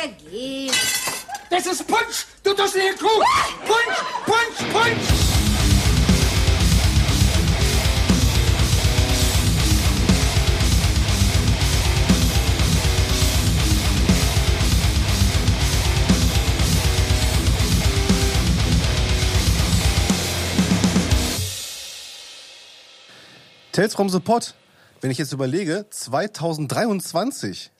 der geht. Das ist Punsch, du dusselige Kuh! Punsch, Punsch, Punsch! Tales from the Pot. Wenn ich jetzt überlege, 2023.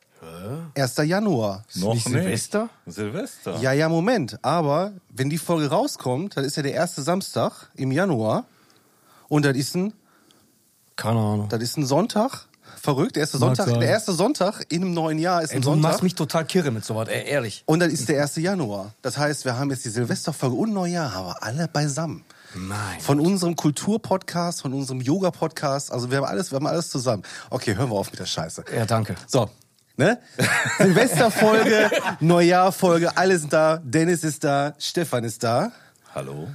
1. Januar. Noch nicht nicht. Silvester? Silvester. Ja, ja, Moment. Aber wenn die Folge rauskommt, dann ist ja der erste Samstag im Januar. Und das ist ein, Keine Ahnung. das ist ein Sonntag. Verrückt, der erste Mag Sonntag, sein. der erste Sonntag in einem neuen Jahr ist Ey, ein du Sonntag. machst mich total kirre mit sowas, ey, ehrlich. Und dann ist der 1. Januar. Das heißt, wir haben jetzt die Silvesterfolge und Neujahr, aber alle beisammen. Nein. Von unserem Kulturpodcast, von unserem Yoga-Podcast. Also wir haben alles, wir haben alles zusammen. Okay, hören wir auf mit der Scheiße. Ja, danke. So. Ne? Silvesterfolge, Neujahrfolge, alle sind da. Dennis ist da, Stefan ist da. Hallo.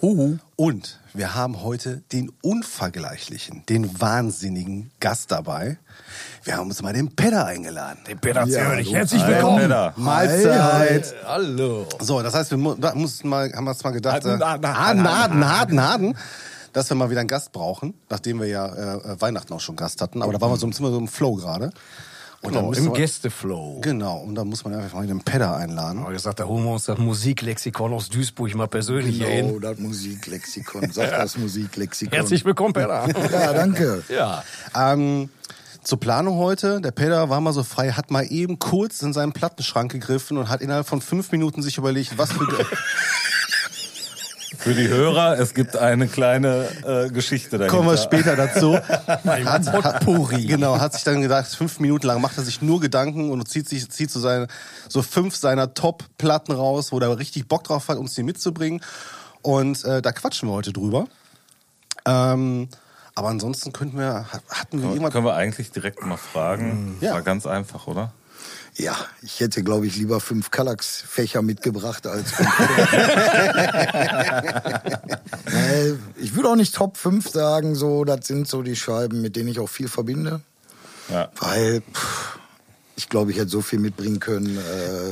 Huhu. Und wir haben heute den unvergleichlichen, den wahnsinnigen Gast dabei. Wir haben uns mal den Pedder eingeladen. Den Peter Ja, Zürich. hallo. Herzlich willkommen. Peter. Mahlzeit. Hallo. So, das heißt, wir mu da mussten mal, haben wir uns mal gedacht, äh, haden, Haden, dass wir mal wieder einen Gast brauchen, nachdem wir ja äh, Weihnachten auch schon Gast hatten. Aber da waren wir so, sind wir so im Flow gerade. Genau, Im Gästeflow. Genau, und dann muss man einfach mal den Pedder einladen. Aber gesagt, da holen wir uns das Musiklexikon aus Duisburg mal persönlich Genau, hin. das Musiklexikon. Sag das Musiklexikon. Herzlich willkommen, Peter. Ja, danke. ja. Ähm, zur Planung heute, der Pedder war mal so frei, hat mal eben kurz in seinen Plattenschrank gegriffen und hat innerhalb von fünf Minuten sich überlegt, was für... Für die Hörer, es gibt eine kleine äh, Geschichte dahinter. Kommen wir später dazu. Ein Potpourri. Genau, hat sich dann gedacht, fünf Minuten lang macht er sich nur Gedanken und zieht sich zieht so seine so fünf seiner Top-Platten raus, wo er richtig Bock drauf hat, uns die mitzubringen. Und äh, da quatschen wir heute drüber. Ähm, aber ansonsten könnten wir, hat- hatten wir irgendwas. Können wir eigentlich direkt mal fragen? Ja. War ganz einfach, oder? Ja, ich hätte, glaube ich, lieber fünf Kallax-Fächer mitgebracht als fünf. Äh, ich würde auch nicht Top 5 sagen, so, das sind so die Scheiben, mit denen ich auch viel verbinde. Ja. Weil, pff, ich glaube, ich hätte so viel mitbringen können, äh,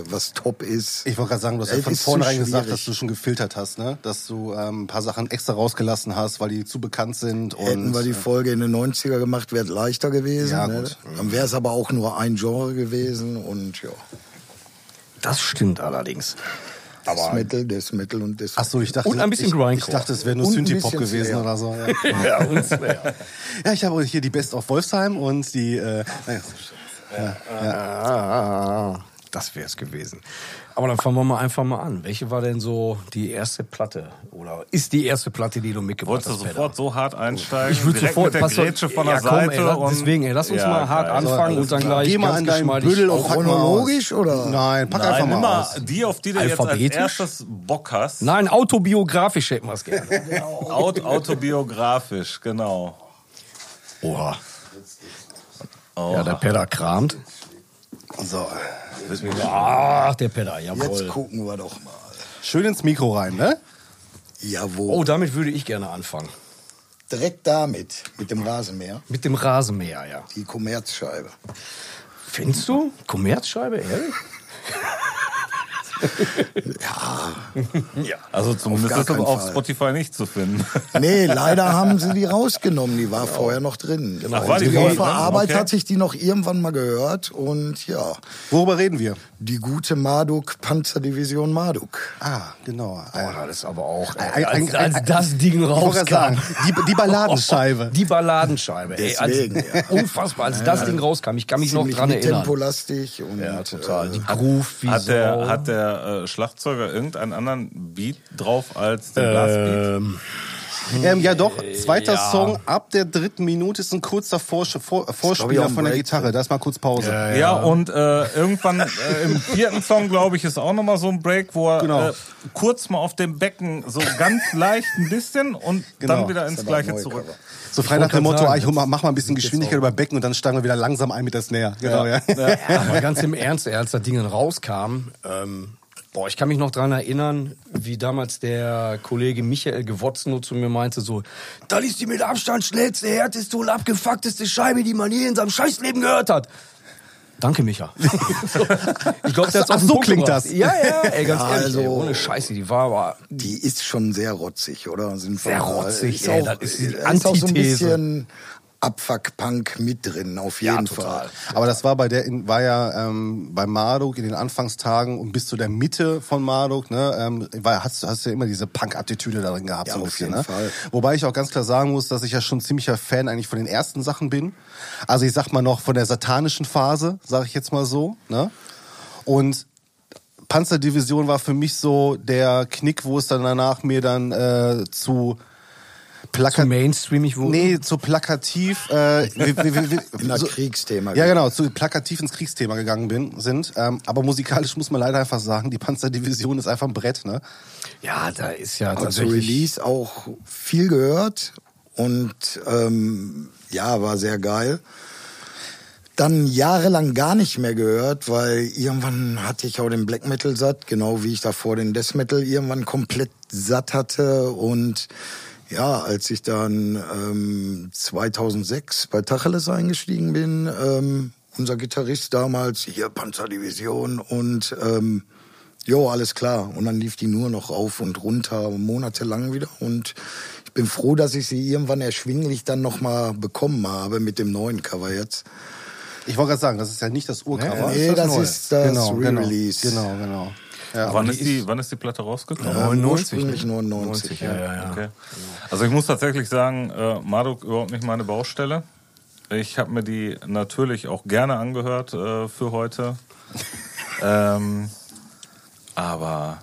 was top ist. Ich wollte gerade sagen, du hast ja von vornherein gesagt, dass du schon gefiltert hast, ne? Dass du ähm, ein paar Sachen extra rausgelassen hast, weil die zu bekannt sind. Und, Hätten wir die Folge in den 90er gemacht, wäre es leichter gewesen. Ja, ne? gut. Dann wäre es aber auch nur ein Genre gewesen und ja. Das stimmt allerdings. Das Metal, das Metal und das. Ach so, ich dachte, Und ein bisschen ich, Grindcore. ich dachte, es wäre nur Synthie-Pop gewesen Slayer. oder so. Ja. Ja, und Slayer. ja, ich habe hier die Best of Wolfsheim und die. Äh, Ah, das wäre es gewesen. Aber dann fangen wir mal einfach mal an. Welche war denn so die erste Platte? Oder ist die erste Platte, die du mitgebracht Wolltest du hast? Sofort so hart einsteigen? Ich würde sofort mit der Grätsche von der ja, komm, Seite. ey, lass- und deswegen, ey, lass uns Ja, mal hart geil. anfangen und dann gleich Geh mal ganz an deinen Büdel und Chronologisch oder? Nein, pack Nein, einfach mal mal aus. die, auf die du jetzt als Alphabetisch? erstes Bock hast. Nein, autobiografisch hätten wir es gerne. Aut autobiografisch, genau. Oha. Oh. Ja, der Pedder kramt. So. Ach, der Pedder, Jetzt jawohl. gucken wir doch mal. Schön ins Mikro rein, ne? Jawohl. Oh, damit würde ich gerne anfangen. Direkt damit, mit dem Rasenmäher, Mit dem Rasenmäher, ja. die Kommerzscheibe. Findest du? Kommerzscheibe, ehrlich? Also zumindest gar ist das keinen auf Fall. Spotify nicht zu finden. Nee, leider haben sie die rausgenommen. Die war vorher noch drin. Ach, war die vorher auf der drin? Arbeit Okay. hatte ich die noch irgendwann mal gehört. Und ja, Worüber reden wir? Die gute Marduk, Panzerdivision Marduk. Ah, genau. Oh, das ist aber auch. Ein- Als, ein- als das Ding rauskam. sagen, die, die Balladenscheibe. Die Balladenscheibe. Ey, als, Deswegen, ja. Unfassbar, als das Ding rauskam. Ich kann mich noch dran erinnern. tempolastig. Und, Ja, total. Äh, Die Groove wie Hat der, hat der äh, Schlagzeuger irgendeinen anderen Beat drauf als den Blastbeat? ähm, Ähm, ja, doch. Zweiter ja. Song ab der dritten Minute ist ein kurzer Vorsch Vor Vorspieler von der. Gitarre. Da ist mal kurz Pause. Ja, und äh, irgendwann äh, im vierten Song, glaube ich, ist auch nochmal so ein Break, wo er Genau. äh, kurz mal auf dem Becken so ganz leicht ein bisschen und Genau. dann wieder ins Gleiche zurück. Cover. So frei nach dem Motto, sagen, ich mach mach mal ein bisschen Geschwindigkeit über Becken und dann steigen wir wieder langsam ein mit der Snare. Genau, ja. Aber ganz im Ernst, ey, als das Ding rauskam, ähm, boah, ich kann mich noch dran erinnern, wie damals der Kollege Michael Gewotzno zu mir meinte so, das ist die mit Abstand schnellste, härteste und abgefuckteste Scheibe, die man je in seinem Scheißleben gehört hat. Danke, Micha. ich glaube, den so Punkt klingt gebracht. das. Ja, ja, ey, ganz Ja, ehrlich, also- ey, ohne Scheiße, die war aber Die ist schon sehr rotzig, oder? Sind Sehr rotzig, ey, auch, das ist die ist auch so ein Antithese. bisschen Abfuck-Punk mit drin, auf jeden total. Fall. Aber das war bei der war ja ähm, bei Marduk in den Anfangstagen und bis zu der Mitte von Marduk, ne, ähm, war, hast, hast du ja immer diese Punk-Attitüde darin gehabt, Ja, so ein auf bisschen. jeden Ne? Fall. Wobei ich auch ganz klar sagen muss, dass ich ja schon ziemlicher Fan eigentlich von den ersten Sachen bin. Also ich sag mal noch von der satanischen Phase, sage ich jetzt mal so. Ne? Und Panzerdivision war für mich so der Knick, wo es dann danach mir dann äh, zu zu plakat mainstreamig wurde. Nee, zu plakativ. Äh, wie, wie, wie, wie, In das Kriegsthema. Ja, genau, zu plakativ ins Kriegsthema gegangen bin, sind. Ähm, aber musikalisch muss man leider einfach sagen, die Panzerdivision ist einfach ein Brett, ne? Ja, da ist ja Aber zu tatsächlich... Release auch viel gehört und ähm, ja, war sehr geil. Dann jahrelang gar nicht mehr gehört, weil irgendwann hatte ich auch den Black Metal satt, genau wie ich davor den Death Metal irgendwann komplett satt hatte. Und ja, als ich dann ähm, 2006 bei Tacheles eingestiegen bin, ähm, unser Gitarrist damals, hier Panzerdivision und ähm, Jo, alles klar. Und dann lief die nur noch auf und runter, monatelang wieder. Und ich bin froh, dass ich sie irgendwann erschwinglich dann nochmal bekommen habe mit dem neuen Cover jetzt. Ich wollte gerade sagen, das ist ja nicht das Urcover. Nee, das Neue. ist das genau, genau, Re-Release. Genau, genau. Ja, wann, ist die, wann ist die Platte rausgekommen? Ja, 99, ursprünglich 99. ja, ja, ja. Okay. Also ich muss tatsächlich sagen, äh, Marduk überhaupt nicht meine Baustelle. Ich habe mir die natürlich auch gerne angehört äh, für heute. ähm, aber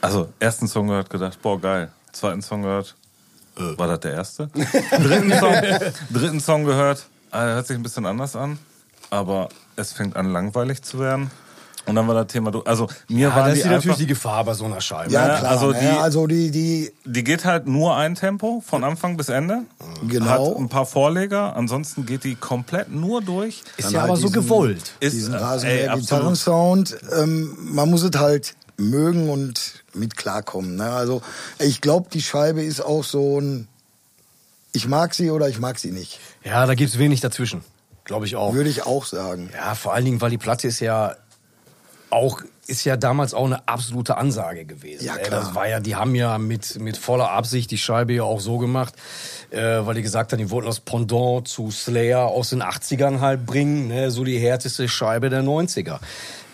also ersten Song gehört, gedacht, boah geil. Zweiten Song gehört, war das der erste? dritten, Song, dritten Song gehört, äh, hört sich ein bisschen anders an, aber es fängt an langweilig zu werden. Und dann war das Thema, du- also mir Ja, waren das die ist natürlich einfach, die Gefahr bei so einer Scheibe. Ja, Ja, klar. also Also die- die, also die, die, die geht halt nur ein Tempo von Anfang bis Ende. Genau. Hat ein paar Vorleger, ansonsten geht die komplett nur durch. Ist Dann ja halt aber so diesen- gewollt. Ist, diesen äh, ey, Rasenmäher absolut. Gitarrensound, ähm, man muss es halt mögen und mit klarkommen. Ne? Also ich glaube, die Scheibe ist auch so ein, ich mag sie oder ich mag sie nicht. Ja, da gibt's wenig dazwischen. Glaube ich auch. Würde ich auch sagen. Ja, vor allen Dingen, weil die Platte ist ja auch ist ja damals auch eine absolute Ansage gewesen. Ja, ey. klar. Das war ja, die haben ja mit, mit voller Absicht die Scheibe ja auch so gemacht, äh, weil die gesagt haben, die wollten das Pendant zu Slayer aus den 80ern halt bringen, ne? so die härteste Scheibe der 90er.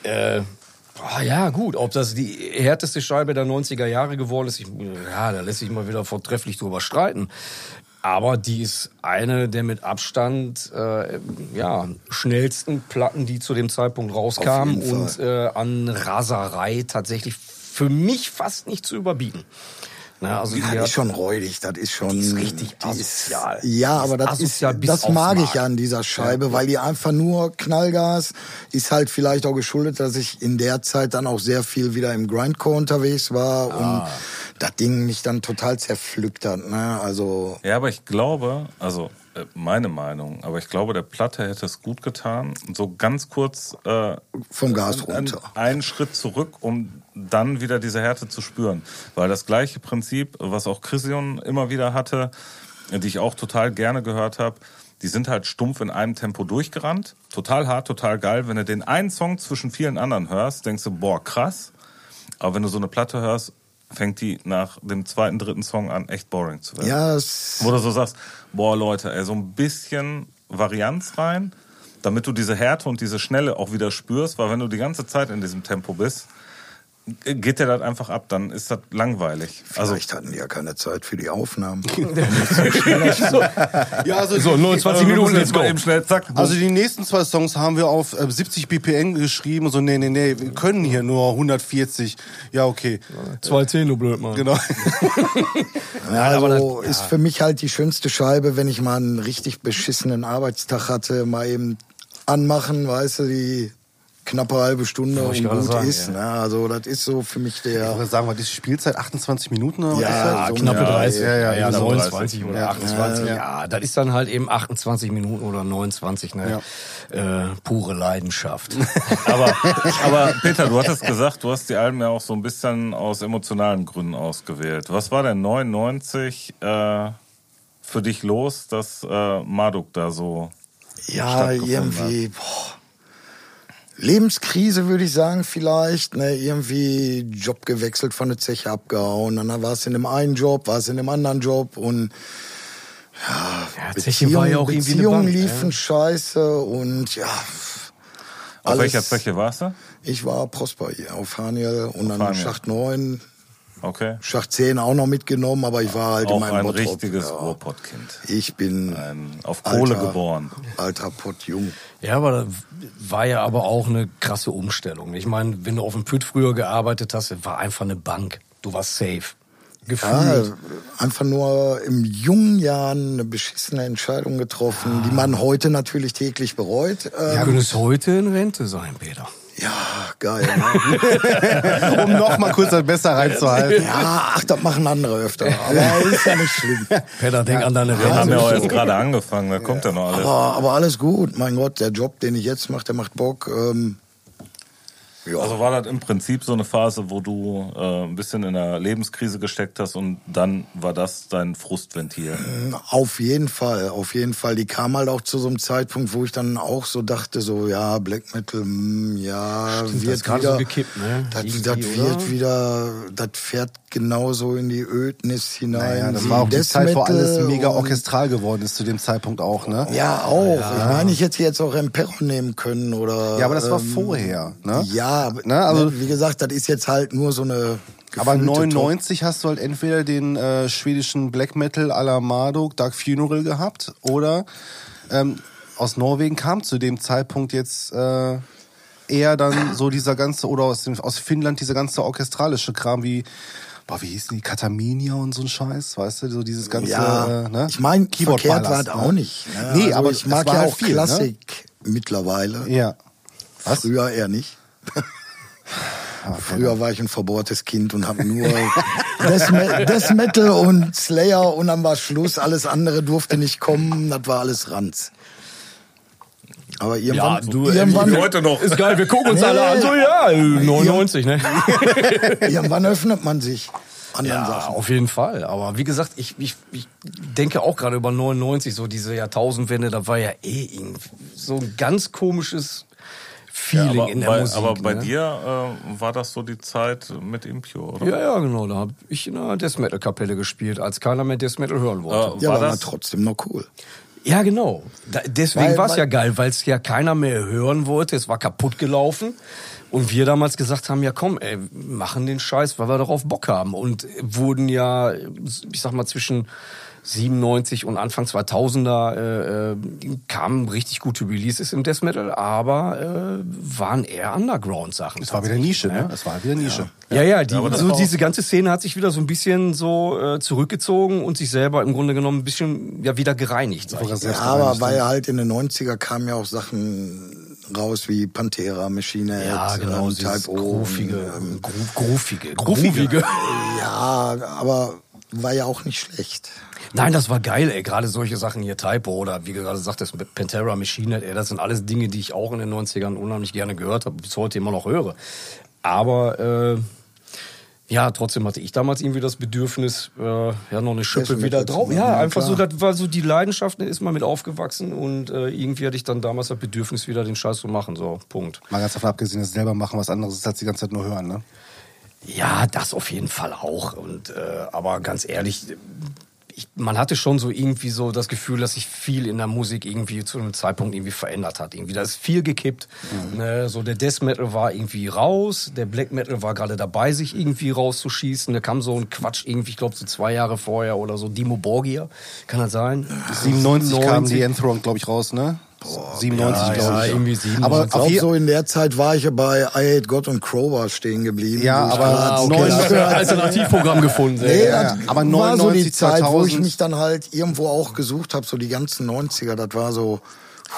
Äh, ah, ja, gut, ob das die härteste Scheibe der 90er Jahre geworden ist, ich, ja, da lässt sich mal wieder vortrefflich drüber streiten. Aber die ist eine der mit Abstand äh, ja, schnellsten Platten, die zu dem Zeitpunkt rauskamen und äh, an Raserei tatsächlich für mich fast nicht zu überbieten. Na, also die Das hat- ist schon räudig, das ist schon. Die ist richtig die ist- asozial. ja, Die aber ist das ist, das mag ich ja an dieser Scheibe, weil die einfach nur Knallgas ist halt vielleicht auch geschuldet, dass ich in der Zeit dann auch sehr viel wieder im Grindcore unterwegs war Ah. und das Ding mich dann total zerpflückt hat. Ne? Also Ja, aber ich glaube, also äh, meine Meinung, aber ich glaube, der Platte hätte es gut getan, so ganz kurz äh, vom Gas einen, runter. einen Schritt zurück, um dann wieder diese Härte zu spüren. Weil das gleiche Prinzip, was auch Chrision immer wieder hatte, die ich auch total gerne gehört habe, die sind halt stumpf in einem Tempo durchgerannt. Total hart, total geil. Wenn du den einen Song zwischen vielen anderen hörst, denkst du, boah, krass. Aber wenn du so eine Platte hörst, fängt die nach dem zweiten, dritten Song an, echt boring zu werden. Ja, es, Wo du so sagst, boah Leute, ey, so ein bisschen Varianz rein, damit du diese Härte und diese Schnelle auch wieder spürst, weil wenn du die ganze Zeit in diesem Tempo bist, geht dir das einfach ab, dann ist das langweilig. Also vielleicht hatten die ja keine Zeit für die Aufnahmen. ja also, So, die, 29 Minuten, let's go. Eben schnell, zack, also die nächsten zwei Songs haben wir auf äh, 70 BPM geschrieben. So, nee, nee, nee, wir können hier nur 140. Ja, okay. Zwei Zehn, du blöd, Mann. Genau. Ja, also ist für mich halt die schönste Scheibe, wenn ich mal einen richtig beschissenen Arbeitstag hatte, mal eben anmachen, weißt du, die knappe halbe Stunde ich und gut sagen, ist. ja. Ne? Also das ist so für mich Ich der. würde sagen, was ist die Spielzeit? 28 Minuten oder Ja, so knappe ja, 30, ja, ja, ja, knappe 29 oder Ja. 28. Ja, das ist dann halt eben 28 Minuten oder 29, ne? Äh, pure Leidenschaft. aber, aber Peter, du hattest gesagt, du hast die Alben ja auch so ein bisschen aus emotionalen Gründen ausgewählt. Was war denn 99 äh, für dich los, dass äh, Marduk da so Ja, stattgefunden irgendwie. Boah. Lebenskrise würde ich sagen vielleicht, ne, irgendwie Job gewechselt, von der Zeche abgehauen, dann war es in dem einen Job, war es in dem anderen Job. Und Ja, Zeche war ja auch irgendwie eine Beziehungen Bank, liefen scheiße und ja, Auf alles- welcher Zeche warst du? ich war Prosper hier auf Haniel und dann Haniel. Schacht 9, Okay. Schacht 10 auch noch mitgenommen, aber ich war halt Auch in meinem ein Bottrop, richtiges ja. Ruhrpottkind. Ich bin Ein, auf Kohle Alter. geboren. alter Pottjung. Ja, aber das war ja aber auch eine krasse Umstellung. Ich meine, wenn du auf dem Püt früher gearbeitet hast, war einfach eine Bank. Du warst safe. Ja, Gefühlt. einfach nur im jungen Jahren eine beschissene Entscheidung getroffen, die man heute natürlich täglich bereut. Ähm, Du könntest heute in Rente sein, Peter. Ja, geil. Ne? um noch mal kurz das besser reinzuhalten. ja, ach, das machen andere öfter. Aber ist ja nicht schlimm. Peter, denk an deine Wir haben Rente. ja auch erst gerade angefangen, da kommt ja noch alles. Aber, aber alles gut. Mein Gott, der Job, den ich jetzt mache, der macht Bock. Ähm, ja. Also war das im Prinzip so eine Phase, wo du äh, ein bisschen in einer Lebenskrise gesteckt hast und dann war das dein Frustventil. Auf jeden Fall, auf jeden Fall. Die kam halt auch zu so einem Zeitpunkt, wo ich dann auch so dachte, so ja, Black Metal, hm, ja, Stimmt, das wird gerade wieder, so gekippt, ne? Das, das wird oder? wieder, das fährt genauso in die Ödnis hinein. Naja, das war auch die Death Zeit, wo alles mega orchestral geworden ist zu dem Zeitpunkt auch, ne? Ja, auch. Ich meine, ich hätte jetzt auch Emperor nehmen können oder. Ja, aber das war ähm, vorher, ne? Ja, Ne, also- wie gesagt, das ist jetzt halt nur so eine. Aber gefühlte 99 hast du halt entweder den äh, schwedischen Black Metal à la Marduk, Dark Funeral gehabt oder ähm, aus Norwegen kam zu dem Zeitpunkt jetzt äh, eher dann so dieser ganze, oder aus, dem, aus Finnland dieser ganze orchestralische Kram wie, boah, wie hießen die, Kataminia und so ein Scheiß, weißt du, so dieses ganze, Ja, äh, ne? ich meine, Keyboard verkehrt war ne? auch nicht. Ne? Nee, also aber ich mag ja halt auch viel, ne? Klassik mittlerweile. Ja. Was? Früher eher nicht. Früher war ich ein verbohrtes Kind und habe nur Death, Me Death Metal und Slayer und dann war Schluss. Alles andere durfte nicht kommen. Das war alles Ranz. Aber irgendwann, Ja, du, irgendwann, äh, Heute noch. Ist geil, wir gucken uns Nee. alle an. So, ja, äh, 99, ne? irgendwann öffnet man sich anderen Ja, Sachen. auf jeden Fall. Aber wie gesagt, ich, ich, ich denke auch gerade über 99, so diese Jahrtausendwende, da war ja eh irgendwie so ein ganz komisches Feeling aber, in der bei, Musik. aber bei ne? dir äh, war das so die Zeit mit Impure, oder? Ja, ja, genau. Da habe ich in einer Death Metal Kapelle gespielt, als keiner mehr Death Metal hören wollte. Äh, Ja, war aber war das- trotzdem noch cool. Ja, genau. Da, deswegen war es ja geil, weil es ja keiner mehr hören wollte. Es war kaputt gelaufen. Und wir damals gesagt haben, ja komm, ey, machen den Scheiß, weil wir darauf Bock haben. Und wurden ja, ich sag mal, zwischen 97 und Anfang 2000er äh, äh, kamen richtig gute Releases im Death Metal, aber äh, waren eher Underground-Sachen. Es war wieder Nische, ne? Es war wieder Nische. Ja, ja, die, aber das so diese ganze Szene hat sich wieder so ein bisschen so äh, zurückgezogen und sich selber im Grunde genommen ein bisschen ja wieder gereinigt. Ja, selbst aber gereinigt, weil ne? halt in den 90er kamen ja auch Sachen raus wie Pantera, Machine Head, Ja, genau, ähm, Type O. groofige, ähm, gro groofige, groofige. Ja, aber war ja auch nicht schlecht. Nein, das war geil, ey. Gerade solche Sachen hier, Typo oder wie gerade sagtest, mit Pantera, Machine Head, ey, das sind alles Dinge, die ich auch in den 90ern unheimlich gerne gehört habe, bis heute immer noch höre. Aber äh, ja, trotzdem hatte ich damals irgendwie das Bedürfnis, äh, ja, noch eine Schippe wieder drauf. Ja, ja, einfach so, klar. das war so die Leidenschaft, ist man mit aufgewachsen und äh, irgendwie hatte ich dann damals das Bedürfnis, wieder den Scheiß zu machen. So, Punkt. Mal ganz davon abgesehen, dass selber machen was anderes ist, als die ganze Zeit nur hören, ne? Ja, das auf jeden Fall auch. Und äh, aber ganz ehrlich, ich, man hatte schon so irgendwie so das Gefühl, dass sich viel in der Musik irgendwie zu einem Zeitpunkt irgendwie verändert hat. Irgendwie, da ist viel gekippt. Ne, so der Death Metal war irgendwie raus, der Black Metal war gerade dabei, sich irgendwie rauszuschießen. Da kam so ein Quatsch irgendwie, ich glaube so zwei Jahre vorher oder so, Dimo Borgia, kann das sein? 97 kam die Enthroned, glaube ich, raus, ne? 97, ja, glaube ja, ich. irgendwie 97. Aber Ich je- so in der Zeit war ich ja bei I Hate God und Crowbar stehen geblieben. Ja, aber grad- okay, Okay, das- das- Alternativprogramm gefunden. Nee, Ja, das ja. Aber war so die 99, Zeit, wo ich 2000. mich dann halt irgendwo auch gesucht habe, so die ganzen 90er, das war so,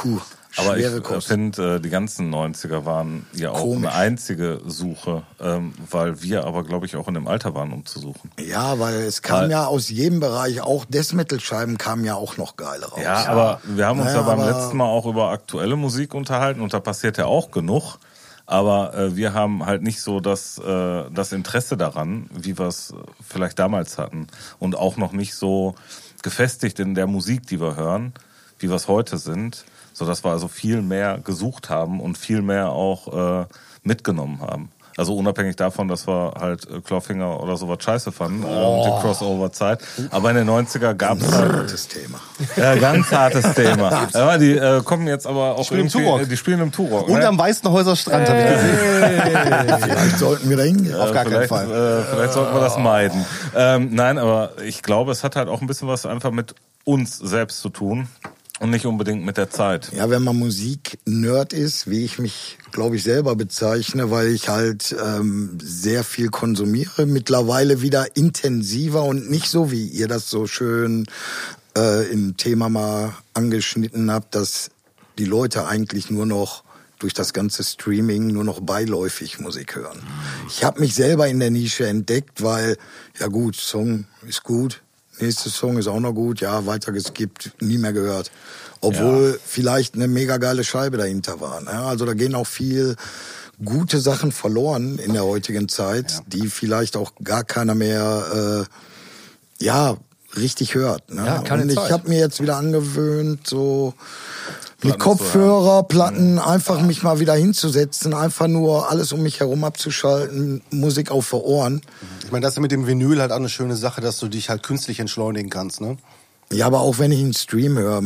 puh, Aber ich äh, finde, äh, die ganzen 90er waren ja auch Komisch. eine einzige Suche, ähm, weil wir aber, glaube ich, auch in dem Alter waren, um zu suchen. Ja, weil es kam Weil- ja aus jedem Bereich, auch Death Metal Scheiben kamen ja auch noch geile raus. Ja, aber wir haben uns Naja, ja beim letzten Mal auch über aktuelle Musik unterhalten und da passiert ja auch genug. Aber äh, wir haben halt nicht so das, äh, das Interesse daran, wie wir es vielleicht damals hatten. Und auch noch nicht so gefestigt in der Musik, die wir hören, wie wir es heute sind, sodass wir also viel mehr gesucht haben und viel mehr auch äh, mitgenommen haben. Also unabhängig davon, dass wir halt äh, Clawfinger oder sowas scheiße fanden, äh, und die Crossover-Zeit. Aber in den 90er gab es halt Das Thema. ja, ganz hartes Thema. Ja, die äh, kommen jetzt aber auch spielen im Turok. Die spielen im Turok. Und ne? am Weißenhäuser Strand habe ich gesehen. Vielleicht sollten wir da hingehen. Auf gar keinen vielleicht, Fall. Äh, vielleicht sollten wir das meiden. Ähm, nein, aber ich glaube, es hat halt auch ein bisschen was einfach mit uns selbst zu tun und nicht unbedingt mit der Zeit. Ja, wenn man Musik-Nerd ist, wie ich mich, glaube ich, selber bezeichne, weil ich halt ähm, sehr viel konsumiere, mittlerweile wieder intensiver und nicht so, wie ihr das so schön äh, im Thema mal angeschnitten habt, dass die Leute eigentlich nur noch durch das ganze Streaming nur noch beiläufig Musik hören. Ich habe mich selber in der Nische entdeckt, weil, ja gut, Song ist gut, nächste Song ist auch noch gut, ja, weiter geskippt, nie mehr gehört. Obwohl vielleicht eine mega geile Scheibe dahinter war. Ne? Also da gehen auch viel gute Sachen verloren in der heutigen Zeit, die vielleicht auch gar keiner mehr, äh, ja, richtig hört. Ne? Ja, keine Und ich habe mir jetzt wieder angewöhnt, so Platten zu Kopfhörer, Platten, einfach mich mal wieder hinzusetzen, einfach nur alles um mich herum abzuschalten, Musik auf die Ohren. Ich meine, das ist mit dem Vinyl halt auch eine schöne Sache, dass du dich halt künstlich entschleunigen kannst, ne? Ja, aber auch wenn ich einen Stream höre,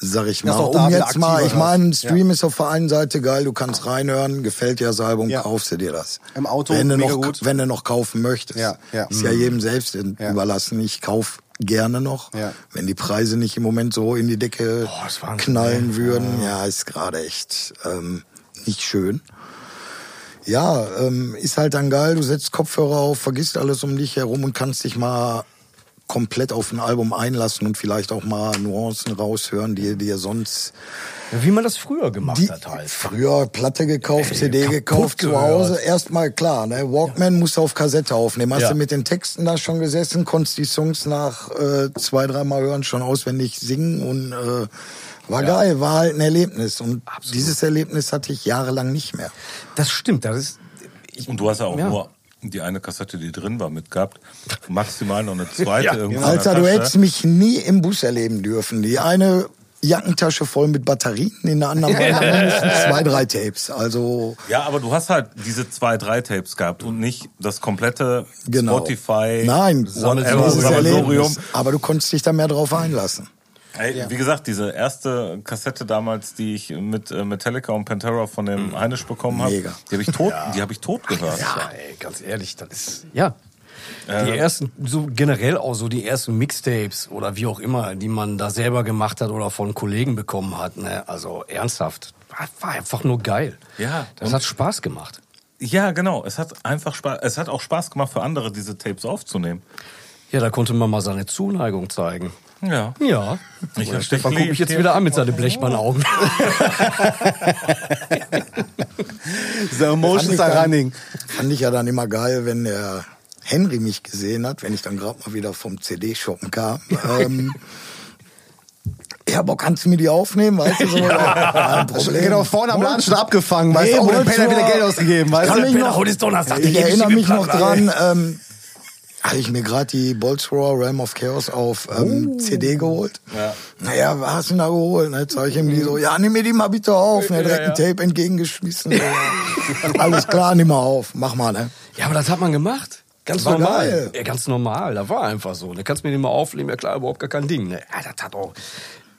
sag ich mal, um jetzt mal, ich meine, ein. Stream ist auf der einen Seite geil, du kannst reinhören, gefällt dir das Album, Ja. kaufst du dir das. Im Auto wenn du noch, gut. wenn du noch kaufen möchtest. Ja, ja. Ist ja jedem selbst in- Ja. überlassen. Ich kauf gerne noch, Ja. wenn die Preise nicht im Moment so in die Decke Boah, ist Wahnsinn, knallen würden. Ja, ist gerade echt ähm, nicht schön. Ja, ähm, ist halt dann geil, du setzt Kopfhörer auf, vergisst alles um dich herum und kannst dich mal komplett auf ein Album einlassen und vielleicht auch mal Nuancen raushören, die dir sonst Wie man das früher gemacht die, hat halt. früher Platte gekauft, CD kaputt gekauft zu gehört. Hause. Erstmal klar, ne? Walkman musst du auf Kassette aufnehmen. Hast Ja. du mit den Texten da schon gesessen, konntest die Songs nach äh, zwei, dreimal hören schon auswendig singen und äh, war geil, war halt ein Erlebnis. Und dieses Erlebnis hatte ich jahrelang nicht mehr. Das stimmt, das ist. Ich, Und du hast ja auch Ja. nur die eine Kassette, die drin war, mitgehabt. Maximal noch eine zweite Ja, irgendwo. Alter, du hättest mich nie im Bus erleben dürfen. Die eine Jackentasche voll mit Batterien, in der anderen waren mindestens zwei, drei Tapes. Also Ja, aber du hast halt diese zwei, drei Tapes gehabt und nicht das komplette genau. Spotify, Nein, Sammelsurium. Aber du konntest dich da mehr drauf einlassen. Ey, Wie gesagt, diese erste Kassette damals, die ich mit äh, Metallica und Pantera von dem Heinisch bekommen habe, die habe ich tot, die habe ich tot gehört. ja, ey, ganz ehrlich, das ist. Ja. Die ersten, so generell auch so die ersten Mixtapes oder wie auch immer, die man da selber gemacht hat oder von Kollegen bekommen hat, ne? Also ernsthaft, war, war einfach nur geil. Ja, Das hat Spaß gemacht. Ja, genau. Es hat einfach Spaß. Es hat auch Spaß gemacht für andere, diese Tapes aufzunehmen. Ja, da konnte man mal seine Zuneigung zeigen. Ja. Ja. Ich Oder Stefan guckt mich jetzt ja. wieder an mit seinen Blechbannaugen. The Emotions are running. Fand ich ja dann immer geil, wenn der Henry mich gesehen hat, wenn ich dann gerade mal wieder vom CD-Shoppen kam. Ähm, ja, Bock, kannst du mir die aufnehmen? Weißt du, so, kein Problem. Genau, vorne am Laden schon abgefangen, weißt Nee, du? Oh, der Penner wieder Geld ausgegeben, weißt Kann du? mich noch, heute ist Donnerstag, ich ich erinnere mich noch dran, ähm, habe ich mir gerade die Boltzrohr Realm of Chaos auf ähm, CD geholt. Ja. Naja, was hast du denn da geholt? Ne, zeig ich ihm die so, ja, nimm mir die mal bitte auf. Ne, direkt ein Tape entgegengeschmissen. Ja. Alles klar, nimm mal auf. Mach mal, ne? Ja, aber das hat man gemacht. Ganz war normal. geil. Ja, ganz normal. Da war einfach so. Da kannst du mir den mal aufnehmen. Ja klar, überhaupt gar kein Ding. Ne? Ja, das hat auch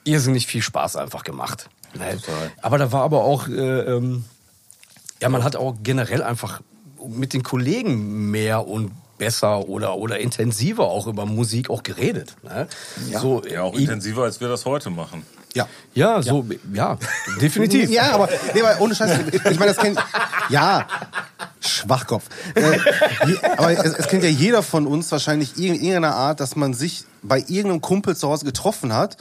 irrsinnig viel Spaß einfach gemacht. Ne? Aber da war aber auch, äh, ähm, ja, man hat auch generell einfach mit den Kollegen mehr und besser oder, oder intensiver auch über Musik auch geredet. Ne? Ja. So, Ja, auch intensiver, als wir das heute machen. Ja. Ja, so, ja, definitiv. Ja, aber, nee, aber ohne Scheiß, ich meine, das kennt, ja, Schwachkopf. Äh, aber es, es kennt ja jeder von uns wahrscheinlich in irgendeiner Art, dass man sich bei irgendeinem Kumpel zu Hause getroffen hat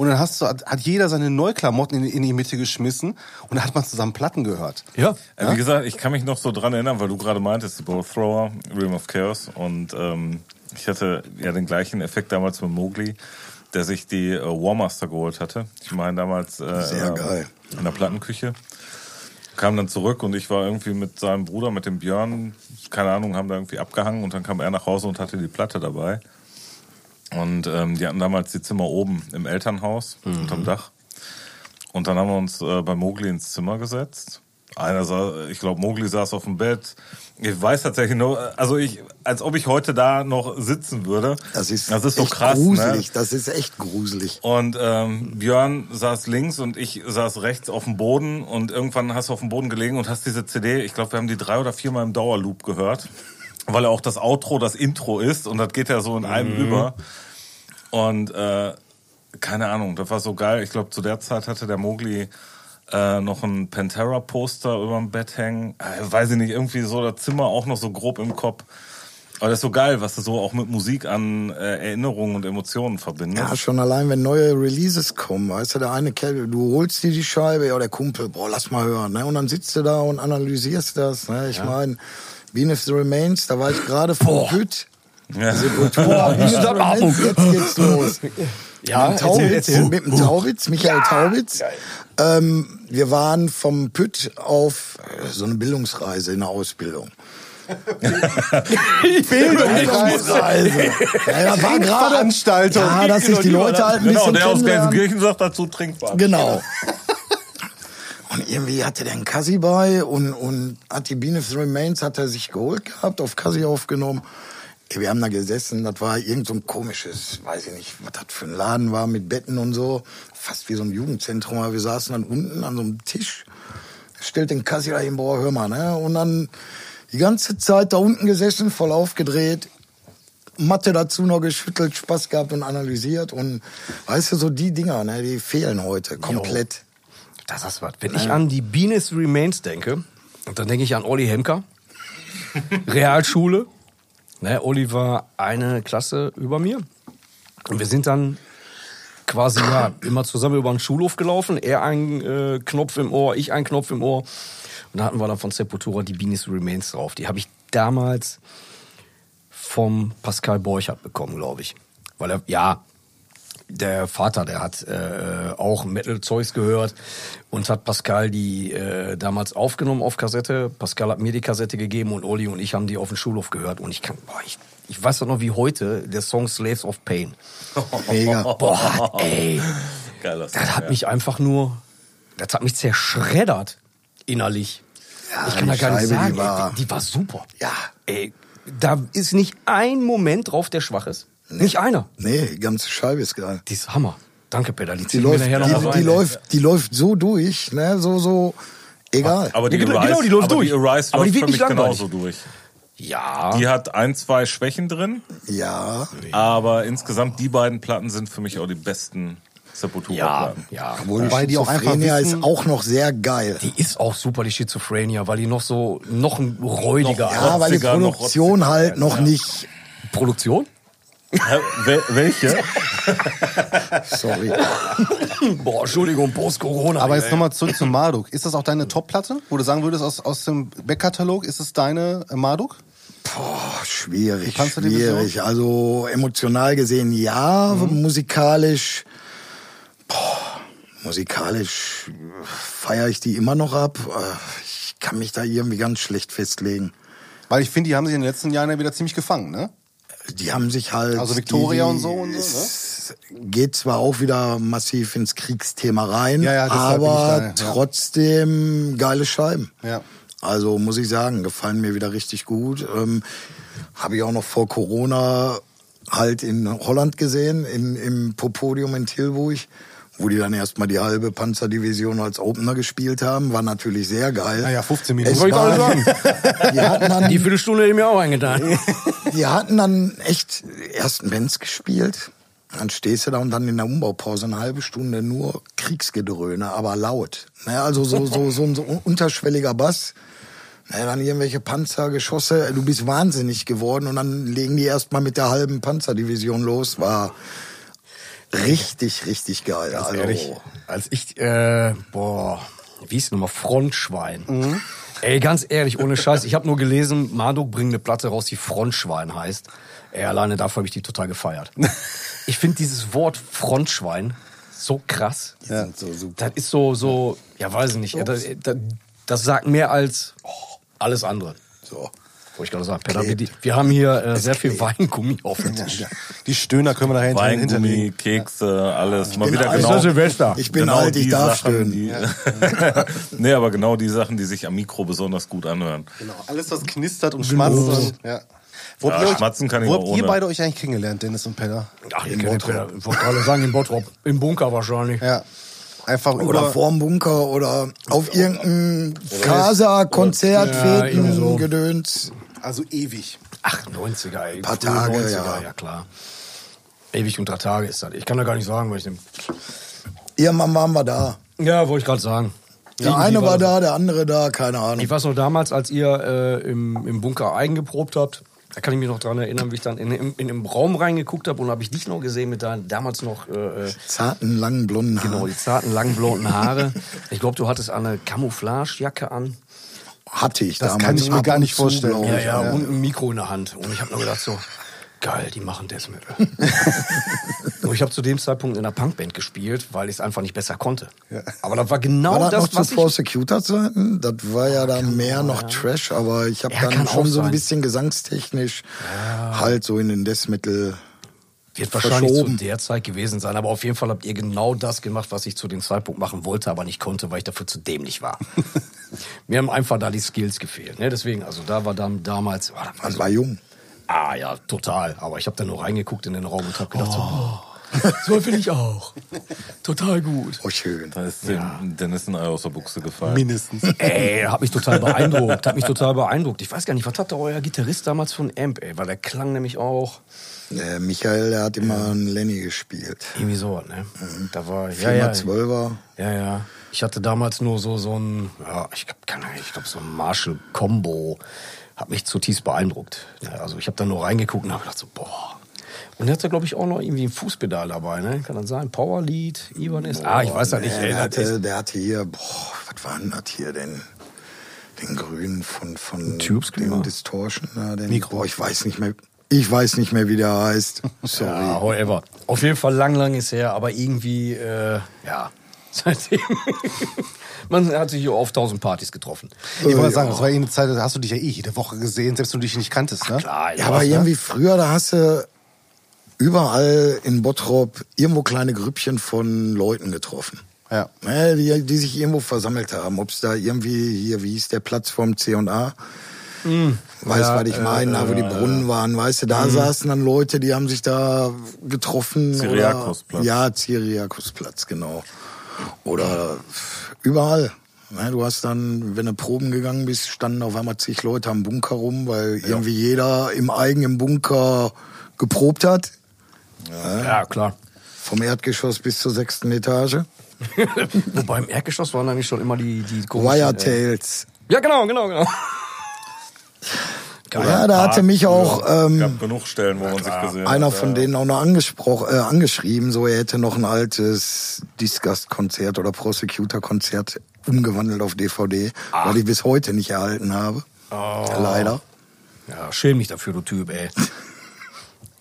und dann hast du, hat, jeder seine Neuklamotten in, in die Mitte geschmissen und dann hat man zusammen Platten gehört. Ja. Äh, Wie gesagt, ich kann mich noch so dran erinnern, weil du gerade meintest, die Bow Thrower, Realm of Chaos. Und ähm, ich hatte ja den gleichen Effekt damals mit Mowgli, der sich die äh, Warmaster geholt hatte. Ich meine damals äh, Sehr in, der, geil. in der Plattenküche. Kam dann zurück und ich war irgendwie mit seinem Bruder, mit dem Björn, keine Ahnung, haben da irgendwie abgehangen und dann kam er nach Hause und hatte die Platte dabei. Und ähm, die hatten damals die Zimmer oben im Elternhaus unterm Dach. Und dann haben wir uns äh, bei Mogli ins Zimmer gesetzt. Einer saß, ich glaube, Mogli saß auf dem Bett. Ich weiß tatsächlich nur, also ich, als ob ich heute da noch sitzen würde. Das ist, das ist so krass. gruselig. Ne? Das ist echt gruselig. Und ähm, Björn saß links und ich saß rechts auf dem Boden und irgendwann hast du auf dem Boden gelegen und hast diese CD, ich glaube, wir haben die drei oder viermal im Dauerloop gehört, weil auch das Outro das Intro ist und das geht ja so in einem über. Und äh, keine Ahnung, das war so geil. Ich glaube, zu der Zeit hatte der Mogli äh, noch ein Pantera-Poster über dem Bett hängen. Äh, weiß ich nicht, irgendwie so das Zimmer auch noch so grob im Kopf. Aber das ist so geil, was du so auch mit Musik an äh, Erinnerungen und Emotionen verbindest. Ja, schon allein, wenn neue Releases kommen, weißt du, der eine Kerl, du holst dir die Scheibe, ja, der Kumpel, boah, lass mal hören, ne? Und dann sitzt du da und analysierst das, ne? Ich meine, Venus the Remains, da war ich gerade vom Püt. Ja. Boah, Venus Remains, jetzt geht's los. Ja, mit dem Taubitz, erzähl, erzähl. mit dem Taubitz, Michael Taubitz. Ähm, wir waren vom Püt auf äh, so eine Bildungsreise in der Ausbildung. Bildungsreise. Ja, da war gerade Veranstaltung. Ja, dass sich die Leute halt ein Genau, bisschen der aus. Gelsenkirchen sagt dazu trinkbar. Genau. Und irgendwie hatte der einen Kassi bei und, und hat die Bean of the Remains hat er sich geholt gehabt, auf Kassi aufgenommen. Wir haben da gesessen, das war irgend so ein komisches, weiß ich nicht, was das für ein Laden war mit Betten und so. Fast wie so ein Jugendzentrum, aber wir saßen dann unten an so einem Tisch. Stellt den Kassi da hin, boah, hör mal, ne? Und dann die ganze Zeit da unten gesessen, voll aufgedreht. Mathe dazu noch geschüttelt, Spaß gehabt und analysiert. Und weißt du, so die Dinger, ne, die fehlen heute komplett. Das ist was. Wenn ich an die Beanis Remains denke, dann denke ich an Olli Hemker, Realschule. Ne, Olli war eine Klasse über mir. Und wir sind dann quasi ja, immer zusammen über den Schulhof gelaufen. Er einen äh, Knopf im Ohr, ich einen Knopf im Ohr. Und da hatten wir dann von Sepultura die Beanis Remains drauf. Die habe ich damals vom Pascal Borchardt bekommen, glaube ich. Weil er, ja, der Vater, der hat äh, auch Metal-Zeugs gehört und hat Pascal die äh, damals aufgenommen auf Kassette. Pascal hat mir die Kassette gegeben und Oli und ich haben die auf dem Schulhof gehört. Und ich kann, boah, ich, ich weiß doch noch wie heute, der Song Slaves of Pain. Mega. Boah, ey, Geiler Song, das hat ja. mich einfach nur, das hat mich zerschreddert innerlich. Ja, ich kann da gar nicht sagen, die war- ey, die, die war super. Ja. Ey, da ist nicht ein Moment drauf, der schwach ist. Nicht einer. Nee, die ganze Scheibe ist geil. Die ist Hammer. Danke, Peter. Die, Die läuft, noch die, rein. die, läuft, die läuft so durch, ne, so, so, egal. Aber die Ja, genau, Arise, genau, die läuft aber durch. Die Arise Aber die läuft wird für nicht genauso durch. Ja. Die hat ein, zwei Schwächen drin, Ja, aber insgesamt die beiden Platten sind für mich auch die besten ja, Sepultura-Platten. ja. obwohl Wobei die Schizophrenia wissen- ist auch noch sehr geil. Die ist auch super, die Schizophrenia, weil die noch so, noch ein räudiger. Noch- Ja, weil die noch Produktion rotziger, halt noch ja. nicht, Produktion? Wel- welche? sorry. Boah, Entschuldigung, Post-Corona. Aber jetzt nochmal zurück zu Marduk. Ist das auch deine Top-Platte, wo du sagen würdest, aus, aus dem Backkatalog, ist es deine äh, Marduk? Boah, schwierig, kannst du die schwierig. Also emotional gesehen ja, Mhm. musikalisch, boah, musikalisch feiere ich die immer noch ab. Äh, Ich kann mich da irgendwie ganz schlecht festlegen. Weil ich finde, die haben sich in den letzten Jahren ja wieder ziemlich gefangen, ne? Die haben sich halt. Also Victoria die, und so und so, ne? Geht zwar auch wieder massiv ins Kriegsthema rein, Ja, ja, aber da, ja. trotzdem geile Scheiben. Ja. Also muss ich sagen, gefallen mir wieder richtig gut. Ähm, Habe ich auch noch vor Corona halt in Holland gesehen, in, im Popodium in Tilburg, wo die dann erstmal die halbe Panzerdivision als Opener gespielt haben. War natürlich sehr geil. Naja, 15 Minuten. Es Wollte ich war, gerade sagen. die hatten dann Die Viertelstunde hätte ich mir auch eingetan. die hatten dann echt ersten Bands gespielt. Dann stehst du da und dann in der Umbaupause eine halbe Stunde nur Kriegsgedröhne, aber laut. Naja, also so, so, so ein so unterschwelliger Bass. Naja, dann irgendwelche Panzergeschosse. Du bist wahnsinnig geworden und dann legen die erstmal mit der halben Panzerdivision los. War richtig, richtig geil. Ganz also, ehrlich, als ich, äh, boah, wie hieß nochmal, Frontschwein. Ey, ganz ehrlich, ohne Scheiß, ich habe nur gelesen, Marduk bringt eine Platte raus, die Frontschwein heißt. Ey, alleine dafür habe ich die total gefeiert. ich finde dieses Wort Frontschwein so krass. die sind so super. Das ist so, so, ja, weiß ich nicht. Das, das, das sagt mehr als alles andere. So. Wollte ich gerade sagen. Peter, wir, die- wir haben hier äh, sehr viel Weingummi auf dem Tisch. Die Stöhner können wir nachher hinter- Weingummi. Kekse, alles. Mal bin wieder alt. genau. Ist Silvester. Ich bin genau alt, ich die darf Sachen, stöhnen. Die, nee, aber genau die Sachen, die sich am Mikro besonders gut anhören. Genau, alles, was knistert und schmatzt. Und, ja. Wo Ja, habt ihr euch- schmatzen kann ich wo habt ihr ohne. beide euch eigentlich kennengelernt, Dennis und Peter? Ach, ihr kennt Peter. Ich wollte gerade sagen, in Bottrop. Im Bunker wahrscheinlich. Ja. Einfach Oder über... vorm Bunker oder auf irgendeinem Casa-Konzert, Ja, Feten, so. Gedöns. Also ewig. Ach, 90er, ey. Paar frühe Tage, 90er, ja. ja klar. Ewig unter Tage ist das. Ich kann da gar nicht sagen, weil ich den. Irgendwann waren wir da. Ja, wollte ich gerade sagen. Der Irgendwie eine war da, der andere da, keine Ahnung. Ich weiß noch damals, als ihr äh, im, im Bunker Eigen geprobt habt, da kann ich mich noch dran erinnern, wie ich dann in, in, in den Raum reingeguckt habe und habe ich dich noch gesehen mit deinen damals noch äh, äh, Zarten, langen, blonden Haaren. genau die zarten langen blonden Haare. Ich glaube, du hattest eine Camouflagejacke an. Hatte ich Das damals. kann ich mir gar nicht vorstellen. Ja, ich. ja, und ein Mikro in der Hand. Und ich habe nur gedacht so, geil, die machen Death Metal. und ich habe zu dem Zeitpunkt in einer Punkband gespielt, weil ich es einfach nicht besser konnte. Aber das war genau War das, das, noch was zu. Prosecutor-Zeiten? Das war ja dann mehr noch Trash, aber ich habe Ja, dann schon auch so ein bisschen gesangstechnisch halt so in den Death Metal Wird wahrscheinlich verschoben. zu der Zeit gewesen sein, aber auf jeden Fall habt ihr genau das gemacht, was ich zu dem Zeitpunkt machen wollte, aber nicht konnte, weil ich dafür zu dämlich war. Mir haben einfach da die Skills gefehlt. Ne? Deswegen, also da war dann damals. Oh, da war Man so, war jung. ah ja, total. Aber ich habe dann nur reingeguckt in den Raum und habe gedacht, so, boah, so will ich auch. Total gut. Oh, schön. Da ist dem Dennis ein Ei aus der Buchse gefallen. Mindestens. Ey, hat mich total beeindruckt. Hat mich total beeindruckt. Ich weiß gar nicht, was hatte euer Gitarrist damals von Amp, ey? Weil der klang nämlich auch Der Michael, der hat immer einen Lenny gespielt. irgendwie so, ne? Da war, ja, Vierer ja. Zwölfer. Ja, ja. Ich hatte damals nur so, so ein, ja, ich glaube, keine Ahnung, ich glaube, so ein Marshall-Combo hat mich zutiefst beeindruckt. Ja, also ich habe da nur reingeguckt und habe gedacht so, boah. Und er hatte, glaube ich, auch noch irgendwie ein Fußpedal dabei, ne? Kann das sein? Powerlead, Ibanez? Ah, ich weiß ja nicht, Nee, ey. der, hatte, der hatte hier, boah, was war denn das hier denn? Den grünen von, von Tube Screamer? dem Distortion. Ja, den, Mikro. Boah, ich weiß nicht mehr. Ich weiß nicht mehr, wie der heißt. Sorry. Ja, however. Auf jeden Fall lang, lang ist her, aber irgendwie, äh, ja, seitdem. Man hat sich hier auf tausend Partys getroffen. Ich wollte ja. sagen, das war eh eine Zeit, da hast du dich ja eh jede Woche gesehen, selbst wenn du dich nicht kanntest, ne? Klar, Ja, aber irgendwie früher, da hast du überall in Bottrop irgendwo kleine Grüppchen von Leuten getroffen. Ja. Ne, die, die sich irgendwo versammelt haben. Ob es da irgendwie hier, wie hieß der Platz vom C&A? Weißt Ja, was ich äh, meine, da wo die Brunnen waren, weißt du, da saßen dann Leute, die haben sich da getroffen. Cyriakusplatz. Oder, ja, Cyriakusplatz, genau. Oder überall. Ne, du hast dann, wenn du Proben gegangen bist, standen auf einmal zig Leute am Bunker rum, weil irgendwie jeder im eigenen Bunker geprobt hat. Ja, klar. Vom Erdgeschoss bis zur sechsten Etage. Wobei im Erdgeschoss waren eigentlich schon immer die, die komischen, Wire äh. Ja, genau, genau, genau. Ja, da hatte mich auch ähm, gab genug Stellen, wo man sich gesehen einer hat. von denen auch noch angesprochen, äh, angeschrieben, so er hätte noch ein altes Disgust-Konzert oder Prosecutor-Konzert umgewandelt auf DVD, weil ich bis heute nicht erhalten habe. Leider. Ja, schäm mich dafür, du Typ, ey.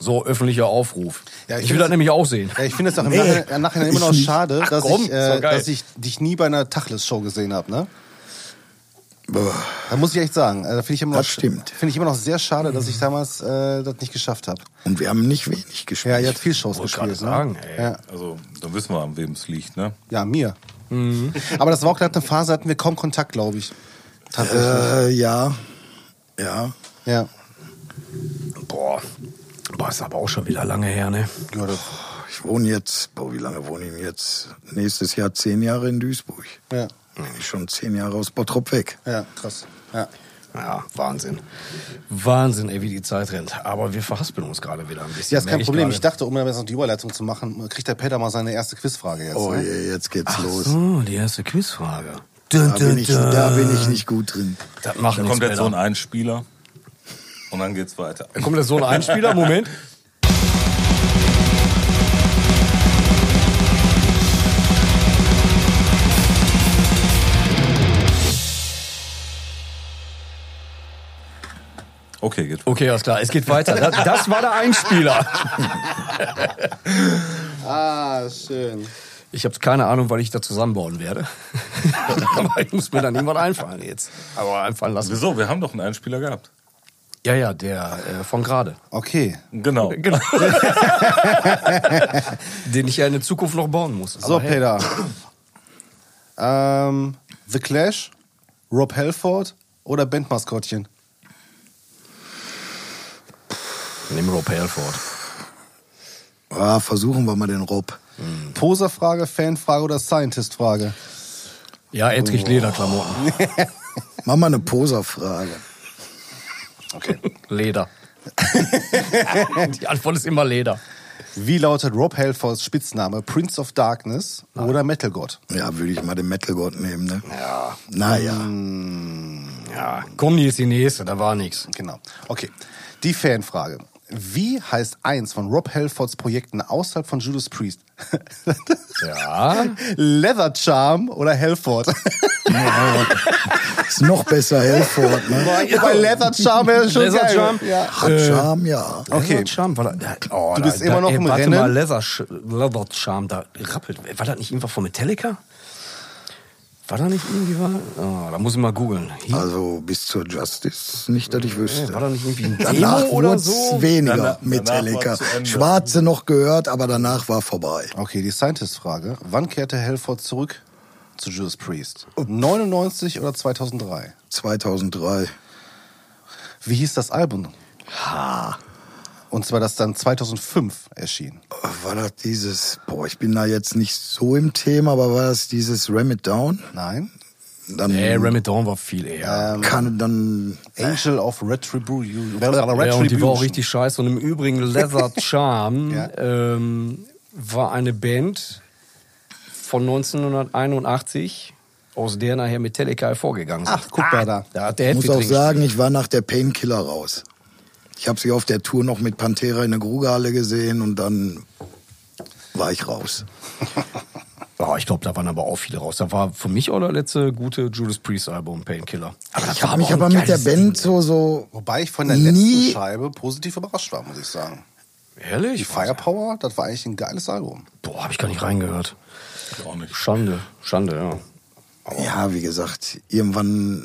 So öffentlicher Aufruf. Ja, ich ich will das nämlich auch sehen. Ja, ich finde es auch im Nee, Nachhinein, im Nachhinein immer noch schade, Ach dass, komm, ich, äh, geil. dass ich dich nie bei einer Tachlis-Show gesehen habe, ne? Da muss ich echt sagen, äh, da finde ich immer noch, stimmt. Finde ich immer noch sehr schade, dass ich damals äh, das nicht geschafft habe. Und wir haben nicht wenig gespielt. Ja, ihr habt viel Shows Wollte gespielt, gerade sagen, ne? ey. Ja. Also, dann wissen wir, an wem es liegt, ne? ja, mir. Mhm. Aber das war auch gerade eine Phase, hatten wir kaum Kontakt, glaube ich. Tatsächlich. Äh, ja. Ja. ja. Boah. Boah, ist aber auch schon wieder lange her, ne? ja das, Ich wohne jetzt, boah, wie lange wohne ich jetzt? Nächstes Jahr zehn Jahre in Duisburg. ja. Ich schon zehn Jahre aus Bottrop weg. ja, krass. Ja. Ja, Wahnsinn. Wahnsinn, ey, wie die Zeit rennt. Aber wir verhaspeln uns gerade wieder ein bisschen. Ja, ist kein merk Problem. gerade. Ich dachte, um jetzt noch die Überleitung zu machen, kriegt der Peter mal seine erste Quizfrage jetzt. Oh ne? je, jetzt geht's los. So, die erste Quizfrage. Da bin, ich, da bin ich nicht gut drin. Das macht Da kommt jetzt so ein. Einspieler und dann geht's weiter. Da kommt jetzt so ein Einspieler, Moment. Okay, geht. Okay, alles klar, es geht weiter. Das, das war der Einspieler. Ah, schön. Ich habe keine Ahnung, weil ich da zusammenbauen werde. Aber ich muss mir dann irgendwas einfallen jetzt. Aber einfallen lassen. Wieso? Wir haben doch einen Einspieler gehabt. Ja, ja, der äh, von gerade. Okay. Genau. Genau. Den ich ja in der Zukunft noch bauen muss. So, Aber hey, Peter. ähm, The Clash, Rob Halford oder Bandmaskottchen? Nimm Rob Halford. Ah, versuchen wir mal den Rob. Poserfrage, Fanfrage oder Scientist-Frage? Ja, er trägt Lederklamotten. Mach mal eine Poserfrage. Okay. Leder. Die Antwort ist immer Leder. Wie lautet Rob Halfords Spitzname? Prince of Darkness oder Metal God? Ja, würde ich mal den Metalgott nehmen, ne? Ja. Naja. Ja, komm, die ist die nächste, da war nichts. Genau. Okay. Die Fanfrage. Wie heißt eins von Rob Halfords Projekten außerhalb von Judas Priest? Ja. Leather Charm oder Halford? Ist noch besser Helford, ne? Bei Leather Charm wäre schon Leather geil. Charm? Ja. Hat Charme, ja. Okay. Leather Charm, war da, oh, Du bist da, immer da, noch ey, im warte Rennen? Mal, Leather, Leather Charm, da rappelt. War das nicht irgendwas von Metallica? War da nicht irgendwie was? Oh, da muss ich mal googeln. Also bis zur Justice nicht, dass ich wüsste. War da nicht irgendwie ein Danach Demo oder wurde so? weniger Danach- danach Metallica. Ende. Schwarze noch gehört, aber danach war vorbei. Okay, die Scientist-Frage. Wann kehrte Halford zurück zu Judas Priest? 99 oder 2003? 2003. Wie hieß das Album? Und zwar das dann 2005 erschien. War das dieses, boah, ich bin da jetzt nicht so im Thema, aber war das dieses Ram It Down? Nein. Dann Nee, Ram It Down war viel eher. kann dann Angel of Retribution. ja, und die war auch richtig scheiße. Und im Übrigen, Leather Charm Ja. ähm, war eine Band von 1981, aus der nachher Metallica hervorgegangen sind. Ach, guck mal da. Da hat der Ich muss auch sagen, ich war nach der Painkiller raus. Ich habe sie auf der Tour noch mit Pantera in der Grugehalle gesehen und dann war ich raus. Oh, ich glaube, da waren aber auch viele raus. Da war für mich auch der letzte gute Judas Priest Album, Painkiller. Aber das Ich habe war mich aber mit der Band Ding. so so Wobei ich von der letzten Scheibe positiv überrascht war, muss ich sagen. Ehrlich? Die Firepower, das war eigentlich ein geiles Album. Boah, habe ich gar nicht reingehört. Ich auch nicht. Schande, Schande, ja. Ja, wie gesagt, irgendwann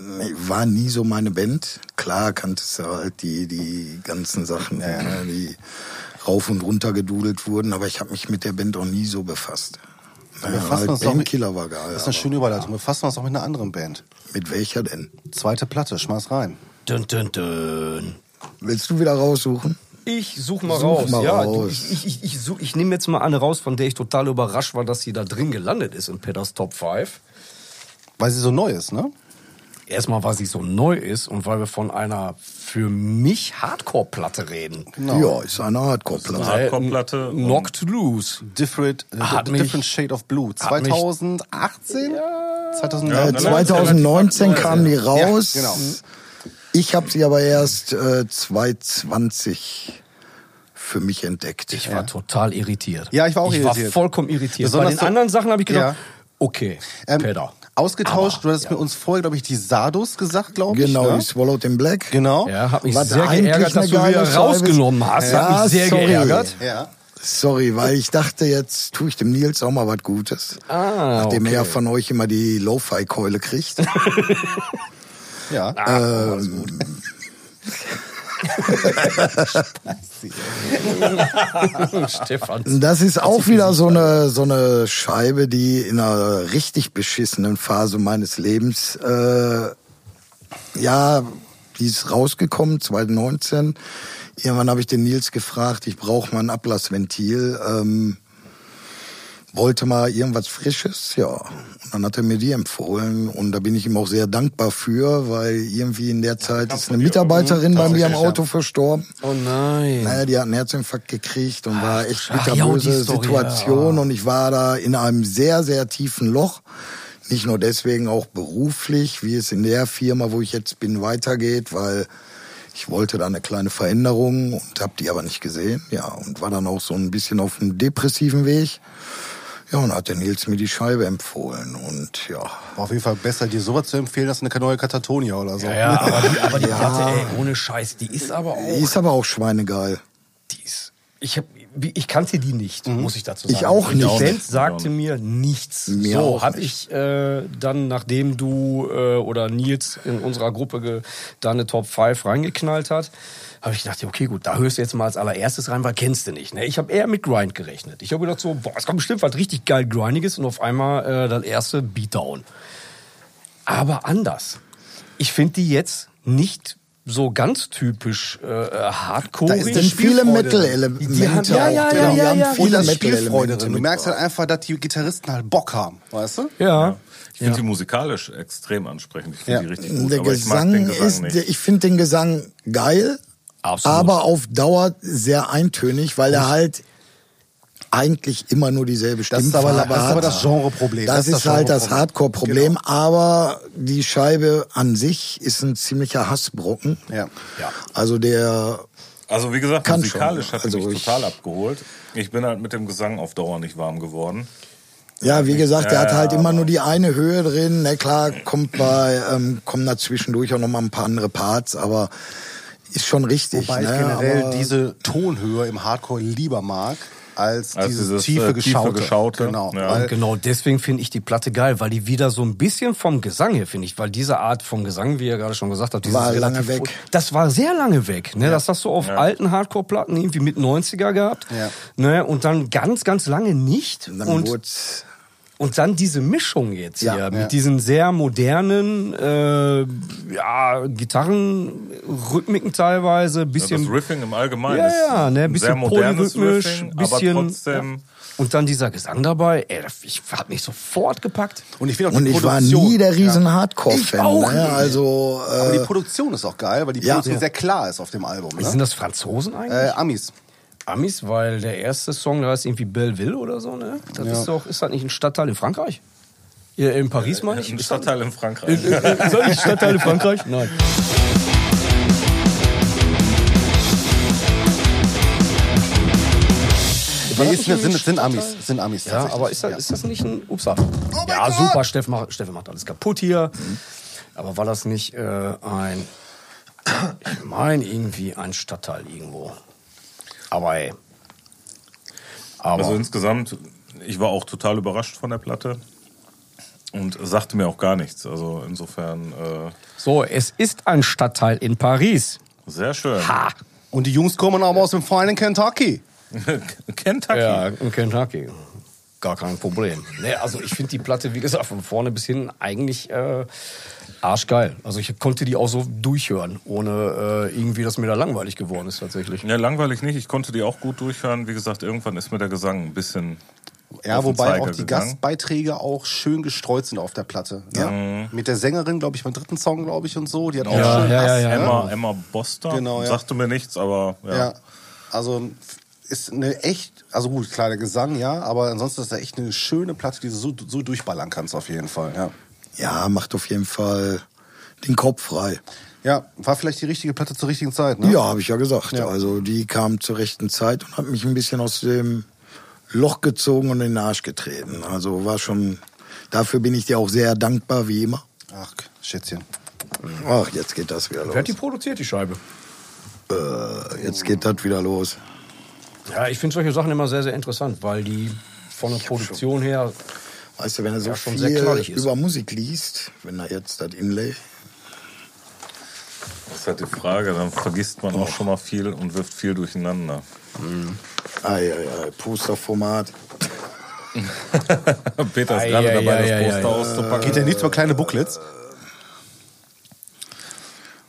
war nie so meine Band. Klar kanntest du halt die, die ganzen Sachen, ne, die rauf und runter gedudelt wurden, aber ich habe mich mit der Band auch nie so befasst. Wir Ja, fassen halt uns doch mit- Painkiller war geil. Das ist aber eine schöne Überleitung. Wir fassen uns auch mit einer anderen Band. mit welcher denn? Zweite Platte, schmeiß rein. Dun, dun, dun. Willst du wieder raussuchen? Ich such mal Such raus. mal ja, raus. Ich, ich, ich, ich, ich nehme jetzt mal eine raus, von der ich total überrascht war, dass sie da drin gelandet ist in Petters Top 5. Weil sie so neu ist, ne? Erstmal, weil sie so neu ist und weil wir von einer für mich Hardcore-Platte reden. Ja, ist eine Hardcore-Platte. Hardcore-Platte Knocked Loose. Different, Hat äh, mich- Different Shade of Blue. hat mich- 2018? Ja, 2019? Äh, nein, 2019 relativ kam die raus. Ja, genau. Ich habe sie aber erst äh, 2020 für mich entdeckt. Ich war total irritiert. Ja, ich war auch ich irritiert. war vollkommen irritiert. Besonders Bei den so- anderen Sachen habe ich gedacht, Ja. okay, Ähm, Peter. Ausgetauscht, Aber, du hast ja. mit uns vorher, glaube ich, die Sadus gesagt, glaube ich. Genau, ne? die Swallowed in Black. Genau. Ja, hat mich Was sehr geärgert, dass du wieder rausgenommen hast. Ja, hat mich sehr sorry. geärgert. Ja. Sorry, weil ich dachte, jetzt tue ich dem Nils auch mal was Gutes. Ah, Nachdem okay. er von euch immer die Lo-Fi-Keule kriegt. Ja. Ah. ähm, Stefan. Das ist auch wieder so eine, so eine Scheibe, die in einer richtig beschissenen Phase meines Lebens, äh, ja, die ist rausgekommen, 2019. Irgendwann habe ich den Nils gefragt, ich brauche mal ein Ablassventil. Ähm, wollte mal irgendwas Frisches, ja. Dann hat er mir die empfohlen und da bin ich ihm auch sehr dankbar für, weil irgendwie in der Zeit ist eine Mitarbeiterin bei mir am Auto verstorben. Oh nein. Naja, die hat einen Herzinfarkt gekriegt und war echt bitterböse Situation und ich war da in einem sehr, sehr tiefen Loch. Nicht nur deswegen, auch beruflich, wie es in der Firma, wo ich jetzt bin, weitergeht, weil ich wollte da eine kleine Veränderung und habe die aber nicht gesehen. Ja, und war dann auch so ein bisschen auf einem depressiven Weg. Ja, und hat der Nils mir die Scheibe empfohlen und ja. War auf jeden Fall besser, dir sowas zu empfehlen, als eine neue Katatonia oder so. Ja, ja, aber die, aber die Platte, ey, ohne Scheiß, die ist aber Die auch, ist aber auch schweinegeil. die ist, ich hab, wie- ich kannte die nicht, muss ich dazu sagen. Ich auch Die nicht. Band Ich auch nicht. sagte mir nichts. Mir so habe ich äh, dann, nachdem du äh, oder Nils in unserer Gruppe da eine Top 5 reingeknallt hat, habe ich gedacht, okay, gut, da hörst du jetzt mal als allererstes rein, weil kennst du nicht. Ne? Ich habe eher mit Grind gerechnet. Ich habe gedacht so, boah, es kommt bestimmt was richtig geil Grindiges und auf einmal äh, das erste Beatdown. Aber anders. Ich finde die jetzt nicht so ganz typisch äh, hardcore. Da ist dann viele. Metal-Elemente. Die haben- ja, ja, auch ja, ja, haben ja. viele Spielfreude drin. Du merkst halt einfach, dass die Gitarristen halt Bock haben, weißt du? Ja. Ich finde die musikalisch extrem ansprechend. Ich finde Ja. die richtig gut, Der aber ich mag Gesang, den Gesang ist, ich finde den Gesang geil, Absolut. aber auf Dauer sehr eintönig, weil er halt eigentlich immer nur dieselbe Das ist aber, das, ist aber das Genreproblem. Das, ist halt das Hardcore-Problem, Genau. aber die Scheibe an sich ist ein ziemlicher Hassbrocken. Ja. Ja. Also der Also wie gesagt, Kann musikalisch schon. hat Also er mich ich- total abgeholt. Ich bin halt mit dem Gesang auf Dauer nicht warm geworden. Ja, wie gesagt, der Ja, hat halt immer nur die eine Höhe drin. Na klar, kommt bei, ähm, kommen da zwischendurch auch noch mal ein paar andere Parts, aber ist schon richtig. Wobei ich ne? generell aber diese Tonhöhe im Hardcore lieber mag, als, Als dieses, dieses, tiefe, äh, tiefe Geschaute. Geschaute. Genau. Ja. Weil, Und genau deswegen finde ich die Platte geil, weil die wieder so ein bisschen vom Gesang her, finde ich, weil diese Art vom Gesang, wie ihr gerade schon gesagt habt, War lange weg. Das war sehr lange weg. Ne? Das hast du auf Ja. alten Hardcore-Platten irgendwie mit 90er gehabt. Ja. Ne? Und dann ganz, ganz lange nicht. dann Und, und dann diese Mischung jetzt Ja, hier ja. mit diesen sehr modernen äh, ja, Gitarrenrhythmiken teilweise, Ja, das bisschen Riffing im Allgemeinen ja, ist ja, ne, ein bisschen sehr modernes polyrhythmisch, Riffing, bisschen aber trotzdem... ja. und dann dieser Gesang dabei, ey, ich hat mich sofort gepackt. und ich finde auch Und ich war nie der riesen Ja. Hardcore-Fan. Ich auch Ne? nicht. Also Aber die äh, Produktion ist auch geil, weil die Ja. Produktion Ja. sehr klar ist auf dem Album. Sind Ne? das Franzosen eigentlich? Äh, Amis. Amis, weil der erste Song, da heißt irgendwie Belleville oder so, ne? Das Ja. ist doch, ist das nicht ein Stadtteil in Frankreich? Ja, in Paris meine ich? Ein Ist das- Stadtteil in Frankreich. Äh, äh, Soll ich Stadtteil in Frankreich? Nein. Nee, das ist, sind, ein sind Amis. Sind Amis Ja, aber ist das, ist das nicht ein. Upsa. ja, super, Steffen macht, Steffen macht alles kaputt hier. Aber war das nicht äh, ein. Ich meine, irgendwie ein Stadtteil irgendwo. Aber ey. Aber. Also insgesamt, ich war auch total überrascht von der Platte und sagte mir auch gar nichts. Also insofern äh, so, es ist ein Stadtteil in Paris. sehr schön. Ha! Und die Jungs kommen aber aus dem feinen Kentucky. Kentucky. Ja, in Kentucky. Gar kein Problem. Nee, also ich finde die Platte, wie gesagt, von vorne bis hinten eigentlich äh, arschgeil. Also ich konnte die auch so durchhören, ohne äh, irgendwie, dass mir da langweilig geworden ist tatsächlich. Ja, langweilig nicht. Ich konnte die auch gut durchhören. Wie gesagt, irgendwann ist mir der Gesang ein bisschen. Ja, wobei auch die gegangen. Gastbeiträge auch schön gestreut sind auf der Platte. Ne? Mit der Sängerin, glaube ich, beim dritten Song, glaube ich, und so. Die hat auch Ja, schön ja, ja, Bass, ja. ne? Emma, Emma Boster. Genau, ja. Sagte mir nichts, aber ja. Ja. Also ist eine echt, also gut, klar, der Gesang, ja, aber ansonsten ist das echt eine schöne Platte, die du so, so durchballern kannst auf jeden Fall, ja. ja, macht auf jeden Fall den Kopf frei. Ja, war vielleicht die richtige Platte zur richtigen Zeit, ne? Ja, habe ich ja gesagt. Ja. Also die kam zur rechten Zeit und hat mich ein bisschen aus dem Loch gezogen und in den Arsch getreten. Also war schon, dafür bin ich dir auch sehr dankbar, wie immer. Ach, Schätzchen. Ach, jetzt geht das wieder Wer hat die los. produziert, die Scheibe? Äh, jetzt geht das wieder los. Ja, ich finde solche Sachen immer sehr, sehr interessant, weil die von der Produktion her. Weißt du, wenn er so Ja, schon viel sehr knallig ist. über Musik liest, wenn er jetzt das Inlay. Das ist halt die Frage. Dann vergisst man auch schon mal viel und wirft viel durcheinander. Ei, ei, ei, Posterformat. Peter ist gerade ei, dabei, ei, das Poster auszupacken. Geht ja nichts über kleine Booklets?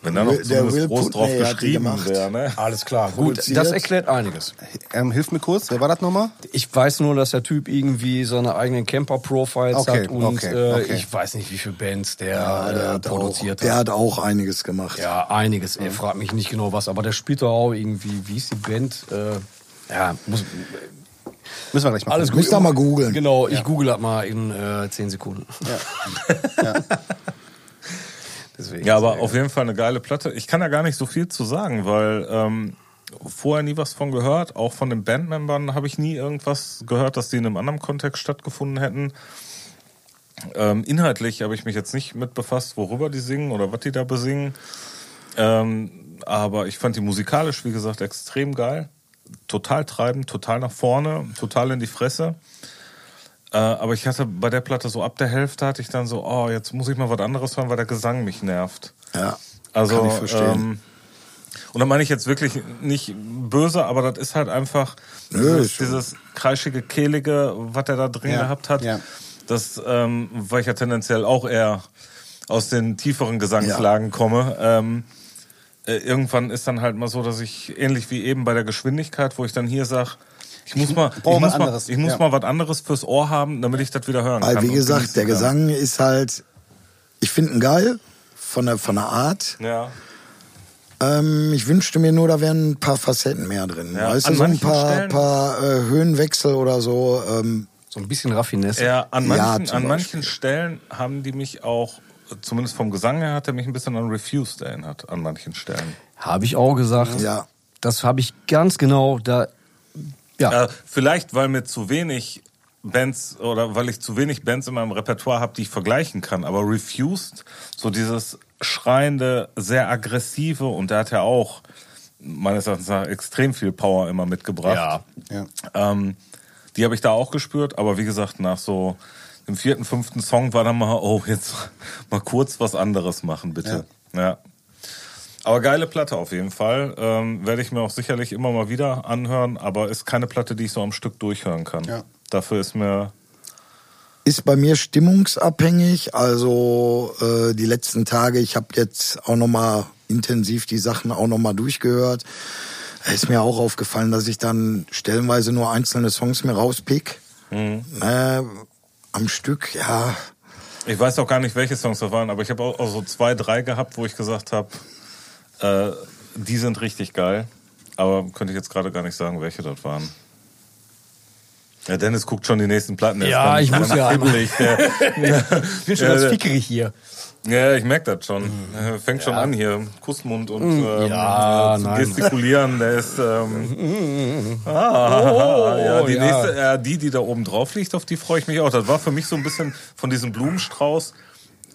Wenn da noch Der Will groß drauf Putney hat geschrieben wäre, ne? Alles klar, gut. Produziert. Das erklärt einiges. Ähm, hilf mir kurz, wer war das nochmal? Ich weiß nur, dass der Typ irgendwie seine eigenen Camper-Profiles Okay, hat und okay, äh, okay. ich weiß nicht, wie viele Bands der, Ja, äh, der, hat auch, produziert der hat. hat auch einiges gemacht. Ja, einiges. Er fragt mich nicht genau was, aber der spielt doch auch irgendwie, wie ist die Band? Äh, ja, muss, Müssen wir gleich mal alles gucken. gut. Müsst ihr mal googeln. Genau, ich google das mal in äh, 10 Sekunden. Deswegen Ja, aber auf jeden Fall eine geile Platte. Ich kann da gar nicht so viel zu sagen, weil ähm, vorher nie was von gehört. Auch von den Bandmembern habe ich nie irgendwas gehört, dass die in einem anderen Kontext stattgefunden hätten. Ähm, inhaltlich habe ich mich jetzt nicht mit befasst, worüber die singen oder was die da besingen. Ähm, aber ich fand die musikalisch, wie gesagt, extrem geil. total treibend, total nach vorne, total in die Fresse. Äh, aber ich hatte bei der Platte so ab der Hälfte hatte ich dann so, oh, jetzt muss ich mal was anderes hören, weil der Gesang mich nervt. Ja, Also, kann ich verstehen. ähm, und da meine ich jetzt wirklich nicht böse, aber das ist halt einfach Nö, dieses, dieses kreischige, kehlige, was er da drin Ja, gehabt hat. ja. Das, ähm, weil ich ja tendenziell auch eher aus den tieferen Gesangslagen komme. Ähm, äh, irgendwann ist dann halt mal so, dass ich ähnlich wie eben bei der Geschwindigkeit, wo ich dann hier sag, ich muss mal, ich brauche muss was mal, anderes. ich muss Ja. mal was anderes fürs Ohr haben, damit ich das wieder hören Weil, kann. wie gesagt, der kann. Gesang ist halt, ich finde ihn geil von der, von der Art. Ja. Ähm, ich wünschte mir nur, da wären ein paar Facetten mehr drin. Ja, weißt an du, so ein paar, Stellen- paar äh, Höhenwechsel oder so. Ähm, So ein bisschen Raffinesse. Ja, an Ja, manchen, zum an manchen. Stellen haben die mich auch, zumindest vom Gesang her, hat er mich ein bisschen an Refused erinnert, an manchen Stellen. Habe ich auch gesagt. Ja. Das habe ich ganz genau da. Ja. Äh, vielleicht, weil mir zu wenig Bands oder weil ich zu wenig Bands in meinem Repertoire habe, die ich vergleichen kann. Aber Refused, so dieses schreiende, sehr aggressive und der hat ja auch meines Erachtens nach extrem viel Power immer mitgebracht. Ja. Ähm, die habe ich da auch gespürt, aber wie gesagt, nach so dem vierten, fünften Song war dann mal, oh, jetzt mal kurz was anderes machen, bitte. Ja. Aber geile Platte auf jeden Fall. Ähm, Werde ich mir auch sicherlich immer mal wieder anhören, aber ist keine Platte, die ich so am Stück durchhören kann. Ja. Dafür ist mir. ist bei mir stimmungsabhängig. Also äh, die letzten Tage, ich habe jetzt auch noch mal intensiv die Sachen auch noch mal durchgehört. Ist mir auch aufgefallen, dass ich dann stellenweise nur einzelne Songs mir rauspick. Äh, am Stück, ja. Ich weiß auch gar nicht, welche Songs das waren, aber ich habe auch, auch so zwei, drei gehabt, wo ich gesagt habe, äh, die sind richtig geil. Aber könnte ich jetzt gerade gar nicht sagen, welche das waren. Ja, Dennis guckt schon die nächsten Platten. Ja, ich muss ja einmal- Ich bin schon Ja, ganz fickerig hier. Ja, ich merke das schon. Er fängt schon an hier, Kussmund und ähm, ja, äh, gestikulieren. Der ist ähm, ah, ja, die ja. nächste, ja, die, die da oben drauf liegt, auf die freue ich mich auch. Das war für mich so ein bisschen von diesem Blumenstrauß,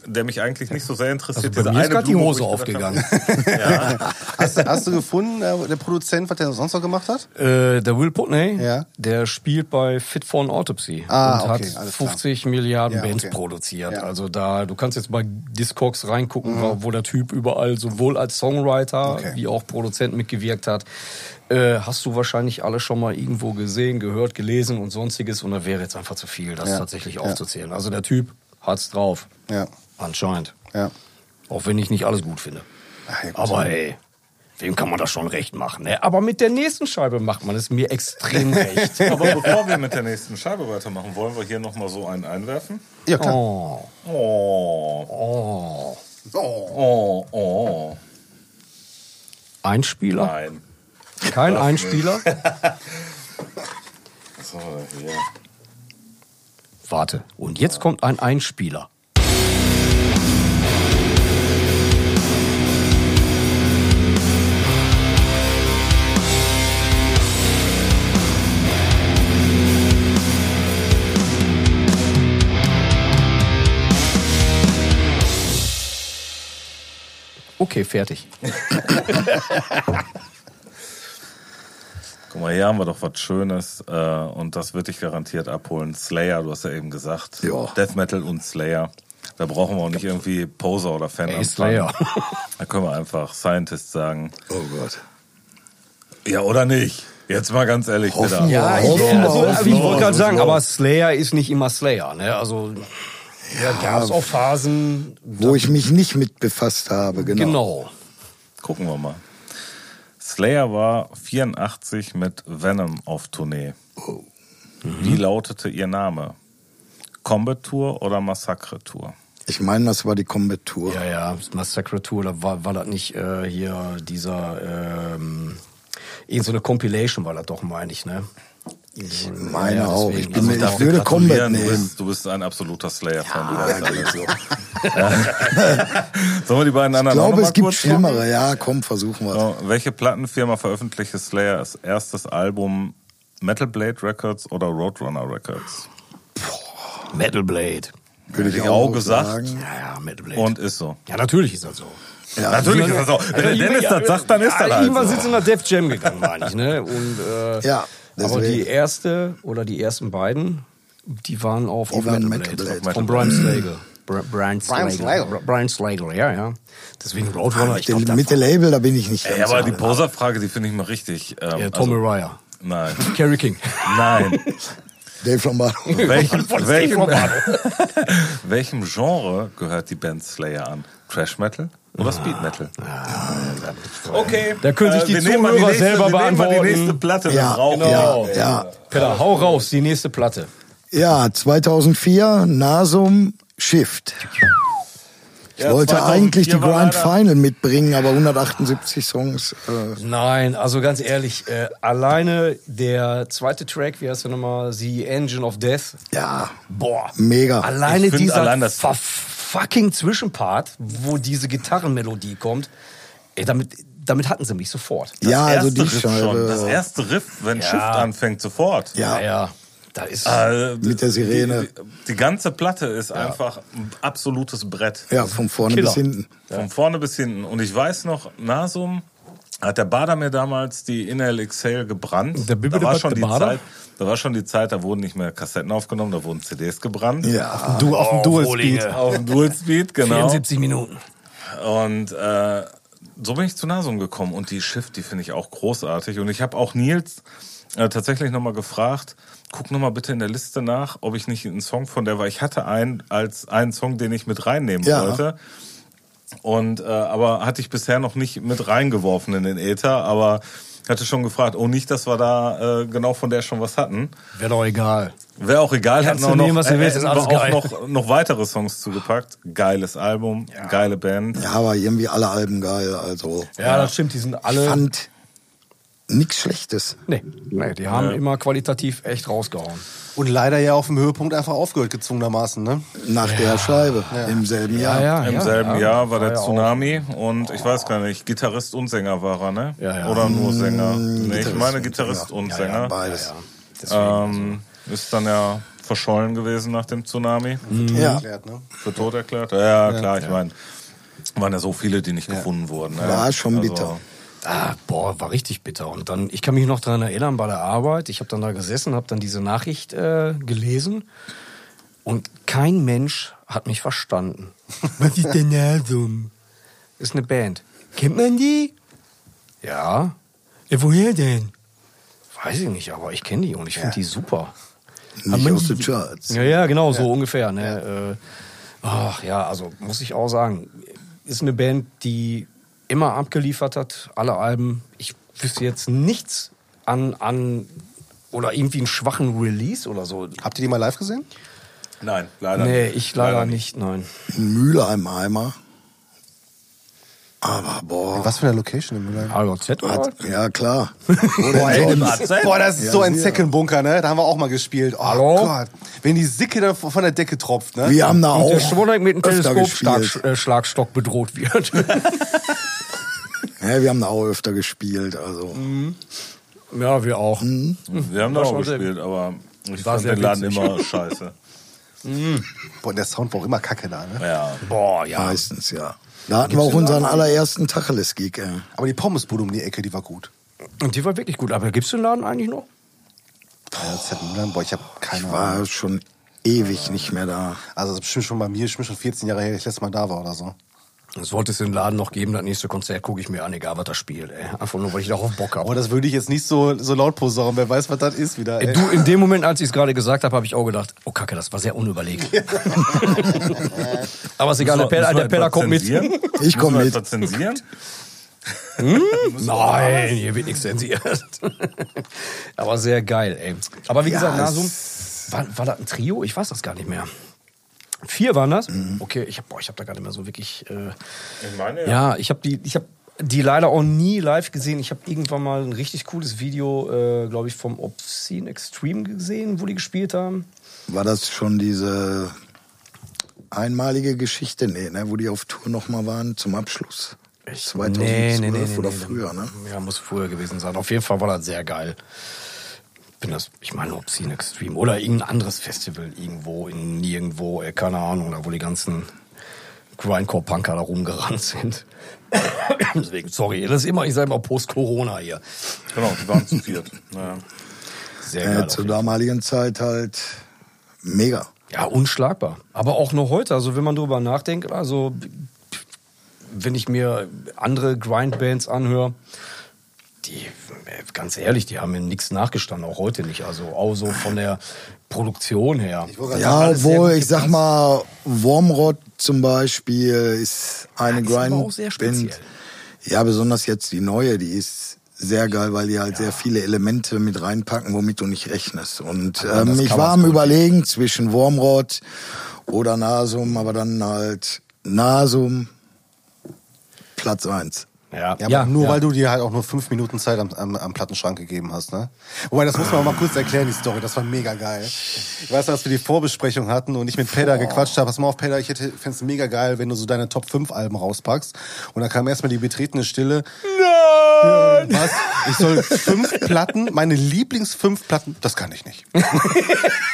der mich eigentlich nicht so sehr interessiert. Also bei mir ist gerade die Hose aufgegangen. habe, Ja, Hast, du- hast du gefunden, äh, der Produzent, was der sonst noch gemacht hat? Äh, der Will Putney, Ja. der spielt bei Fit for an Autopsy Ah, und okay, hat alles klar. 50 Milliarden Ja, Bands okay. produziert. Ja. Also da, du kannst jetzt bei Discogs reingucken, Mhm. wo- der Typ überall sowohl als Songwriter Okay. wie auch Produzent mitgewirkt hat. Äh, hast du wahrscheinlich alle schon mal irgendwo gesehen, gehört, gelesen und sonstiges und da wäre jetzt einfach zu viel, das Ja. tatsächlich Ja. aufzuzählen. Also der Typ hat's drauf. Ja. Anscheinend. Ja. Auch wenn ich nicht alles gut finde. Ach, ja, gut. Aber ey, wem kann man das schon recht machen? Ne? Aber mit der nächsten Scheibe macht man es mir extrem recht. aber bevor wir mit der nächsten Scheibe weitermachen, wollen wir hier nochmal so einen einwerfen. Ja, klar. Oh, Oh, oh. oh, oh. Einspieler? Nein. Kein Einspieler? So, hier. Warte. Und jetzt kommt ein Einspieler. Okay, fertig. Guck mal, hier haben wir doch was Schönes äh, und das wird dich garantiert abholen. Slayer, du hast ja eben gesagt. Ja. Death Metal und Slayer. Da brauchen wir auch nicht irgendwie Poser oder Fan. Ey. Slayer. Da können wir einfach Scientist sagen. Oh Gott. Ja, oder nicht? Jetzt mal ganz ehrlich, Hoffen bitte. wir. Ja, ich, Hoffen wir, also, hoffen ich wollte gerade sagen, aber Slayer ist nicht immer Slayer. Ne? Also ja, gab es auch Phasen. Wo ich mich nicht mit befasst habe, genau. Genau. Gucken wir mal. Slayer war 84 mit Venom auf Tournee. Wie lautete ihr Name? Combat Tour oder Massacre Tour? Ich meine, das war die Combat Tour. Ja, ja, Massacre Tour, da war, war das nicht äh, hier dieser, ähm, irgend so eine Compilation war das doch, meine ich, ne? Ich meine auch. Ich bin- darf ich würde Combat gratulieren, du nehmen. bist, du bist ein absoluter Slayer-Fan. Ja, weißt alles. so. Sollen wir die beiden anderen Ich glaube, es gibt schlimmere. Ja, komm, versuchen wir So, welche Plattenfirma veröffentlichte Slayer als erstes Album? Metal Blade Records oder Roadrunner Records? Metal Blade. Würde ich auch Auge sagt. sagen. Ja, ja, Metal Blade. Und ist so. ja, natürlich ist das so. Ja, Natürlich ist das so. Wenn der Dennis das sagt, dann ist das ja, halt Irgendwann so. sind sie nach Def Jam gegangen, meine ich. Ne? Und, äh, Ja, aber die deswegen. erste oder die ersten beiden, die waren auf, Die auf waren Metal Blade. Blade. Von Brian Slagle. Brian Slagle. Brian Slagle, ja, ja. Deswegen Roadrunner, ich dem, mit dem Label, da bin ich nicht Ey, aber die. Poser-Frage, die finde ich mal richtig. Ähm, ja, Tom also, Araya. Nein. Kerry King. Nein. Dave Lombardo. Steve welchem, Lombardo. welchem Genre gehört die Band Slayer an? Trash Metal. Oder Speed Metal? Okay. Da können sich die wir nehmen mal Zuhörer nächste, selber wir nehmen mal die beantworten. nächste Platte, dann Ja, rauchen genau. wir. ja, ja. Peter, hau raus, die nächste Platte. Ja, 2004, Nasum Shift. Ich Ja, wollte 2004 eigentlich die leider- Final mitbringen, aber 178 Songs. Äh, Nein, also ganz ehrlich, äh, alleine der zweite Track, wie heißt der nochmal? The Engine of Death. ja, Boah. Mega. Alleine Ich dieser allein das- fucking Zwischenpart, wo diese Gitarrenmelodie kommt, ey, damit, damit hatten sie mich sofort. ja, also erste die Riff schon. Das erste Riff, wenn Ja. Shift anfängt, sofort. Ja. ja. Da ist. Äh, Mit der Sirene. Die, die, ganze Platte ist einfach ein absolutes Brett. Ja, von vorne Killer. bis hinten. Von vorne bis hinten. Und ich weiß noch, Nasum hat der Bader mir damals die Inhale Exhale gebrannt. Der Bibi da war der schon die Bader? Zeit, da war schon die Zeit, da wurden nicht mehr Kassetten aufgenommen, da wurden CDs gebrannt. Ja, Du auf dem Dual Rohlinge. Speed. Auf dem Dual Speed, genau. 74 Minuten. Und äh, so bin ich zu Nasum gekommen. Und die Shift, die finde ich auch großartig. Und ich habe auch Nils äh, tatsächlich nochmal gefragt, guck nochmal bitte in der Liste nach, ob ich nicht einen Song von der, weil ich hatte einen als einen Song, den ich mit reinnehmen Ja. wollte. Und äh, aber hatte ich bisher noch nicht mit reingeworfen in den Äther, aber hatte schon gefragt, oh nicht, dass wir da äh, genau von der schon was hatten. Wäre doch egal. Wäre auch egal, Kannst hatten auch nehmen, noch, was du willst, auch geil. noch, noch weitere Songs zugepackt. Geiles Album, geile Band. ja, aber irgendwie alle Alben geil. Also Ja, das stimmt, die sind alle. ich fand nichts Schlechtes. nee, nee, die haben immer qualitativ echt rausgehauen. Und leider ja auf dem Höhepunkt einfach aufgehört, gezwungenermaßen, ne? Nach der Scheibe im selben Jahr. Im selben Jahr war der ja auch. Tsunami und ich weiß gar nicht, Gitarrist und Sänger war er, ne? Ja, ja. Oder nur Sänger? Nee, ich Gitarrist meine und Gitarrist Sänger. und Ja, Sänger. ja, beides. ähm, ist dann ja verschollen gewesen nach dem Tsunami. Ja. Erklärt, ne? Für tot erklärt. Ja, klar, ich meine, waren ja so viele, die nicht gefunden wurden. Ne? War schon bitter. Ah, boah, war richtig bitter. Und dann, ich kann mich noch daran erinnern, bei der Arbeit, ich habe dann da gesessen, habe dann diese Nachricht äh, gelesen und kein Mensch hat mich verstanden. Was ist denn Nasum? Ist eine Band. Kennt man die? Ja. ja woher denn? Weiß ich nicht, aber ich kenne die und ich finde die super. Nicht aus den Charts. Ja, ja, genau, so ungefähr. Ne? Äh, ach ja, also muss ich auch sagen, ist eine Band, die immer abgeliefert hat, alle Alben. Ich wüsste jetzt nichts an, an oder irgendwie einen schwachen Release oder so. Habt ihr die mal live gesehen? Nein, leider Nee, nicht. ich leider nicht, nein. In Mülheim-Eimer. Aber boah. Was für eine Location im Mülheim? ALZ oder? Ja, klar. Boah, ey, boah, das ist Ja, so ein. Zeckenbunker, ne? Da haben wir auch mal gespielt. Oh Hallo? Gott. Wenn die Sicke da von der Decke tropft, ne? Wir haben da Und der auch Schwuneck mit dem öfter Teleskopschlagstock gespielt. äh, Schlagstock bedroht wird. Ja, wir haben da auch öfter gespielt. Also ja, wir auch. Wir haben da auch gespielt, aber ich War fand sehr den Laden witzig. immer scheiße. Boah, der Sound war auch immer kacke da, ne? Ja. Boah, ja. meistens, ja. Da hatten wir auch unseren allerersten Tacheles-Gig. ey. Aber die Pommesbude um die Ecke, die war gut. Und die war wirklich gut. Aber gibt's den Laden eigentlich noch? Boah, boah ich habe keine Ich Ahnung. war schon ewig nicht mehr da. Also das ist bestimmt schon bei mir, bestimmt schon 14 Jahre her, dass ich letztes Mal da war oder so. Sollte es den Laden noch geben, das nächste Konzert gucke ich mir an, egal was das spielt. Ey. Einfach nur, weil ich darauf Bock habe. Aber das würde ich jetzt nicht so, so laut posaunen, wer weiß, was das ist wieder. Ey. Du, in dem Moment, als ich es gerade gesagt habe, habe ich auch gedacht, oh Kacke, das war sehr unüberlegt. Aber ist egal, der, Peller, der Peller kommt mit. Ich komm Müssen wir mit. etwas zensieren? Nein, hier wird nichts zensiert. Aber sehr geil, ey. Aber wie gesagt, Ja, Nasum, war, war das ein Trio? Ich weiß das gar nicht mehr. Vier waren das? Okay, ich habe hab da gar nicht mehr so wirklich. Äh, Ich meine, ja, ich habe die, ich habe die leider auch nie live gesehen. Ich habe irgendwann mal ein richtig cooles Video, äh, glaube ich, vom Obscene Extreme gesehen, wo die gespielt haben. War das schon diese einmalige Geschichte? Nee, ne, wo die auf Tour nochmal waren zum Abschluss. 2012 oder früher, ne? Ja, muss früher gewesen sein. Auf jeden Fall war das sehr geil. Bin das, ich meine, ob Scene Extreme oder irgendein anderes Festival irgendwo in nirgendwo, äh, keine Ahnung, da wo die ganzen Grindcore-Punker da rumgerannt sind. Deswegen, sorry, das ist immer, ich sage mal Post-Corona hier. Genau, die waren zu viert. Naja. Sehr geil. Äh, zur damaligen Zeit halt mega. Ja, unschlagbar. Aber auch noch heute, also wenn man drüber nachdenkt, also wenn ich mir andere Grindbands anhöre, die, äh, ganz ehrlich, die haben mir nichts nachgestanden, auch heute nicht. Also auch so von der Produktion her. Ja, obwohl, ich sag mal, Wormrod zum Beispiel ist eine ist aber Grind. auch sehr speziell. Ja, besonders jetzt die neue, die ist sehr geil, weil die halt sehr viele Elemente mit reinpacken, womit du nicht rechnest. Und ähm, ich war am überlegen zwischen Wormrod oder Nasum, aber dann halt Nasum Platz eins. Ja, Ja, aber nur ja. weil du dir halt auch nur fünf Minuten Zeit am, am, am Plattenschrank gegeben hast, ne? Wobei, das muss man mal kurz erklären, die Story. Das war mega geil. Ich weiß, als wir die Vorbesprechung hatten und ich mit Pedder gequatscht habe, pass mal auf, Pedder, ich hätte, fände es mega geil, wenn du so deine Top 5 Alben rauspackst. Und dann kam erstmal die betretene Stille. Nein! Was? Ich soll fünf Platten, meine Lieblings fünf Platten, das kann ich nicht.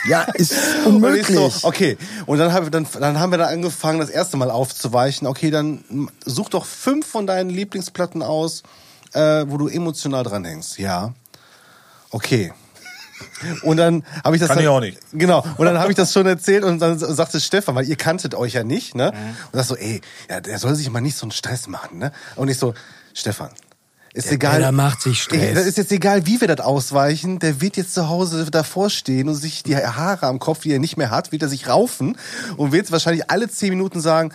Ja, ist Und ich unmöglich. so, okay. Und dann, hab, dann, dann haben wir da angefangen, das erste Mal aufzuweichen. Okay, dann such doch fünf von deinen Lieblingsplatten aus, äh, wo du emotional dran hängst. Ja. Okay. Und dann habe ich das Kann dann, ich auch nicht. Genau. Und dann habe ich das schon erzählt und dann sagte Stefan, weil ihr kanntet euch ja nicht, ne? Und das so, ey, ja, der soll sich mal nicht so einen Stress machen, ne? Und ich so, Stefan, ist egal. Peter macht sich Stress. Das ist jetzt egal, wie wir das ausweichen. Der wird jetzt zu Hause davor stehen und sich die Haare am Kopf, die er nicht mehr hat, wird er sich raufen und wird wahrscheinlich alle zehn Minuten sagen,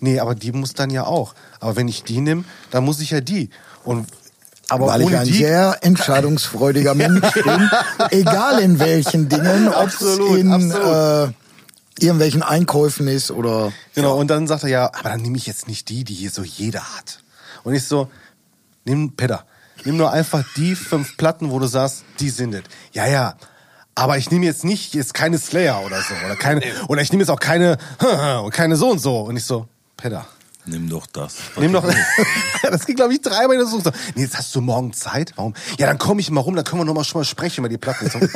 nee, aber die muss dann ja auch. Aber wenn ich die nehme, dann muss ich ja die. Und aber weil ich ein die, sehr entscheidungsfreudiger Mensch bin, egal in welchen Dingen, ob es Absolut, in absolut. äh, irgendwelchen Einkäufen ist oder Genau, und dann sagt er, ja, aber dann nehme ich jetzt nicht die, die hier so jeder hat. Und ich so, nimm, Pedder, nimm nur einfach die fünf Platten, wo du sagst, die sind es. Ja, ja. Aber ich nehme jetzt nicht, jetzt keine Slayer oder so. Oder keine, oder ich nehme jetzt auch keine, und keine so und so. Und ich so, Pedder. Nimm doch das. Nimm doch, das ging glaube ich dreimal in der Suche. Nee, jetzt hast du morgen Zeit. Warum? Ja, dann komme ich mal rum, dann können wir noch mal schon mal sprechen über die Platten.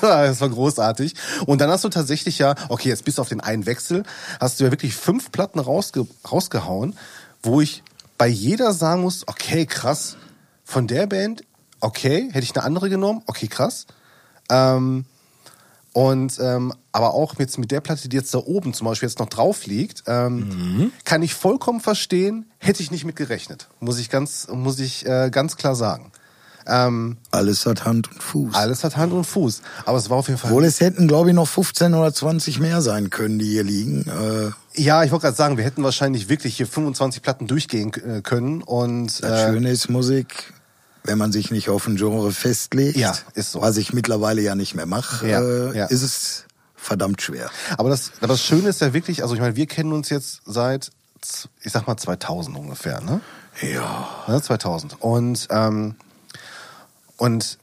Das war großartig. Und dann hast du tatsächlich ja, okay, jetzt bis auf den einen Wechsel, hast du ja wirklich fünf Platten rausge rausgehauen, wo ich bei jeder sagen muss, okay, krass, von der Band, okay, hätte ich eine andere genommen, okay, krass. Ähm, und ähm, aber auch jetzt mit der Platte, die jetzt da oben zum Beispiel jetzt noch drauf liegt, ähm, kann ich vollkommen verstehen, hätte ich nicht mit gerechnet. Muss ich ganz, muss ich äh, ganz klar sagen. Ähm, alles hat Hand und Fuß. alles hat Hand und Fuß. Aber es war auf jeden Fall. Obwohl es hätten, glaube ich, noch 15 oder 20 mehr sein können, die hier liegen. Äh, ja, ich wollte gerade sagen, wir hätten wahrscheinlich wirklich hier 25 Platten durchgehen äh, können. Und das äh, Schöne ist Musik, wenn man sich nicht auf ein Genre festlegt, Ja, ist so. was ich mittlerweile ja nicht mehr mache, Ja, äh, ja. ist es verdammt schwer. Aber das, aber das Schöne ist ja wirklich, also ich meine, wir kennen uns jetzt seit, ich sag mal 2000 ungefähr, ne? Ja. Ne, 2000. Und, ähm, und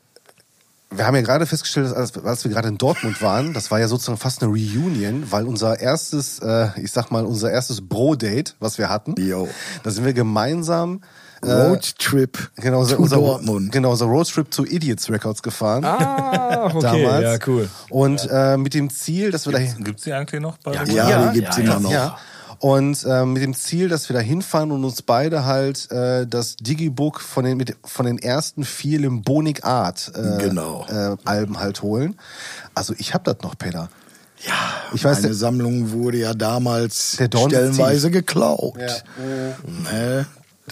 wir haben ja gerade festgestellt, dass als, als wir gerade in Dortmund waren, das war ja sozusagen fast eine Reunion, weil unser erstes, äh, ich sag mal, unser erstes Bro-Date, was wir hatten, Jo. da sind wir gemeinsam äh, Roadtrip genau, unser, zu unser, Dortmund. Genau, unser Roadtrip zu Idiots Records gefahren. Ah, okay, damals. ja, cool. Und äh, mit dem Ziel, dass wir da Gibt's die eigentlich noch? Bei Ja, Ja, Ja, die gibt's ja, immer ja, noch. Ja. Und äh, mit dem Ziel, dass wir da hinfahren und uns beide halt äh, das Digibook von den, mit, von den ersten vier Limbonic Art äh, Genau. äh, Alben halt holen. Also ich hab das noch, Peter. Ja, Ich weiß, meine der- Sammlung wurde ja damals stellenweise geklaut. Ja. Ne?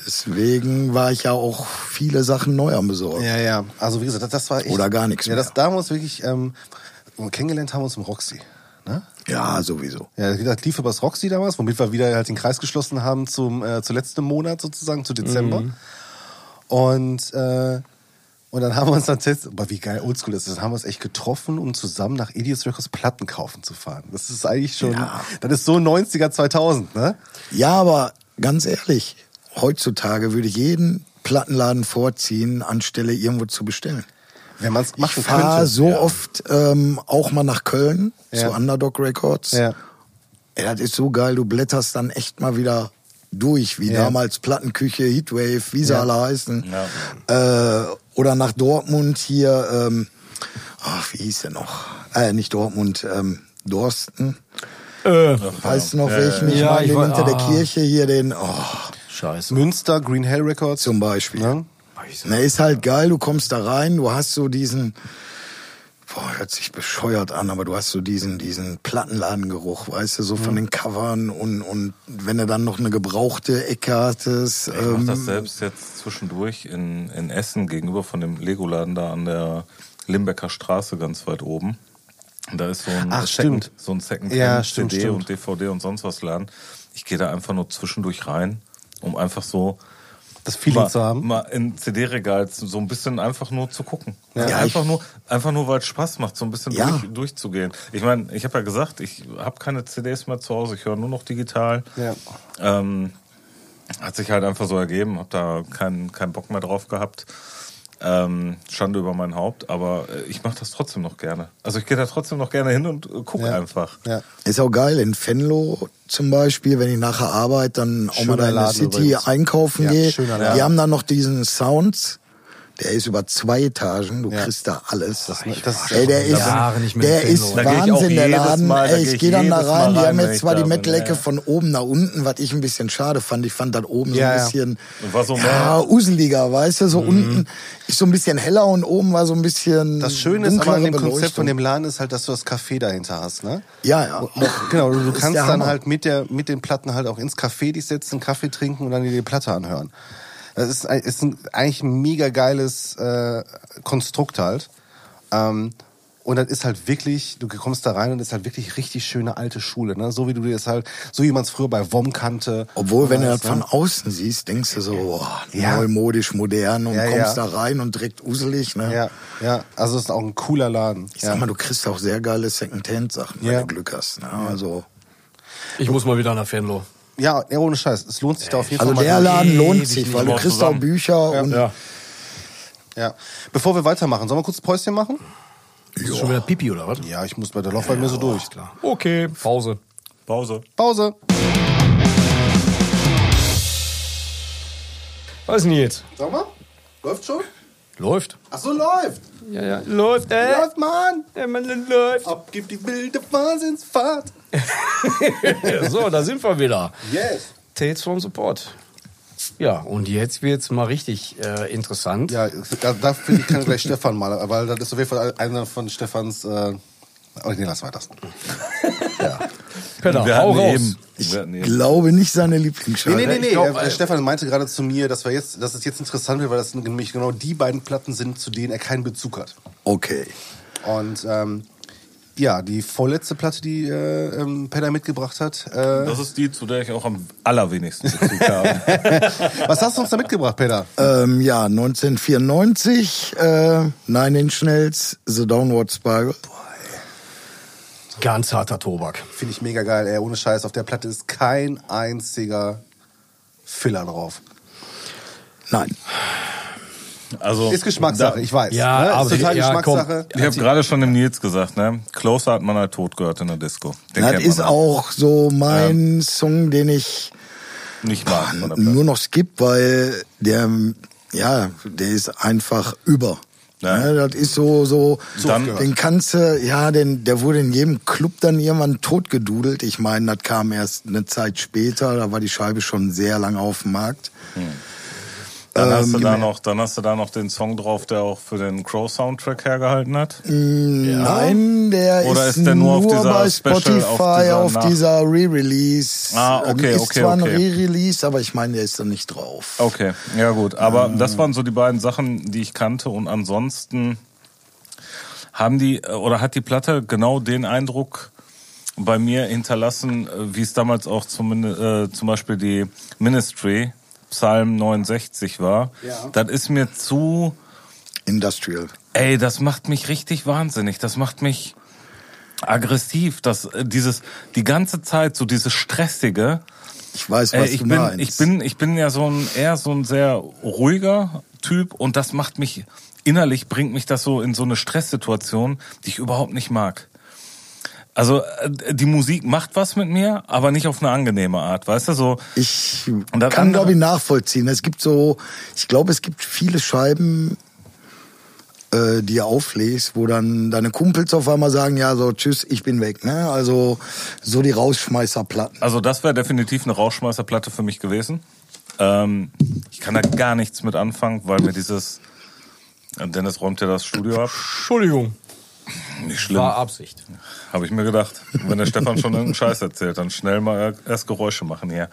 Deswegen war ich ja auch viele Sachen neu am Besorgen. Ja, ja. Also wie gesagt, das, das war echt. Oder gar nichts Ja, das damals wirklich, ähm, kennengelernt haben wir uns im Roxy. Ne? Ja, sowieso. Ja, wie gesagt, lief übers Roxy damals, womit wir wieder halt den Kreis geschlossen haben zum, äh, zu letzten Monat sozusagen, zu Dezember. Mhm. Und, äh, und dann haben wir uns dann test, aber wie geil oldschool ist das, dann haben wir uns echt getroffen, um zusammen nach Idiots Records Platten kaufen zu fahren. Das ist eigentlich schon, Ja. das ist so 90er, 2000, ne? Ja, aber ganz ehrlich, heutzutage würde ich jeden Plattenladen vorziehen, anstelle irgendwo zu bestellen. Wenn man es Ich machen fahre könnte. so oft ähm, auch mal nach Köln Ja. zu Underdog Records. Ja. Ey, das ist so geil, du blätterst dann echt mal wieder durch, wie Ja. damals Plattenküche, Heatwave, wie sie Ja. alle heißen. Äh, oder nach Dortmund hier, ähm, ach, wie hieß der noch? Äh, nicht Dortmund, ähm, Dorsten. Äh, Weißt du noch ja, welchen? Ich ja, meine, ich hinter der ah. Kirche hier, den, oh, scheiße. Münster, Green Hell Records. zum Beispiel. Ne? Na, ist halt geil, du kommst da rein, du hast so diesen, boah, hört sich bescheuert an, aber du hast so diesen, diesen Plattenladengeruch, weißt du, so von den Covern und, und wenn du dann noch eine gebrauchte Ecke hattest. Ich mache das ähm, selbst jetzt zwischendurch in, in Essen gegenüber von dem Lego-Laden da an der Limbecker Straße ganz weit oben. Da ist so ein Ach, Second, stimmt. so ein Second Ja, stimmt, CD stimmt. und DVD und sonst was Laden. Ich gehe da einfach nur zwischendurch rein, um einfach so Das Feeling mal, zu haben. mal in CD-Regal so ein bisschen einfach nur zu gucken. Ja. Ja, einfach nur, einfach nur, weil es Spaß macht, so ein bisschen Ja. durch, durchzugehen. Ich meine, ich habe ja gesagt, ich habe keine CDs mehr zu Hause, ich höre nur noch digital. Ja. Ähm, hat sich halt einfach so ergeben, habe da keinen keinen Bock mehr drauf gehabt. Ähm, Schande über mein Haupt, aber äh, ich mache das trotzdem noch gerne. Also ich gehe da trotzdem noch gerne hin und äh, gucke Ja. einfach. Ja. Ist auch geil, in Venlo zum Beispiel, wenn ich nachher arbeite, dann auch mal da in der City übrigens. einkaufen Ja, gehe. Die haben dann noch diesen Sound, der ist über zwei Etagen, du Ja. kriegst da alles. Das- das- Ey, der ist, Jahre nicht mehr der ist Wahnsinn, der Laden. Mal, Ey, geh ich ich gehe dann da rein, die haben jetzt zwar die Mettlecke ja. von oben nach unten, was ich ein bisschen schade fand. Ich fand das oben so Ja, ein ja. bisschen War so ja, useliger, weißt du, so unten ist so ein bisschen heller und oben war so ein bisschen Das Schöne ist aber an dem Konzept von dem Laden ist halt, dass du das Café dahinter hast, ne? Ja, ja. Und- Genau, du, kannst dann Hammer. halt mit, der, mit den Platten halt auch ins Café dich setzen, Kaffee trinken und dann dir die Platte anhören. Das ist, ist ein, eigentlich ein mega geiles äh, Konstrukt halt. Ähm, und das ist halt wirklich, du kommst da rein und das ist halt wirklich richtig schöne alte Schule, ne? So wie du dir das halt, so wie man es früher bei WOM kannte. Obwohl, wenn du das von außen siehst, denkst du so, boah, Ja. neumodisch, modern und Ja, kommst ja. da rein und direkt uselig. Ne? Ja, ja, also es ist auch ein cooler Laden. Ich ja. sag mal, du kriegst auch sehr geile Second-Hand-Sachen, wenn Ja. du Glück hast. Ne? Also, Ich muss mal wieder nach Venlo. Ja, ja, ohne Scheiß. Es lohnt sich da auf jeden also Fall der mal. Laden lohnt sich, weil du kriegst auch. Bücher und Ja. Ja. Bevor wir weitermachen, sollen wir kurz ein Päuschen machen? Ist das schon wieder Pipi oder was? Ja, ich muss bei der Lauf bei mir so durch. Klar. Okay, Pause. Pause. Pause. Was ist denn jetzt? Sag mal, läuft schon? Läuft. Ach so, läuft. Ja, ja. Läuft, äh. Läuft, Mann. Ja, man, läuft. Ab gibt die wilde Wahnsinnsfahrt. So, da sind wir wieder. Yes. Tales from Support. Ja, und jetzt wird's mal richtig äh, interessant. Ja, da, da finde ich, kann gleich Stefan mal, weil das ist auf jeden Fall einer von Stefans. Äh, oh, nee, lass weiter. Peter, wir hau raus. eben, eben glaube nicht seine Nee, Lieblingsschale. nee, nee, nee. Ich glaub, äh, äh, Stefan meinte gerade zu mir, dass wir jetzt, dass es jetzt interessant wird, weil das nämlich genau die beiden Platten sind, zu denen er keinen Bezug hat. Okay. Und ähm, ja, die vorletzte Platte, die äh, ähm, Pedder mitgebracht hat. Äh, Das ist die, zu der ich auch am allerwenigsten Bezug habe. was hast du uns da mitgebracht, Pedder? Ähm, ja, 1994, äh, Nine Inch Nails, The Downward Spiral. Ganz harter Tobak. Finde ich mega geil, ey. Ohne Scheiß. Auf der Platte ist kein einziger Filler drauf. Nein. Also, Ist Geschmackssache, da- ich weiß. Ja, ne? aber ist total ja, komm. Geschmackssache. Ich habe gerade schon dem Nils gesagt, ne? Closer hat man halt tot gehört in der Disco. Den Das ist man auch so mein Song, den ich nicht mag. Platte. nur noch skip, weil der, ja, der ist einfach über. Ja. Ja, das ist so, so, Dann- den kannst du, ja, den, der wurde in jedem Club dann irgendwann totgedudelt. Ich meine, das kam erst eine Zeit später, da war die Scheibe schon sehr lange auf dem Markt. Dann, hast du Ähm, da noch, dann hast du da noch den Song drauf, der auch für den Crow-Soundtrack hergehalten hat. Nein, der Oder ist, ist der nur auf dieser bei Special, Spotify auf auf dieser dieser, Re-Release. Ah, okay, ist okay, zwar ein okay. Re-Release, aber ich meine, der ist da nicht drauf. Okay, ja gut. Aber das waren so die beiden Sachen, die ich kannte. Und ansonsten haben die, äh, oder hat die Platte genau den Eindruck bei mir hinterlassen, äh, wie es damals auch zum, äh, zum Beispiel die Ministry, Psalm 69 war. Ja. Das ist mir zu, Industrial. ey, das macht mich richtig wahnsinnig. Das macht mich aggressiv. Das, äh, dieses, die ganze Zeit, so dieses Stressige. Ich weiß, Äh, was ich du bin, meinst. ich bin, ich bin ja so ein eher so ein sehr ruhiger Typ und das macht mich innerlich bringt mich das so in so eine Stresssituation, die ich überhaupt nicht mag. Also äh, die Musik macht was mit mir, aber nicht auf eine angenehme Art, weißt du? So Ich kann, glaube ich, nachvollziehen. Es gibt so, ich glaube, es gibt viele Scheiben, äh, die ihr auflegst, wo dann deine Kumpels auf einmal sagen, ja, so, tschüss, ich bin weg. Ne? Also so die Rausschmeißerplatten. Also das wäre definitiv eine Rauschmeißerplatte für mich gewesen. Ähm, ich kann da gar nichts mit anfangen, weil mir dieses Dennis räumt ja das Studio ab. Entschuldigung. Nicht schlimm, War Absicht. habe ich mir gedacht. Wenn der Stefan schon irgendeinen Scheiß erzählt, dann schnell mal erst Geräusche machen hier.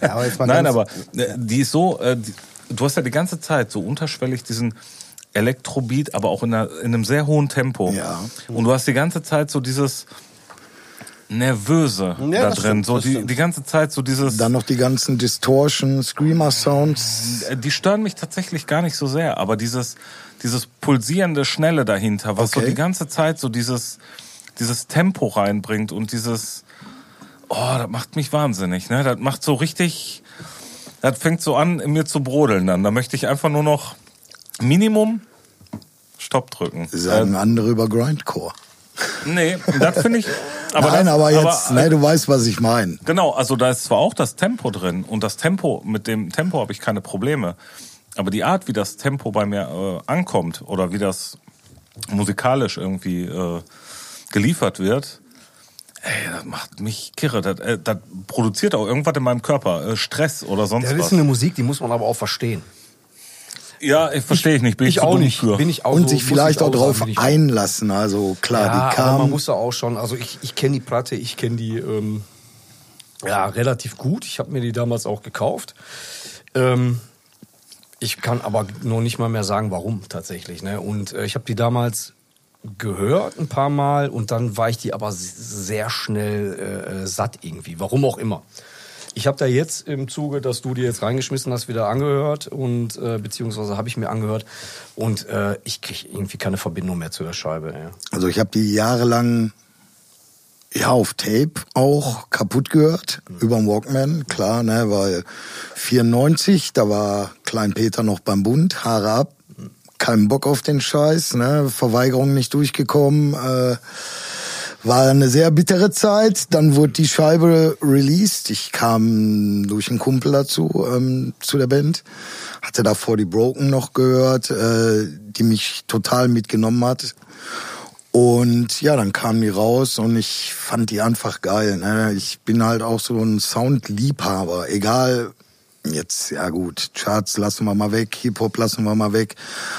Ja, aber jetzt mal Nein, aber äh, die ist so, äh, die, du hast ja die ganze Zeit so unterschwellig diesen Elektrobeat, aber auch in, einer, in einem sehr hohen Tempo. Ja. Und du hast die ganze Zeit so dieses Nervöse Ja, da drin. stimmt, so die, die ganze Zeit so dieses. Dann noch die ganzen Distortion, Screamer-Sounds. Äh, Die stören mich tatsächlich gar nicht so sehr, aber dieses, dieses pulsierende Schnelle dahinter, was so Okay. die ganze Zeit so dieses, dieses Tempo reinbringt und dieses, oh, das macht mich wahnsinnig, ne? Das macht so richtig, das fängt so an, in mir zu brodeln dann. Da möchte ich einfach nur noch Minimum Stopp drücken. Sagen andere über Grindcore. Äh, nee, das finde ich. Aber Nein, das, aber jetzt, ne, du weißt, was ich meine. Genau, also da ist zwar auch das Tempo drin und das Tempo, mit dem Tempo habe ich keine Probleme. Aber die Art, wie das Tempo bei mir äh, ankommt oder wie das musikalisch irgendwie äh, geliefert wird, ey, das macht mich kirre. Das, äh, das produziert auch irgendwas in meinem Körper, äh, Stress oder sonst Das was. ist eine Musik, die muss man aber auch verstehen. ja, ich verstehe ich nicht, bin ich, Ich auch nicht. für. Bin ich auch Und so, sich vielleicht ich auch drauf sagen, einlassen. Also klar, ja, die aber man kam. muss da auch schon, also ich, ich kenne die Platte, ich kenne die ähm, ja, relativ gut. Ich habe mir die damals auch gekauft. Ähm, ich kann aber noch nicht mal mehr sagen, warum tatsächlich. Ne? Und äh, ich habe die damals gehört ein paar Mal und dann war ich die aber sehr schnell äh, satt irgendwie. Warum auch immer. Ich habe da jetzt im Zuge, dass du die jetzt reingeschmissen hast, wieder angehört und äh, beziehungsweise habe ich mir angehört und äh, ich kriege irgendwie keine Verbindung mehr zu der Scheibe. Ja. Also ich habe die jahrelang ja auf Tape auch kaputt gehört über den Walkman, klar, ne, weil 94, da war Klein Peter noch beim Bund, Haare ab, kein Bock auf den Scheiß, ne, Verweigerung nicht durchgekommen, äh, war eine sehr bittere Zeit. Dann wurde die Scheibe released. Ich kam durch einen Kumpel dazu ähm, zu der Band, hatte davor die Broken noch gehört, äh, die mich total mitgenommen hat. Und ja, dann kamen die raus und ich fand die einfach geil. Ne? Ich bin halt auch so ein Soundliebhaber. Egal, jetzt, ja gut, Charts lassen wir mal weg, Hip-Hop lassen wir mal weg.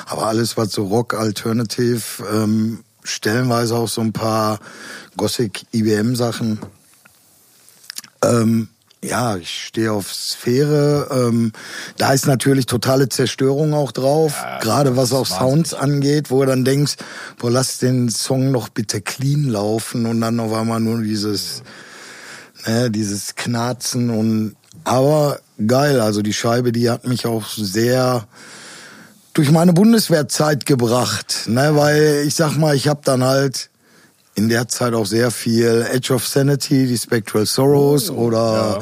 Aber alles, was so Rock, Alternative, ähm, stellenweise auch so ein paar Gothic, IBM-Sachen. Ähm, ja, ich stehe auf Sphäre. Ähm, da ist natürlich totale Zerstörung auch drauf, gerade was auch Sounds angeht, wo du dann denkst, boah, lass den Song doch bitte clean laufen und dann auf einmal nur dieses, ne, dieses Knarzen und aber geil, also die Scheibe, die hat mich auch sehr durch meine Bundeswehrzeit gebracht, ne, weil ich sag mal, ich habe dann halt in der Zeit auch sehr viel Edge of Sanity, die Spectral Sorrows oder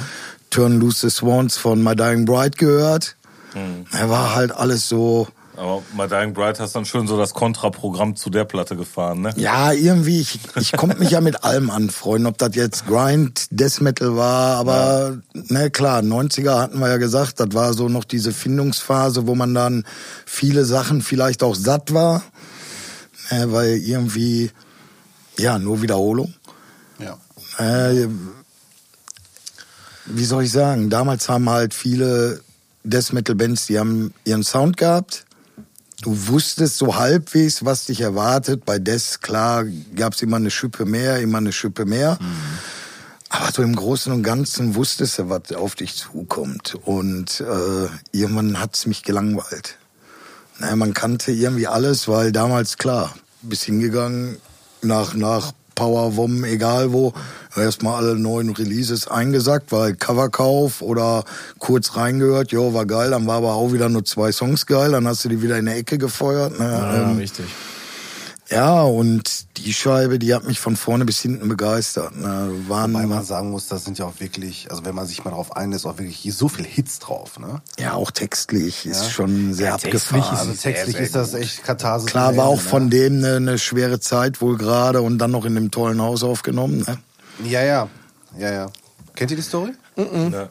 Turn Loose the Swans von My Dying Bride gehört. Er war halt alles so, Aber My Dying Bride hast dann schön so das Kontraprogramm zu der Platte gefahren, ne? ja, irgendwie, ich, ich konnte mich ja mit allem anfreunden, ob das jetzt Grind, Death Metal war, aber ne klar, 90er hatten wir ja gesagt, das war so noch diese Findungsphase, wo man dann viele Sachen vielleicht auch satt war, ne, weil irgendwie, ja, nur Wiederholung. Ja. Äh, wie soll ich sagen? Damals haben halt viele Death Metal Bands, die haben ihren Sound gehabt. Du wusstest so halbwegs, was dich erwartet. Bei Death, klar, gab's immer eine Schippe mehr, immer eine Schippe mehr. Aber so im Großen und Ganzen wusstest du, was auf dich zukommt. Und äh, irgendwann hat's mich gelangweilt. Naja, man kannte irgendwie alles, weil damals, klar, bist hingegangen, nach, nach Powerwom, egal wo, erstmal alle neuen Releases eingesackt, weil Coverkauf oder kurz reingehört, jo, war geil, dann war aber auch wieder nur zwei Songs geil, dann hast du die wieder in der Ecke gefeuert. Ne? Ja, ähm, richtig. Ja, und die Scheibe, die hat mich von vorne bis hinten begeistert. Ne? Waren, Weil man sagen muss, das sind ja auch wirklich, also wenn man sich mal drauf einlässt, auch wirklich so viel Hits drauf. Ne? ja, auch textlich ist schon sehr Ja, textlich abgefahren. Also textlich ist das echt Katharsis. Klar, war auch Ende, von ne? dem eine, eine schwere Zeit wohl gerade und dann noch in dem tollen Haus aufgenommen. Ne? Ja, ja, ja, ja. Kennt ihr die Story? Ja.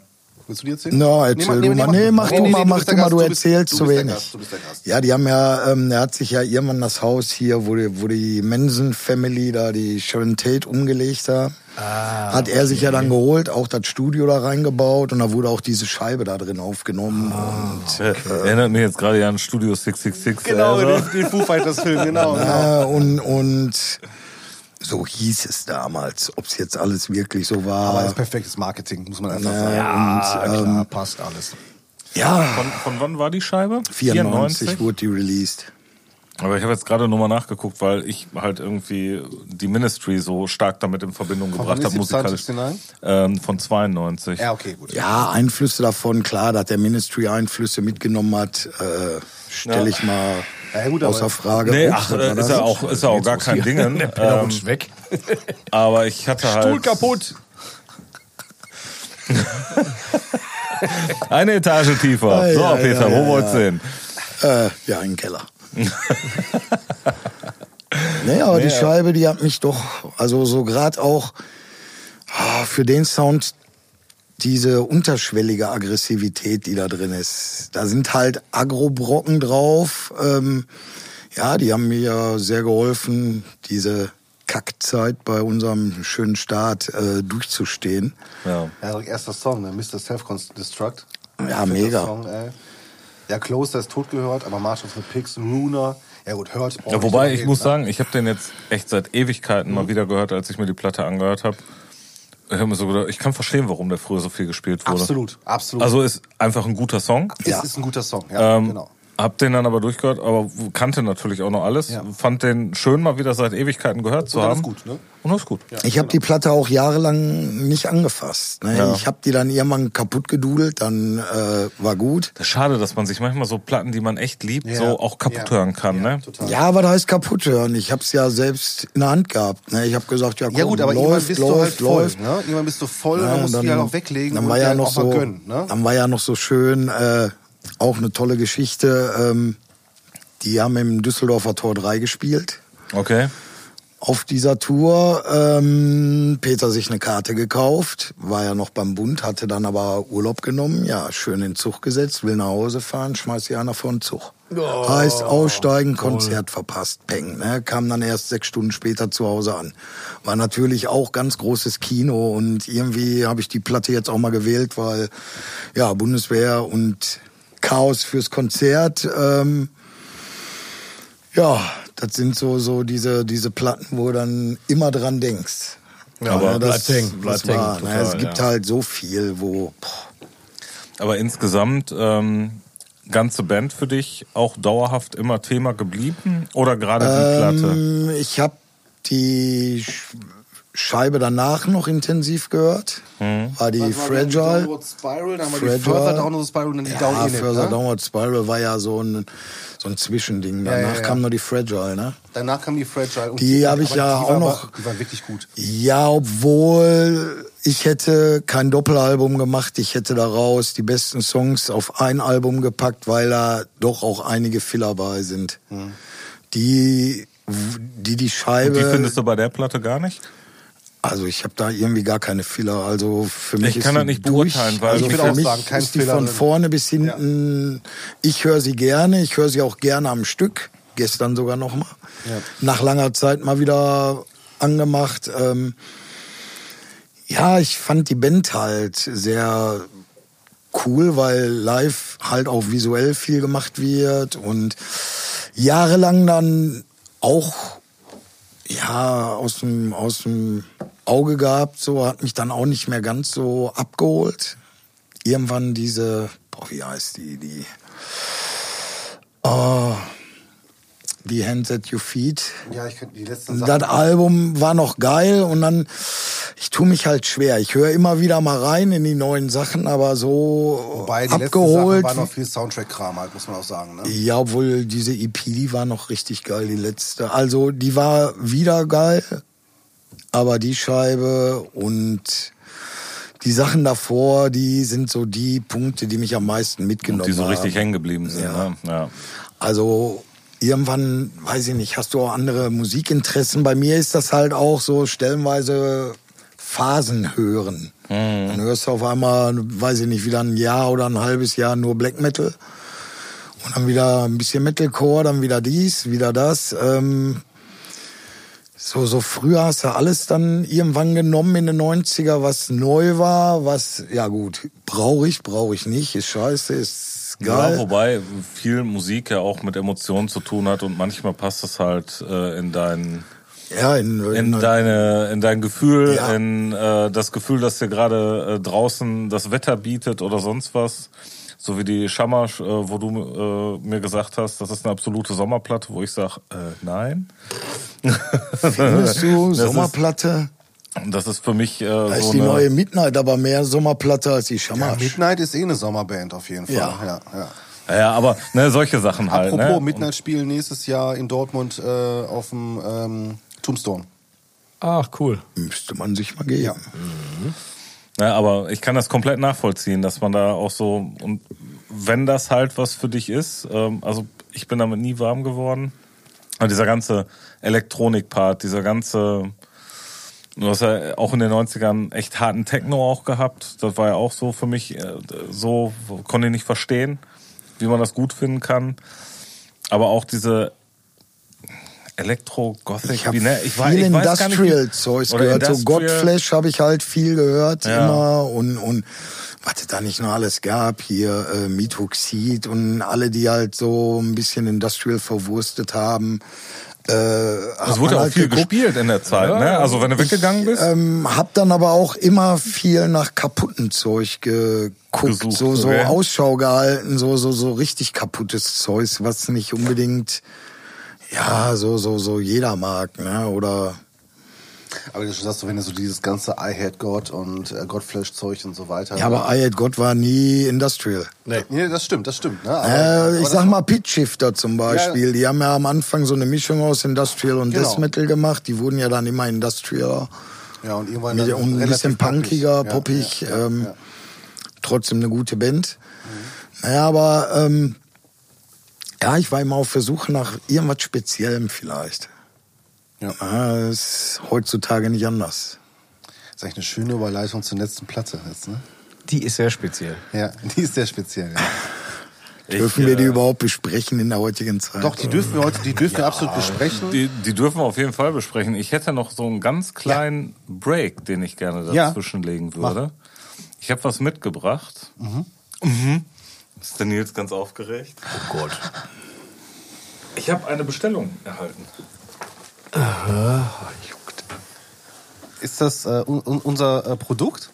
Willst du die erzählen? No, erzähl du mal. Nee, mach du mal, mach du mal, du erzählst du zu wenig. Gast, Du bist der Gast. Ja, die haben ja, ähm, er hat sich ja irgendwann das Haus hier, wo die, wo die Manson Family da die Sharon Tate umgelegt hat, Ah, hat er sich ja dann geholt, auch das Studio da reingebaut und da wurde auch diese Scheibe da drin aufgenommen. Ah. Und, Äh, Erinnert mich jetzt gerade ja an Studio 666. Genau, also. den, den Foo Fighters Film, genau. genau. äh, und, und so hieß es damals. Ob es jetzt alles wirklich so Aber war. das ist perfektes Marketing, muss man einfach sagen. Ja, und, klar, ähm, passt alles. ja, Von, von wann war die Scheibe? 94 wurde die released. Aber ich habe jetzt gerade nochmal nachgeguckt, weil ich halt irgendwie die Ministry so stark damit in Verbindung Von gebracht habe, musikalisch. 69? Ähm, von 92. Ja, okay, gut. Ja, Einflüsse davon, klar, dass der Ministry Einflüsse mitgenommen hat, äh, stelle Ja. ich mal Ja, gut, außer Frage. Nee, ach, ist ja auch, ist auch gar kein Dingen. Der Penner Ähm, rutscht weg. aber ich hatte halt. Stuhl kaputt. Eine Etage tiefer. Ah, so, ja, Peter, ja, wo ja, wollt's ja. hin? Äh, ja, im Keller. nee, aber die Scheibe, die hat mich doch, also so gerade auch ah, für den Sound diese unterschwellige Aggressivität, die da drin ist. Da sind halt Agro-Brocken drauf. Ähm, ja, die haben mir sehr geholfen, diese Kackzeit bei unserem schönen Start äh, durchzustehen. Ja. Ja, erster Song, ne? Mr. Self-Destruct. Ja, mega. Song. Ja, Closer ist tot gehört, aber Marshall with Pigs, Runer. Ja gut, hört. Ja, wobei, ich reden, muss ne? sagen, ich habe den jetzt echt seit Ewigkeiten mal wieder gehört, als ich mir die Platte angehört habe. Ich habe mir so gedacht, ich kann verstehen, warum der früher so viel gespielt wurde. Absolut, absolut. Also ist einfach ein guter Song. es ist ein guter Song, ja, Ähm, genau. Hab den dann aber durchgehört, aber kannte natürlich auch noch alles. Ja. Fand den schön, mal wieder seit Ewigkeiten gehört zu Und das haben. ist gut, ne? Und das ist gut. Ich habe die Platte auch jahrelang nicht angefasst. Ne? Ja. Ich habe die dann irgendwann kaputt gedudelt, dann äh, war gut. Das ist schade, dass man sich manchmal so Platten, die man echt liebt, Ja. so auch kaputt Ja. hören kann. Ja, ne? total. Ja, aber da ist kaputt hören. Ich habe es ja selbst in der Hand gehabt. Ne? Ich habe gesagt, ja, komm, Ja gut, aber irgendwann läuft, bist läuft, du halt voll, läuft. ne? Irgendwann bist du voll und Ja, dann musst du die halt auch weglegen dann und war dir ja halt noch auch so, mal gönnen, ne? Dann war ja noch so schön, äh, auch eine tolle Geschichte. Ähm, die haben im Düsseldorfer Tor 3 gespielt. Okay. auf dieser Tour ähm, Peter sich eine Karte gekauft, war ja noch beim Bund, hatte dann aber Urlaub genommen, ja, schön in den Zug gesetzt, will nach Hause fahren, schmeißt sich einer vor den Zug. heißt aussteigen, Konzert verpasst, peng, ne? kam dann erst sechs Stunden später zu Hause an. War natürlich auch ganz großes Kino und irgendwie habe ich die Platte jetzt auch mal gewählt, weil ja, Bundeswehr und Chaos fürs Konzert, ähm, ja, das sind so, so diese, diese Platten, wo du dann immer dran denkst. Ja, aber bleibt hängen, das bleibt hängen, war, ne, es total, gibt ja. halt so viel, wo. Boah, Aber insgesamt ähm, ganze Band für dich auch dauerhaft immer Thema geblieben oder gerade die Platte? Ähm, ich habe die Scheibe danach noch intensiv gehört. Mhm. War die war Fragile. Downward Spiral, dann war die Fragile. Further Downward Spiral und dann die Down Ja, In It, Further ne? Downward Spiral war ja so ein, so ein Zwischending. Ja, Danach ja, ja. kam nur die Fragile, ne? Danach kam die Fragile. Und Die habe ich aber ja die auch war, noch- Die war wirklich gut. Ja, obwohl ich hätte kein Doppelalbum gemacht. Ich hätte daraus die besten Songs auf ein Album gepackt, weil da doch auch einige Filler bei sind. Die, die die Und Scheibe. die findest du bei der Platte gar nicht? Also ich habe da irgendwie gar keine Filler. Also für mich Ich ist kann die das nicht durch. beurteilen, weil also ich für würde auch mich sagen, kein ist die von vorne bis hinten. Ich höre sie gerne. Ich höre sie auch gerne am Stück. Gestern sogar noch mal. Nach langer Zeit mal wieder angemacht. Ähm, ja, ich fand die Band halt sehr cool, weil live halt auch visuell viel gemacht wird und jahrelang dann auch ja aus dem aus dem Auge gehabt, so hat mich dann auch nicht mehr ganz so abgeholt. Irgendwann diese, boah, wie heißt die, die, oh, die Hands at Your Feet. Ja, ich könnte die letzten Das Album war noch geil und dann, ich tue mich halt schwer. Ich höre immer wieder mal rein in die neuen Sachen, aber so Wobei die letzten abgeholt. Sachen war noch viel Soundtrack-Kram halt, muss man auch sagen. Ne? Ja, obwohl diese EP, die war noch richtig geil, die letzte. Also die war wieder geil, aber die Scheibe und die Sachen davor, die sind so die Punkte, die mich am meisten mitgenommen Und die so haben. richtig hängen geblieben sind. Ja. Ne? Ja. Also irgendwann, weiß ich nicht, hast du auch andere Musikinteressen. Bei mir ist das halt auch so stellenweise Phasen hören. Dann hörst du auf einmal, weiß ich nicht, wieder ein Jahr oder ein halbes Jahr nur Black Metal. Und dann wieder ein bisschen Metalcore, dann wieder dies, wieder das. Ähm, so, so früher hast du alles dann irgendwann genommen in den 90er, was neu war, was, ja gut, brauche ich, brauche ich nicht, ist scheiße, ist geil. Ja, wobei viel Musik ja auch mit Emotionen zu tun hat und manchmal passt es halt äh, in dein Ja, in, in deine in dein Gefühl, Ja. in äh, das Gefühl, dass dir gerade äh, draußen das Wetter bietet oder sonst was. So wie die Schamasch, äh, wo du äh, mir gesagt hast, das ist eine absolute Sommerplatte, wo ich sag, äh, nein. Findest du Das Sommerplatte? Das ist für mich äh, Da so ist die eine, neue Midnight aber mehr Sommerplatte als die Ja, Shamash. Midnight ist eh eine Sommerband auf jeden Fall. Ja. Ja. Ja, Ja, ja, aber ne, solche Sachen halt. Apropos ne? Midnight spielen nächstes Jahr in Dortmund äh, auf dem ähm, Tombstone. Ach, cool. Müsste man sich mal geben. Ja. Ja, aber ich kann das komplett nachvollziehen, dass man da auch so und wenn das halt was für dich ist, ähm, also ich bin damit nie warm geworden. Aber dieser ganze Elektronik-Part, dieser ganze, du hast ja auch in den 90ern echt harten Techno auch gehabt. Das war ja auch so für mich, äh, so konnte ich nicht verstehen, wie man das gut finden kann. Aber auch diese Elektro-Gothic, Ich habe ne? viel Industrial-Zeugs gehört. So Industrial- Godflash habe ich halt viel gehört Ja. immer und und was es da nicht noch alles gab hier äh, Mitoxid und alle die halt so ein bisschen Industrial verwurstet haben. Äh, Es wurde auch viel gespielt in der Zeit, ne? Also wenn du weggegangen bist. Ähm, hab dann aber auch immer viel nach kaputten Zeug geguckt, Gesucht, so so okay. Ausschau gehalten, so so so richtig kaputtes Zeug, was nicht unbedingt ja so so so jeder mag, ne? Oder Aber du sagst, wenn du so dieses ganze I Hate God und äh, Godflash-Zeug und so weiter. ja, aber I Hate God war nie Industrial. Nee. Nee, das stimmt, das stimmt. Ne? Aber, Äh, ich sag mal Pitch Shifter zum Beispiel. Ja. Die haben ja am Anfang so eine Mischung aus Industrial und Genau. Death Metal gemacht. Die wurden ja dann immer Industrialer. Ja, und irgendwann Mit, dann und ein bisschen punkiger, poppig. ja, ja, ähm. Trotzdem eine gute Band. Naja, aber ähm, ja, ich war immer auf der Suche nach irgendwas Speziellem vielleicht. Ja. Ja, ist heutzutage nicht anders. Das ist eigentlich eine schöne Überleitung zur letzten Platte jetzt, ne? Die ist sehr speziell. Ja, die ist sehr speziell. Ja. Dürfen wir die überhaupt besprechen in der heutigen Zeit? Doch, die dürfen wir heute, die dürfen wir absolut besprechen. Die, die dürfen wir auf jeden Fall besprechen. Ich hätte noch so einen ganz kleinen Break, den ich gerne Ja. dazwischen legen würde. Ich habe was mitgebracht. Mhm. Ist der Nils ganz aufgeregt? Oh Gott. Ich habe eine Bestellung erhalten. Ist das äh, un un- unser äh, Produkt?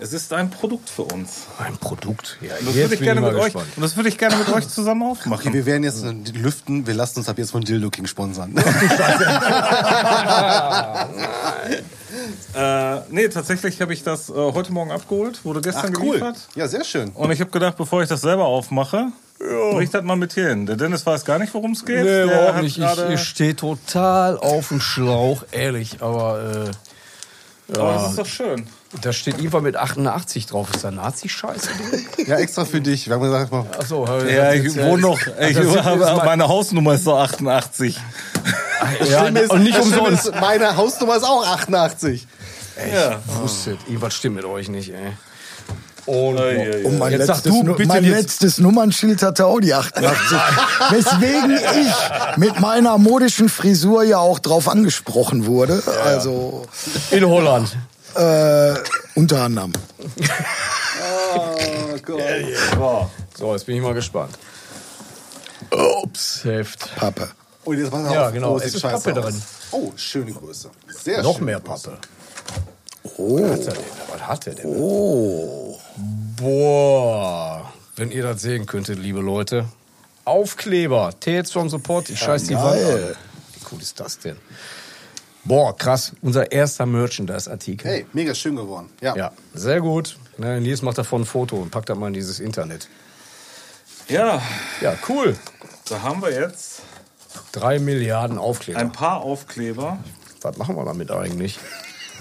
Es ist ein Produkt für uns. Ein Produkt. Ja, Und das jetzt würde ich gerne mal mit euch. Und das würde ich gerne mit euch zusammen Okay, aufmachen. wir werden jetzt äh, lüften. Wir lassen uns ab jetzt von Dildo King sponsern. Äh, nee, tatsächlich habe ich das äh, heute Morgen abgeholt. Wurde gestern geliefert. Ja, sehr schön. Und ich habe gedacht, bevor ich das selber aufmache, bring ich das mal mit hier hin. Der Dennis weiß gar nicht, worum es geht. Nee, Der überhaupt hat nicht. Ich, ich stehe total auf dem Schlauch, ehrlich. Aber äh, Aber das ist doch schön. da steht irgendwann mit 88 drauf. Ist da Nazi-Scheiße? Ja, extra für dich. Wir haben gesagt, mal, Achso, Ja, ich wohne noch. Ich habe, meine Hausnummer ist so 88. Ja, und nicht umsonst. ist, meine Hausnummer ist auch 88. Ja. Wusstet, irgendwas stimmt mit euch nicht, ey. Und, Und mein, Jetzt letztes, du bitte mein jetzt- letztes Nummernschild hatte auch die 88. Weswegen ich mit meiner modischen Frisur ja auch drauf angesprochen wurde. Also in Holland. äh, unter anderem. Oh Gott. So, jetzt bin ich mal gespannt. Ups. Heft. Pappe. Und jetzt pass Ja, auf. genau. Oh, Es ist scheiße Pappe aus. drin. Oh, schöne Größe. Sehr Noch schöne mehr Größe. Pappe. Oh. Was hat er denn? Was hat er denn? Oh. Boah. Wenn ihr das sehen könntet, liebe Leute. Aufkleber. Tales from Support. Ich scheiß die Wand an. Wie cool ist das denn? Boah, krass. Unser erster Merchandise-Artikel. Hey, mega schön geworden. Ja. Ja, sehr gut. Ne, Nils macht davon ein Foto und packt das mal in dieses Internet. Ja, Ja, cool. da haben wir jetzt Drei Milliarden Aufkleber. ein paar Aufkleber. Was machen wir damit eigentlich?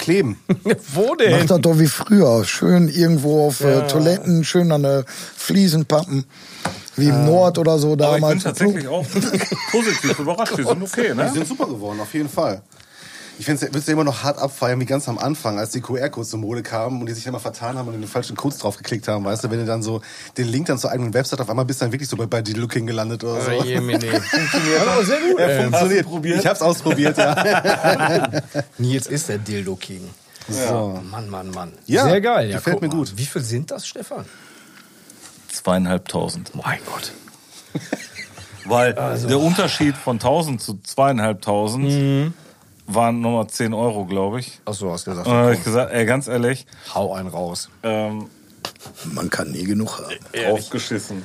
Kleben. Wo Macht denn? das doch wie früher. Schön irgendwo auf äh, Toiletten, schön an der Fliesen pappen. Wie im Nord oder so Aber ich bin damals. tatsächlich auch positiv überrascht. Die sind okay, Die ne? sind super geworden, auf jeden Fall. Ich finde es ja immer noch hart abfeiern, wie ganz am Anfang, als die QR-Codes zur Mode kamen und die sich immer vertan haben und den falschen Codes draufgeklickt haben, weißt du, wenn du dann so den Link dann zur eigenen Website auf einmal bist, dann wirklich so bei, bei die Looking gelandet oder so. Oh, Jemine. Funktioniert aber sehr gut. Ja, ey. funktioniert. Ich hab's ausprobiert, ja. Nils ist der Dildo King. So. Mann, Mann, Mann. Ja, sehr geil. Ja, gefällt mir gut. Wie viel sind das, Stefan? Zweieinhalbtausend. Mein Gott. Weil der Unterschied von 1000 zu zweieinhalbtausend waren nochmal 10 Euro, glaube ich. Ach so, hast gesagt. Und dann habe ich gesagt, ey, ganz ehrlich, Hau einen raus. ähm, Man kann nie genug haben. draufgeschissen.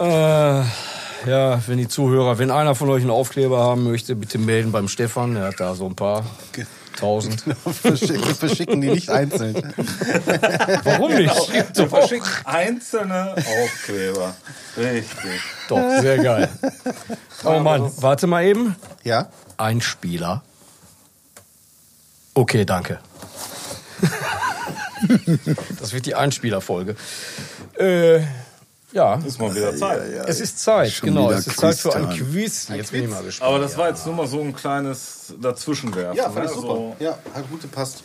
Äh, ja, wenn die Zuhörer, wenn einer von euch einen Aufkleber haben möchte, bitte melden beim Stefan. Er hat da so ein paar tausend. Verschicken, verschicken die nicht einzeln. Warum nicht? So verschickt. Einzelne Aufkleber. Richtig. Doch, sehr geil. Oh Mann, warte mal eben. Ja? Ein Spieler. Okay, danke. das wird die Einspielerfolge. Äh, ja, Ist mal wieder Zeit. es ist Zeit, Schon genau. Es ist Zeit für ein. Quiz. Jetzt bin ich mal gespannt. Aber das war jetzt nur mal so ein kleines Dazwischenwerfen. Ja, fand ich ne? super. So, Ja, hat gut gepasst.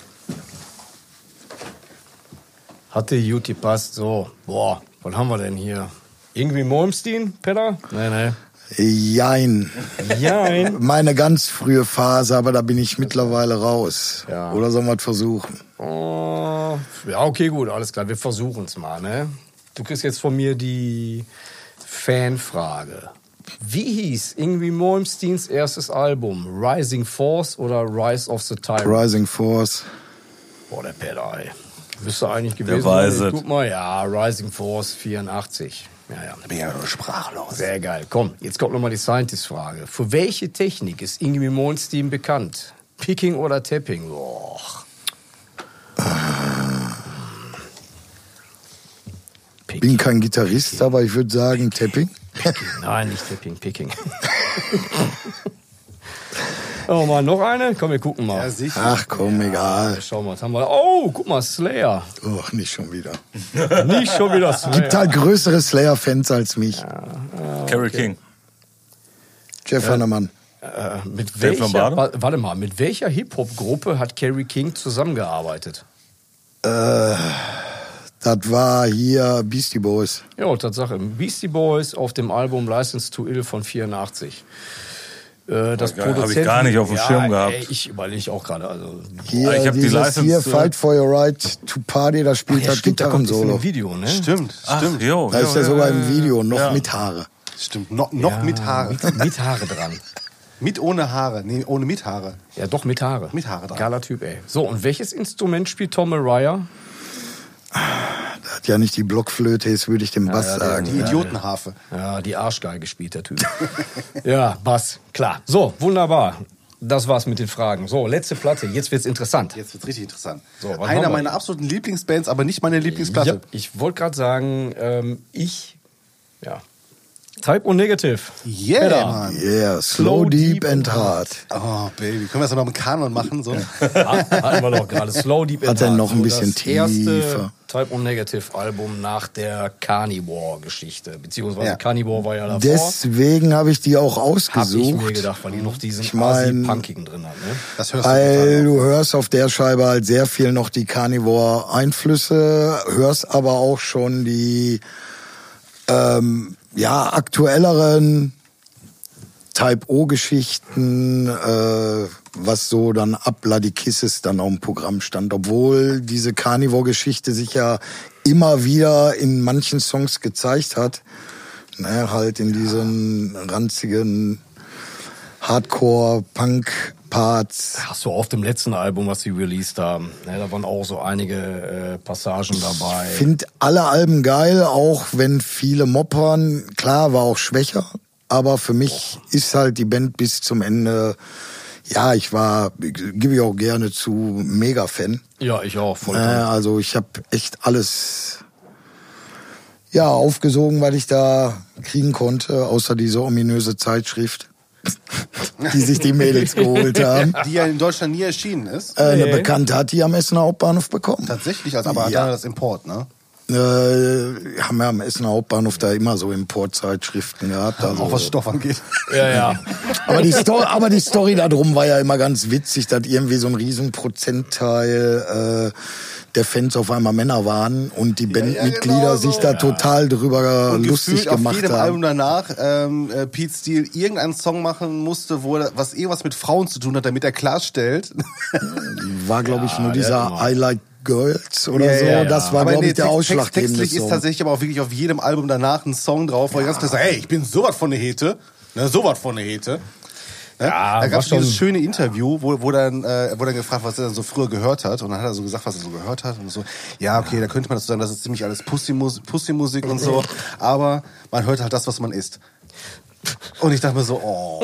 Hatte gut gepasst. So, boah, was haben wir denn hier? Irgendwie Malmsteen, Peter? Nee, nee. Jein. Jein. Meine ganz frühe Phase, aber da bin ich mittlerweile raus. Ja. Oder sollen wir es versuchen? Oh, ja, okay, gut, alles klar. Wir versuchen es mal, ne? Du kriegst jetzt von mir die Fanfrage. Wie hieß Ingrid Malmsteens erstes Album? Rising Force oder Rise of the Tyrant? Rising Force. Boah, der Peter, ey. Müsste eigentlich gewesen weiß sein. Guck mal, ja, Rising Force 84. Ja, ja. Da bin ich ja sprachlos. Sehr geil. Komm, jetzt kommt nochmal die Scientist-Frage. Für welche Technik ist Ingrid Malmsteen bekannt? Picking oder Tapping? Boah. Picking. Bin kein Gitarrist, aber ich würde sagen Tapping. Nein, nicht Tapping, Picking. oh mal, noch eine? Komm, wir gucken mal. Ja, sicher. Ach komm, egal. Schauen wir, was haben wir. Oh, guck mal, Slayer. Oh, nicht schon wieder. Nicht schon wieder Slayer. Gibt halt größere Slayer-Fans als mich. Carrie King. Jeff Hannemann. Äh, mit welcher, warte mal, mit welcher Hip-Hop-Gruppe hat Kerry King zusammengearbeitet? Das war hier Beastie Boys. Ja, Tatsache. Beastie Boys auf dem Album License to Ill von 84. Äh, Das Hab ich gar nicht auf dem Schirm gehabt. Ey, ich überlege auch gerade. Also, Hier, Ich hab die License, hier, äh, Fight for Your Right to Party, da spielt ja, er stimmt, da kommt es in Gitarrensolo. einem Video, ne? Stimmt, Ach, stimmt. jo, Da jo, ist er jo, sogar im Video, noch Ja. mit Haare. Stimmt. No, noch Ja, mit Haare. Mit, mit Haare dran. Mit ohne Haare. Nee, ohne mit Haare. Ja, doch, mit Haare. Mit Haare dran. Geiler Typ, ey. So, und welches Instrument spielt Tom Araya? Der hat ja nicht die Blockflöte, jetzt würde ich dem Bass ja, sagen. Die Idiotenharfe. Ja, die Arschgeige spielt der Typ. ja, Bass, klar. So, wunderbar. Das war's mit den Fragen. So, letzte Platte. Jetzt wird's interessant. Jetzt wird's richtig interessant. So, Einer meiner absoluten Lieblingsbands, aber nicht meine Lieblingsplatte. Ja, ich wollte gerade sagen, ähm, ich, ja, Type O Negative. Yeah, Peter. Mann. Yeah, slow, deep and hard. Oh, Baby. Können wir das noch mit dem Kanon machen? So? Ha- Hatten wir doch gerade. Slow Deep and Hat er Hard. noch ein bisschen das erste tiefer. Type O Negative Album nach der Carnivore-Geschichte. Beziehungsweise Ja. Carnivore war ja davor. Deswegen habe ich die auch Hab ich mir ausgesucht. gedacht, weil die noch diesen Ich mein- Asi-Punkigen drin hat. Ne? Das hörst du Weil total. du hörst auf der Scheibe halt sehr viel noch die Carnivore-Einflüsse, hörst aber auch schon die ähm, ja aktuelleren Type-O-Geschichten, äh, was so dann ab Bloody Kisses dann auf dem Programm stand. Obwohl diese Carnivore-Geschichte sich ja immer wieder in manchen Songs gezeigt hat. Ne, halt in diesen ranzigen Hardcore-Punk-Parts. Ach so, auf dem letzten Album, was sie released haben. Ne, da waren auch so einige äh, Passagen dabei. Find alle Alben geil, auch wenn viele moppern. Klar, war auch schwächer, aber für mich ist halt die Band bis zum Ende ja, ich war, gebe ich auch gerne zu, Mega-Fan. Ja, ich auch. Voll Äh, also ich habe echt alles ja aufgesogen, was ich da kriegen konnte, außer diese ominöse Zeitschrift, die sich die Mädels geholt haben. Die ja in Deutschland nie erschienen ist. Äh, eine Bekannte hat die am Essener Hauptbahnhof bekommen. Tatsächlich, also, aber Ja. dann das Import, ne? Äh, haben wir am Essener Hauptbahnhof da immer so Importzeitschriften gehabt. Also, Auch was Stoff angeht. Ja, ja. aber, die Story, aber die Story darum war ja immer ganz witzig, dass irgendwie so ein riesen Prozentteil äh, der Fans auf einmal Männer waren und die Bandmitglieder genau sich so. da total drüber Und lustig gefühlt auf gemacht jedem haben. Album danach ähm, äh, Pete Steele irgendeinen Song machen musste, wo er, was eh was mit Frauen zu tun hat, damit er klarstellt. War, glaube ich, nur dieser I Like Girls oder so. ja, Das ja. war, Aber glaube nee, ich, der text- ausschlaggebende Textlich ist Song. tatsächlich aber auch wirklich auf jedem Album danach ein Song drauf, wo er ganz klar sagt, hey, ich bin sowas von der Hete. Ne, sowas von der Hete. Ne? Ja, da gab es dieses schöne Interview, wo, wo, dann, äh, wo dann gefragt, was er dann so früher gehört hat. Und dann hat er so gesagt, was er so gehört hat. Und so, ja, okay, da könnte man dazu sagen, das ist ziemlich alles Pussy-Mus- Pussy-Musik und so. Aber man hört halt das, was man isst. Und ich dachte mir so, oh.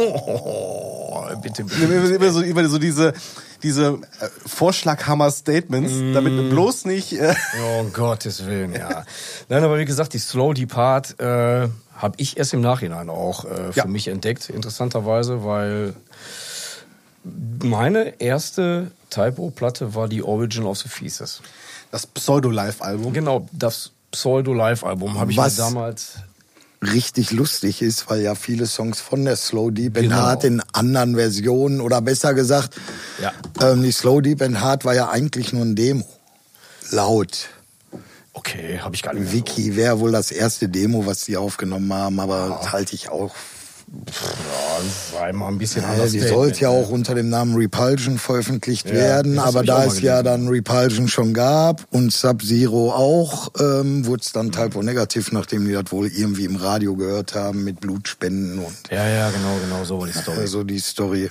Oh, bitte, bitte. Immer, immer, so, immer so diese, diese äh, Vorschlaghammer-Statements, damit man bloß nicht... Äh, Oh, um Gottes Willen, ja. Nein, aber wie gesagt, die Slow Depart äh, habe ich erst im Nachhinein auch äh, für Ja. mich entdeckt, interessanterweise, weil meine erste Typo-Platte war die Origin of the Feces. das Pseudo-Live-Album. Genau, das Pseudo-Live-Album habe ich damals... richtig lustig ist, weil ja viele Songs von der Slow Deep and Genau. Hard in anderen Versionen oder besser gesagt, Ja. ähm, die Slow Deep and Hard war ja eigentlich nur ein Demo. Laut. Okay, habe ich gar nicht Wiki wäre wohl das erste Demo, was sie aufgenommen haben, aber Ah. halte ich auch. Ja, war immer ein bisschen Äh, anders. die sollte ja auch unter dem Namen Repulsion veröffentlicht werden, das hab aber da es ja dann Repulsion schon gab und Sub-Zero auch, ähm, wurde es dann Typo Negativ, nachdem die das wohl irgendwie im Radio gehört haben mit Blutspenden und Ja, ja, genau, genau so war die Story. Also die Story.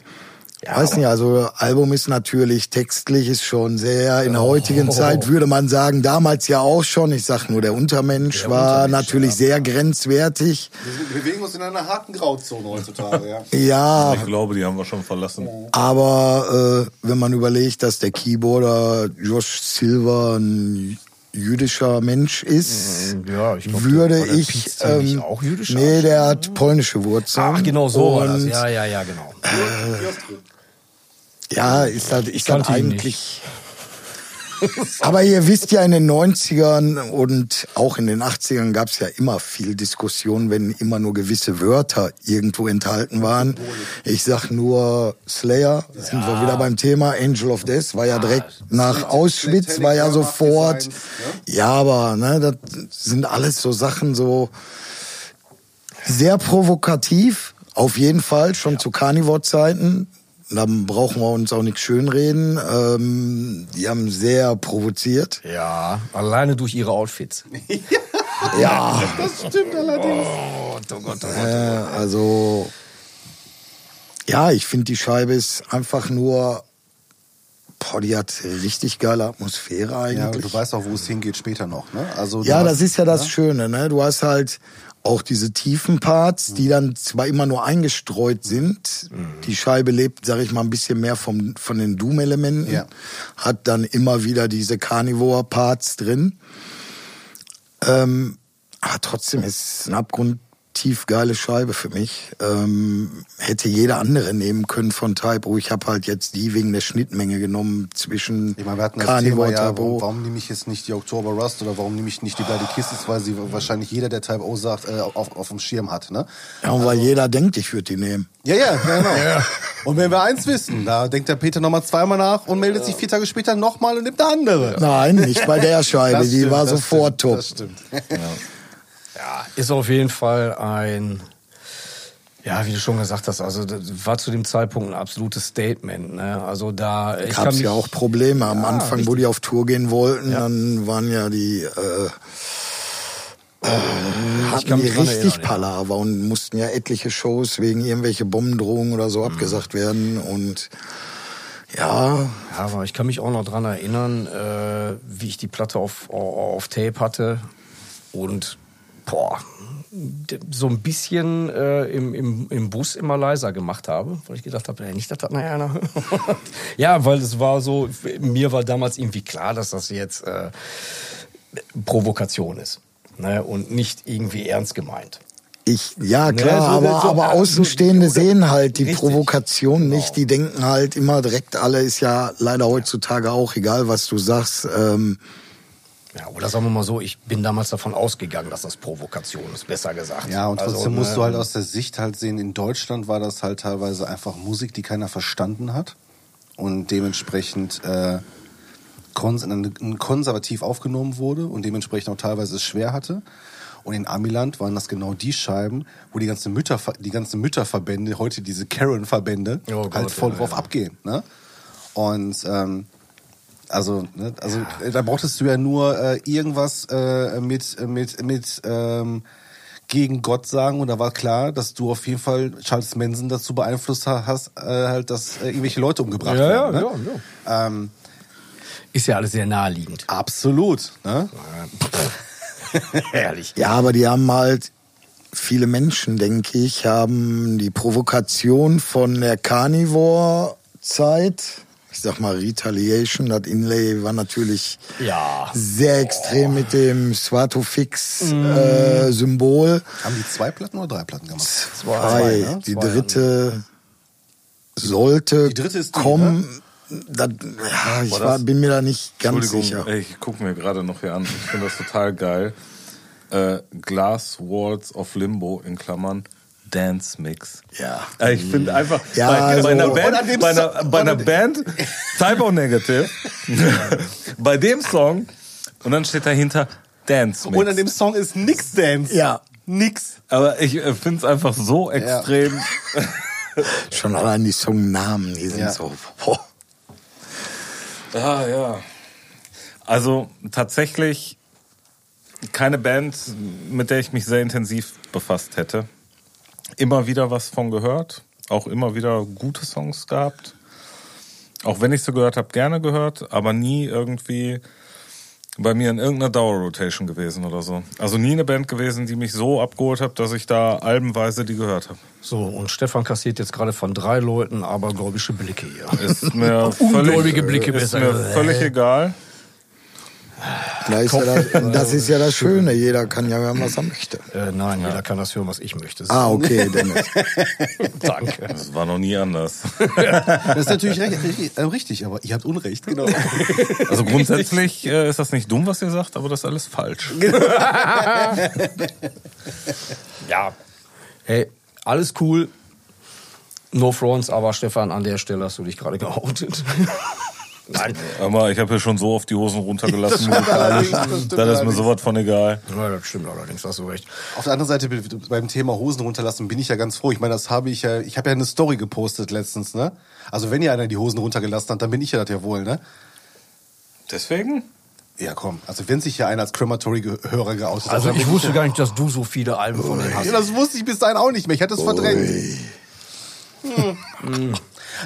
Ja, Weiß nicht, also Album ist natürlich textlich ist schon sehr in der heutigen Oh. Zeit würde man sagen, damals ja auch schon. Ich sag nur, der Untermensch Der war Untermensch, natürlich ja. sehr grenzwertig. Wir bewegen uns in einer harten Grauzone heutzutage, ja. Ja, Ich glaube, die haben wir schon verlassen. aber äh, wenn man überlegt, dass der Keyboarder Josh Silver ein jüdischer Mensch ist, Ja, ich glaub, würde ich ähm, auch jüdischer nee, der hat polnische Wurzeln. Ach, genau so war das. Und Ja, ja, ja, genau. Ja, ist halt, ist halt eigentlich. Aber ihr wisst ja, in den 90ern und auch in den 80ern gab es ja immer viel Diskussion, wenn immer nur gewisse Wörter irgendwo enthalten waren. Ich sag nur Slayer, sind wir wieder beim Thema. Angel of Death war ja direkt nach Auschwitz, war ja sofort. Ja, aber ne, das sind alles so Sachen so sehr provokativ, auf jeden Fall, schon zu Carnivore-Zeiten. Da brauchen wir uns auch nichts schönreden. Ähm, die haben sehr provoziert. Ja, alleine durch ihre Outfits. Ja, Das stimmt allerdings. Oh, oh Gott, oh Gott. äh, also ja, ich finde die Scheibe ist einfach nur, boah, die hat richtig geile Atmosphäre Ja, eigentlich. du weißt auch, wo es hingeht später noch, ne? Also, du Ja, hast- das ist ja das Schöne, ne? Du hast halt auch diese tiefen Parts, die dann zwar immer nur eingestreut sind. Die Scheibe lebt, sag ich mal, ein bisschen mehr vom, von den Doom-Elementen. Ja. Hat dann immer wieder diese Carnivore-Parts drin. Ähm, aber trotzdem ist es ein abgrundtief geile Scheibe für mich. Ähm, hätte jeder andere nehmen können von Typo. Ich habe halt jetzt die wegen der Schnittmenge genommen zwischen Ich meine, wir hatten das Carnivore Thema ja, warum, warum nehme ich jetzt nicht die Oktober Rust oder warum nehme ich nicht die Bloody Kisses, weil sie wahrscheinlich jeder, der Type O sagt, äh, auf, auf dem Schirm hat, ne? Ja, und weil jeder denkt, ich würde die nehmen. Ja, ja, genau. Und wenn wir eins wissen, da denkt der Peter nochmal zweimal nach und meldet sich vier Tage später nochmal und nimmt eine andere. Nein, nicht bei der Scheibe. Die stimmt, war sofort stimmt, top. Das stimmt. Ja, ist auf jeden Fall ein, ja, wie du schon gesagt hast, also das war zu dem Zeitpunkt ein absolutes Statement. Ne? Also da Gab es ja auch Probleme. Am Ja, Anfang, wo richtig. die auf Tour gehen wollten, dann waren ja die, äh, hatten kann die richtig erinnern, ja. Palaver und mussten ja etliche Shows wegen irgendwelche Bombendrohungen oder Mhm. so abgesagt werden. Und ja, Ja, aber ich kann mich auch noch dran erinnern, äh, wie ich die Platte auf, auf Tape hatte und boah, so ein bisschen äh, im, im, im Bus immer leiser gemacht habe, weil ich gedacht habe, ja, nicht, dass das einer hört. Ja, weil es war so, mir war damals irgendwie klar, dass das jetzt äh, Provokation ist. Ne? Und nicht irgendwie ernst gemeint. Ich, ja Ne, klar, so- aber, so- aber so- Außenstehende oder- sehen halt die Richtig. Provokation nicht. Die denken halt immer direkt, alle ist ja leider heutzutage auch, egal was du sagst. Ähm, Ja, oder sagen wir mal so, ich bin damals davon ausgegangen, dass das Provokation ist, besser gesagt. Ja, und Also, trotzdem ne, musst du halt aus der Sicht halt sehen, in Deutschland war das halt teilweise einfach Musik, die keiner verstanden hat und dementsprechend äh, kons konservativ aufgenommen wurde und dementsprechend auch teilweise es schwer hatte. Und in Amiland waren das genau die Scheiben, wo die ganzen Mütter, die ganzen Mütterverbände, heute diese Karen-Verbände, Oh halt voll ja, drauf ja. abgehen. Ne? Und ähm, also, ne, also äh, da brauchtest du ja nur äh, irgendwas äh, mit mit mit ähm, gegen Gott sagen und da war klar, dass du auf jeden Fall Charles Manson dazu beeinflusst ha- hast, äh, halt, dass äh, irgendwelche Leute umgebracht Ja, ja, werden. ne? ja, Ähm, Ist ja alles sehr naheliegend. absolut. Ne? Ehrlich. ja, aber die haben halt, viele Menschen, denke ich, haben die Provokation von der Carnivore-Zeit, sag mal Retaliation, das Inlay war natürlich Ja. sehr extrem mit dem Swatofix-Symbol. Haben die zwei Platten oder drei Platten gemacht? Zwei. ne? Die Zwei, dritte sollte Die dritte ist die, kommen. Das, ja, ich War bin mir da nicht ganz sicher. ey, ich gucke mir gerade noch hier an. Ich finde das total geil. Äh, Glass Walls of Limbo in Klammern Dance Mix. Ja. Äh, Ich finde einfach Ja, bei, also- bei einer Band, bei einer, bei einer Band Typo Negative, bei dem Song und dann steht dahinter Dance Mix. Und an dem Song ist nix Dance. Ja. Nix. Aber ich finde es einfach so extrem. Schon allein die Songnamen, die sind Ja. so. Boah. Ah, ja. Also tatsächlich keine Band, mit der ich mich sehr intensiv befasst hätte. Immer wieder was von gehört, auch immer wieder gute Songs gehabt. Auch wenn ich sie gehört habe, gerne gehört, aber nie irgendwie bei mir in irgendeiner Dauerrotation gewesen oder so. Also nie eine Band gewesen, die mich so abgeholt hat, dass ich da albenweise die gehört habe. So, und Stefan kassiert jetzt gerade von drei Leuten abergläubische Blicke hier. Ist mir völlig, Blicke ist besser mir völlig egal. Da ist ja das, das ist ja das Schöne, jeder kann ja hören, was er möchte. Äh, nein, jeder kann das hören, was ich möchte. Ah, okay, Dennis. Danke. Das war noch nie anders. Das ist natürlich recht, richtig, äh, richtig, aber ihr habt Unrecht, genau. Also grundsätzlich äh, ist das nicht dumm, was ihr sagt, aber das ist alles falsch. Ja. Hey, alles cool. No fronts, aber Stefan, an der Stelle hast du dich gerade geoutet. Nein. Aber ich habe ja schon so oft die Hosen runtergelassen. Das stimmt Dann ist mir sowas von egal. Ja, das stimmt allerdings, hast du recht. Auf der anderen Seite be- beim Thema Hosen runterlassen bin ich ja ganz froh. Ich meine, das habe ich ja, ich habe ja eine Story gepostet letztens, ne? Also wenn ja einer die Hosen runtergelassen hat, dann bin ich ja das ja wohl, ne? Deswegen? Ja, komm. Also wenn sich ja einer als Crematory-Hörer geoutet hat, Also ich wusste gar nicht, dass du so viele Alben von denen hast. Ja, das wusste ich bis dahin auch nicht mehr. Ich hatte es verdrängt. Hm.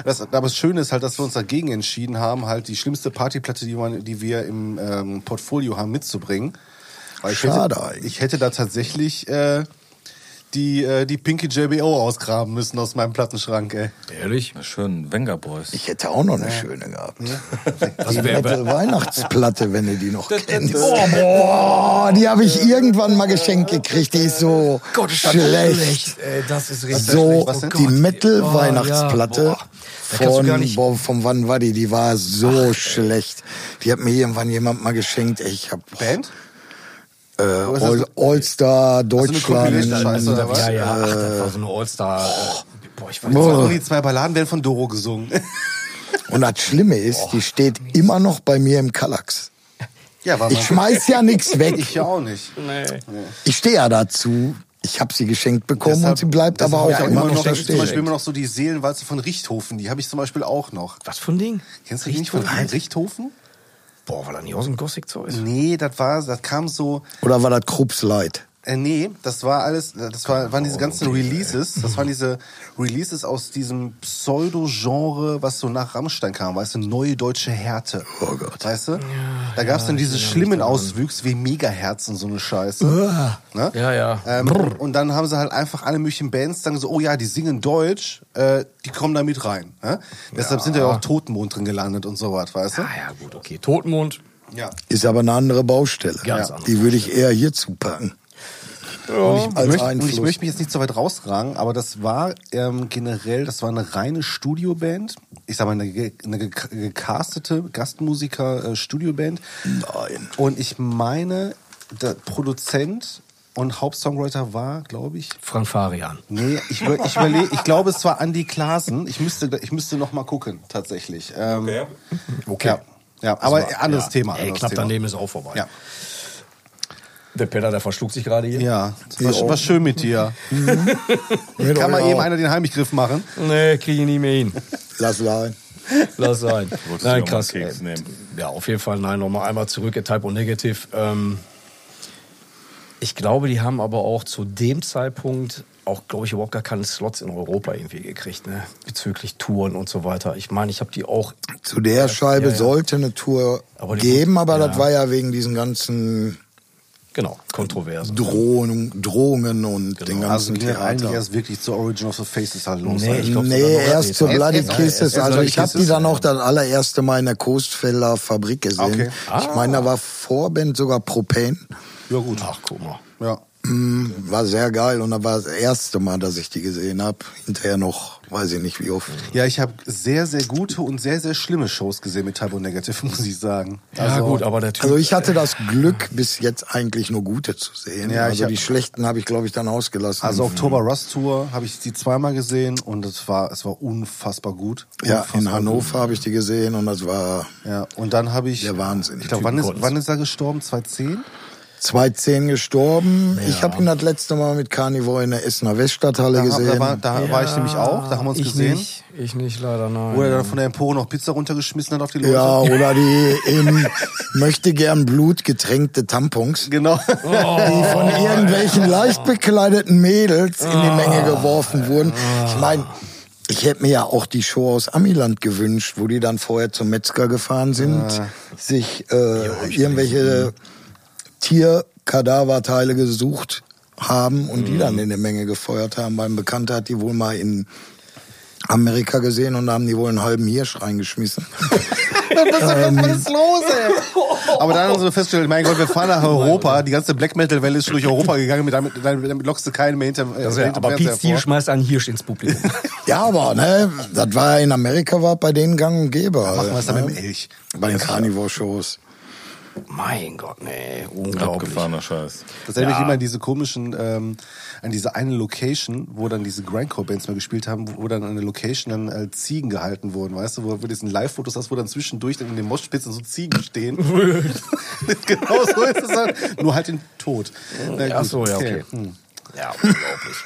Das, aber das Schöne ist halt, dass wir uns dagegen entschieden haben, halt die schlimmste Partyplatte, die, man, die wir im ähm, Portfolio haben, mitzubringen. Weil ich Schade hätte, ich hätte da tatsächlich äh, die, äh, die Pinky JBO ausgraben müssen aus meinem Plattenschrank, ey. Ehrlich? Na schön, Wenger Boys. Ich hätte auch noch eine schöne gehabt. Das Die wär- nette Weihnachtsplatte, wenn du die noch kennst. Oh, boah, die habe ich irgendwann mal geschenkt gekriegt. Die ist so Gott, schlecht. Ey, das ist richtig So, schlecht. Die Oh, Metal-Weihnachtsplatte ja, boah. Gar von, boah, von wann war die? Die war so schlecht. Die hat mir irgendwann jemand mal geschenkt. Ey, Ich hab Band? Äh, All, All-Star eine Deutschland. Oder was? Ja, ja, ach, das war so eine All-Star. äh, Boah, ich weiß waren die zwei Balladen werden von Doro gesungen. Und das Schlimme ist, die steht immer noch bei mir im Kallax. ja, war Ich schmeiß ja nichts weg. Ich ja auch nicht. Ich stehe ja dazu. Ich habe sie geschenkt bekommen und sie bleibt deshalb aber auch ich immer noch da Zum Beispiel immer noch so die Seelenwalze von Richthofen. Die habe ich zum Beispiel auch noch. Was für ein Ding? Kennst du die nicht von Richthofen? Boah, war das nicht aus dem Gothic-Zeug? Nee, das war, das kam so. Oder war das Krups Light? Äh, nee, das war alles, das war, waren diese ganzen Releases, das waren diese Releases aus diesem Pseudo-Genre, was so nach Rammstein kam, weißt du, neue deutsche Härte. Oh Gott. Weißt du? da gab's dann diese schlimmen Auswüchse wie Megaherz und so eine Scheiße. Ne? Ja, ja. Ähm, und, dann haben sie halt einfach alle möglichen Bands sagen so, oh ja, die singen Deutsch, äh, die kommen da mit rein. Ne? Deshalb sind ja auch Totenmond drin gelandet und so was, weißt du? Ah ja, gut, okay. Totenmond. Ja. Ist aber eine andere Baustelle. Ganz andere Die würde ich eher hier zupacken. Und ich, möchte, und ich möchte mich jetzt nicht so weit rausragen, aber das war ähm, generell, das war eine reine Studioband. Ich sag mal, eine, eine ge- gecastete Gastmusiker-Studioband. Nein. Und ich meine, der Produzent und Hauptsongwriter war, glaube ich, Frank Farian. Nee, ich, über- ich überlege, ich glaube, es war Andy Klaasen. Ich müsste, ich müsste noch mal gucken, tatsächlich. Ähm, Okay. Ja, ja aber war- anderes ja. Thema. Ey, Anderes knapp Thema. daneben ist auch vorbei. Ja, Der Peter, der verschlug sich gerade hier. ja, das war, war schön mit dir. Mit Kann mal eben auch. einer den Heimgriff machen? Nee, kriege ich nie mehr hin. Lass sein. Lass sein. Nein, krass. Äh? Ja, auf jeden Fall. Nein, nochmal einmal zurück. Type O Negative. Ähm, ich glaube, die haben aber auch zu dem Zeitpunkt auch, glaube ich, überhaupt gar keine Slots in Europa irgendwie gekriegt, ne? bezüglich Touren und so weiter. Ich meine, ich habe die auch Zu der Scheibe ja, ja. sollte eine Tour Aber geben, aber ja. das war ja wegen diesen ganzen Genau, kontroverse. Drohungen, Drohungen und den Also ganzen ging ja eigentlich Theater. erst wirklich zu Origin of the Faces halt los. Nee, halt. ich glaub, nee, erst zu Bloody Kisses. Also Bloody ich habe die Kisses, dann auch das allererste Mal in der Coastfelder Fabrik gesehen. Okay. Ich meine, da war Vorband sogar Propane. Ja gut. Ach, guck mal. Ja. Mm, War sehr geil und da war das erste Mal, dass ich die gesehen habe. Hinterher noch, weiß ich nicht wie oft. Ja, ich habe sehr, sehr gute und sehr, sehr schlimme Shows gesehen mit Typo Negative, muss ich sagen. Ja, gut, aber Typ. Also ich hatte das Glück, bis jetzt eigentlich nur gute zu sehen. Ja, also hab- die schlechten habe ich, glaube ich, dann ausgelassen. Also Oktober Rust Tour habe ich die zweimal gesehen und es war, es war unfassbar gut. ja, Unfassbar in Hannover habe ich die gesehen und das war. Ja, und dann habe ich. Der Wahnsinn. Ich glaube, wann ist, wann ist er gestorben? 2010? 2010 gestorben. Ich habe ihn das letzte Mal mit Carnivore in der Essener Weststadthalle Da, gesehen. da, war, da war ich nämlich auch, da haben wir uns ich gesehen. Nicht, ich nicht, leider, nein. Wo er dann von der Empore noch Pizza runtergeschmissen hat auf die Leute. ja, oder die im möchte gern Blut getränkte Tampons, Genau. die von irgendwelchen leicht bekleideten Mädels in die Menge geworfen wurden. Ich meine, ich hätte mir ja auch die Show aus Amiland gewünscht, wo die dann vorher zum Metzger gefahren sind, sich äh, irgendwelche Tierkadaverteile gesucht haben und die dann in der Menge gefeuert haben. Mein Bekannter hat die wohl mal in Amerika gesehen und da haben die wohl einen halben Hirsch reingeschmissen. Was ist los, ey? Aber dann haben sie festgestellt, mein Gott, wir fahren nach Europa. Die ganze Black Metal Welle ist durch Europa gegangen. Mit, damit, damit lockst du keinen mehr hinter. Äh, wär, hinter aber Pete Steele schmeißt einen Hirsch ins Publikum. Ja, aber ne, das war in Amerika war bei denen gang und gäbe. Machen wir es dann ne? mit dem Elch. Bei den Carnivore-Shows. Mein Gott, nee, unglaublich. Abgefahrener Scheiß. Das erinnert mich Ja. immer an diese komischen, ähm, an diese eine Location, wo dann diese Grindcore-Bands mal gespielt haben, wo, wo dann an der Location dann äh, Ziegen gehalten wurden, weißt du, wo, wo diesen Live-Fotos hast, wo dann zwischendurch dann in den Moschspitzen so Ziegen stehen. genau so ist es halt, nur halt in Tod. Na Ach so, ja, okay. Hm. Ja, unglaublich.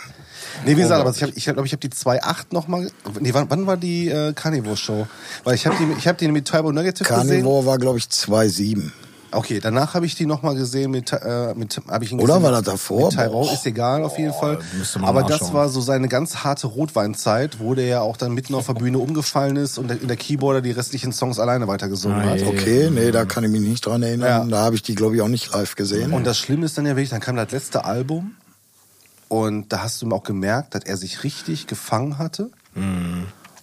Nee, wie gesagt, aber ich habe, ich glaube, ich habe die 2.8 nochmal. Nee, wann, wann war die äh, Carnivore-Show? Weil ich habe die, ich habe die mit Tybo Negative gesehen. Carnivore war, glaube ich, 2,7. Okay, danach habe ich die nochmal gesehen mit, äh, mit habe ich ihn Oder gesehen war mit- das davor? Mit Tyrone, Boah. ist egal auf jeden Fall. müsste man Aber das war so seine ganz harte Rotweinzeit, wo der ja auch dann mitten auf der Bühne umgefallen ist und der, in der Keyboarder die restlichen Songs alleine weitergesungen hat. Okay, nee, da kann ich mich nicht dran erinnern. Ja. Da habe ich die, glaube ich, auch nicht live gesehen. Und das Schlimme ist dann ja wirklich, dann kam das letzte Album und da hast du ihm auch gemerkt, dass er sich richtig gefangen hatte.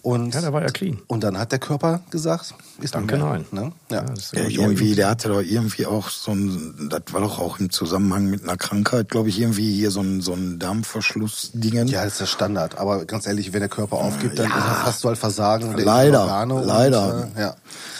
Und, Ja, der war ja clean. und dann hat der Körper gesagt, ist Danke, mehr, nein. Ne? Ja. ja, ja irgendwie, der hatte doch irgendwie auch so ein, das war doch auch im Zusammenhang mit einer Krankheit, glaube ich, irgendwie hier so ein, so ein Darmverschlussdingen. Ja, das ist der Standard. Aber ganz ehrlich, wenn der Körper aufgibt, dann hast du halt Versagen. der Leider, Organe und, leider. äh, ja.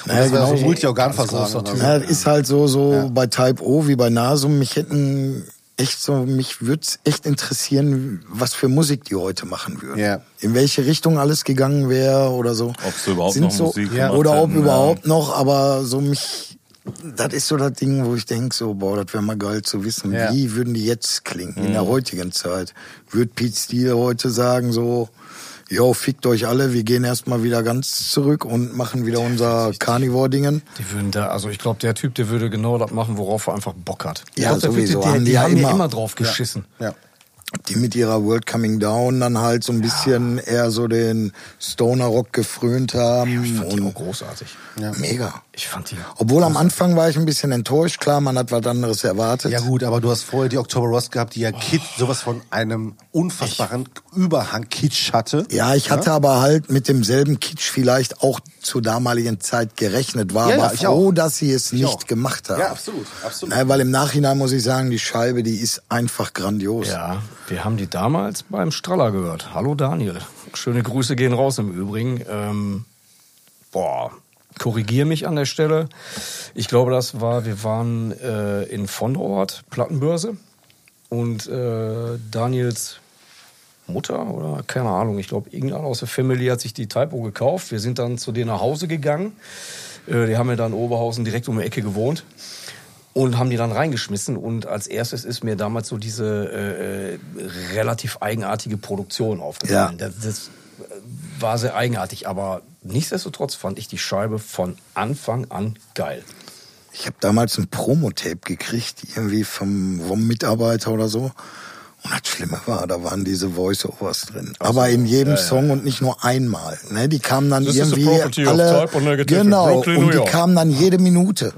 Und Ja, das wäre genau. Multiorganversagen. So. Ja, das ist halt so, so bei Type O wie bei Nasum. Mich hätten echt so, mich würde es echt interessieren, was für Musik die heute machen würden. Ja. In welche Richtung alles gegangen wäre oder so. Ob sie überhaupt Sind noch so, Musik ja, Oder ob hätten, überhaupt noch, aber so mich, das ist so das Ding, wo ich denke so, boah, das wäre mal geil zu wissen, Ja. wie würden die jetzt klingen in Mhm. der heutigen Zeit. Würde Pete Steele heute sagen so, jo, fickt euch alle, wir gehen erstmal wieder ganz zurück und machen wieder unser Carnivore-Dingen. Die würden da, also ich glaube, der Typ, der würde genau das machen, worauf er einfach Bock hat. Ja, glaub, sowieso. Der, die, die ja haben ja immer. immer drauf geschissen. Ja. Die mit ihrer World Coming Down dann halt so ein bisschen eher so den Stoner-Rock gefrönt haben. Ich fand die auch großartig. mega. Ich fand die. Obwohl am Anfang war ich ein bisschen enttäuscht. Klar, man hat was anderes erwartet. Ja gut, aber du hast vorher die Oktober Rost gehabt, die ja Kitsch, sowas von einem unfassbaren Überhang Kitsch hatte. Ja, ich hatte aber halt mit demselben Kitsch vielleicht auch zur damaligen Zeit gerechnet, war Ja, ja, aber ich froh, dass sie es Ich nicht auch. gemacht haben. Ja, absolut, absolut. Na, weil im Nachhinein muss ich sagen, die Scheibe, die ist einfach grandios. Ja, wir haben die damals beim Straller gehört. Hallo Daniel. Schöne Grüße gehen raus im Übrigen. Ähm, boah, korrigier mich an der Stelle. Ich glaube, das war, wir waren äh, in Vonderort, Plattenbörse. Und äh, Daniels Mutter oder keine Ahnung, ich glaube, irgendeiner aus der Family hat sich die Typo gekauft. Wir sind dann zu denen nach Hause gegangen. Äh, die haben ja dann in Oberhausen direkt um die Ecke gewohnt und haben die dann reingeschmissen. Und als erstes ist mir damals so diese äh, äh, relativ eigenartige Produktion aufgefallen. Ja. Das, das war sehr eigenartig, aber nichtsdestotrotz fand ich die Scheibe von Anfang an geil. Ich habe damals ein Promotape gekriegt, irgendwie vom, vom Mitarbeiter oder so. Und das Schlimme war, da waren diese Voice-Overs drin. Aber in jedem Song und nicht nur einmal. Ne? Die kamen dann This is the irgendwie alle. Genau. Brooklyn, New und die York. kamen dann jede Minute.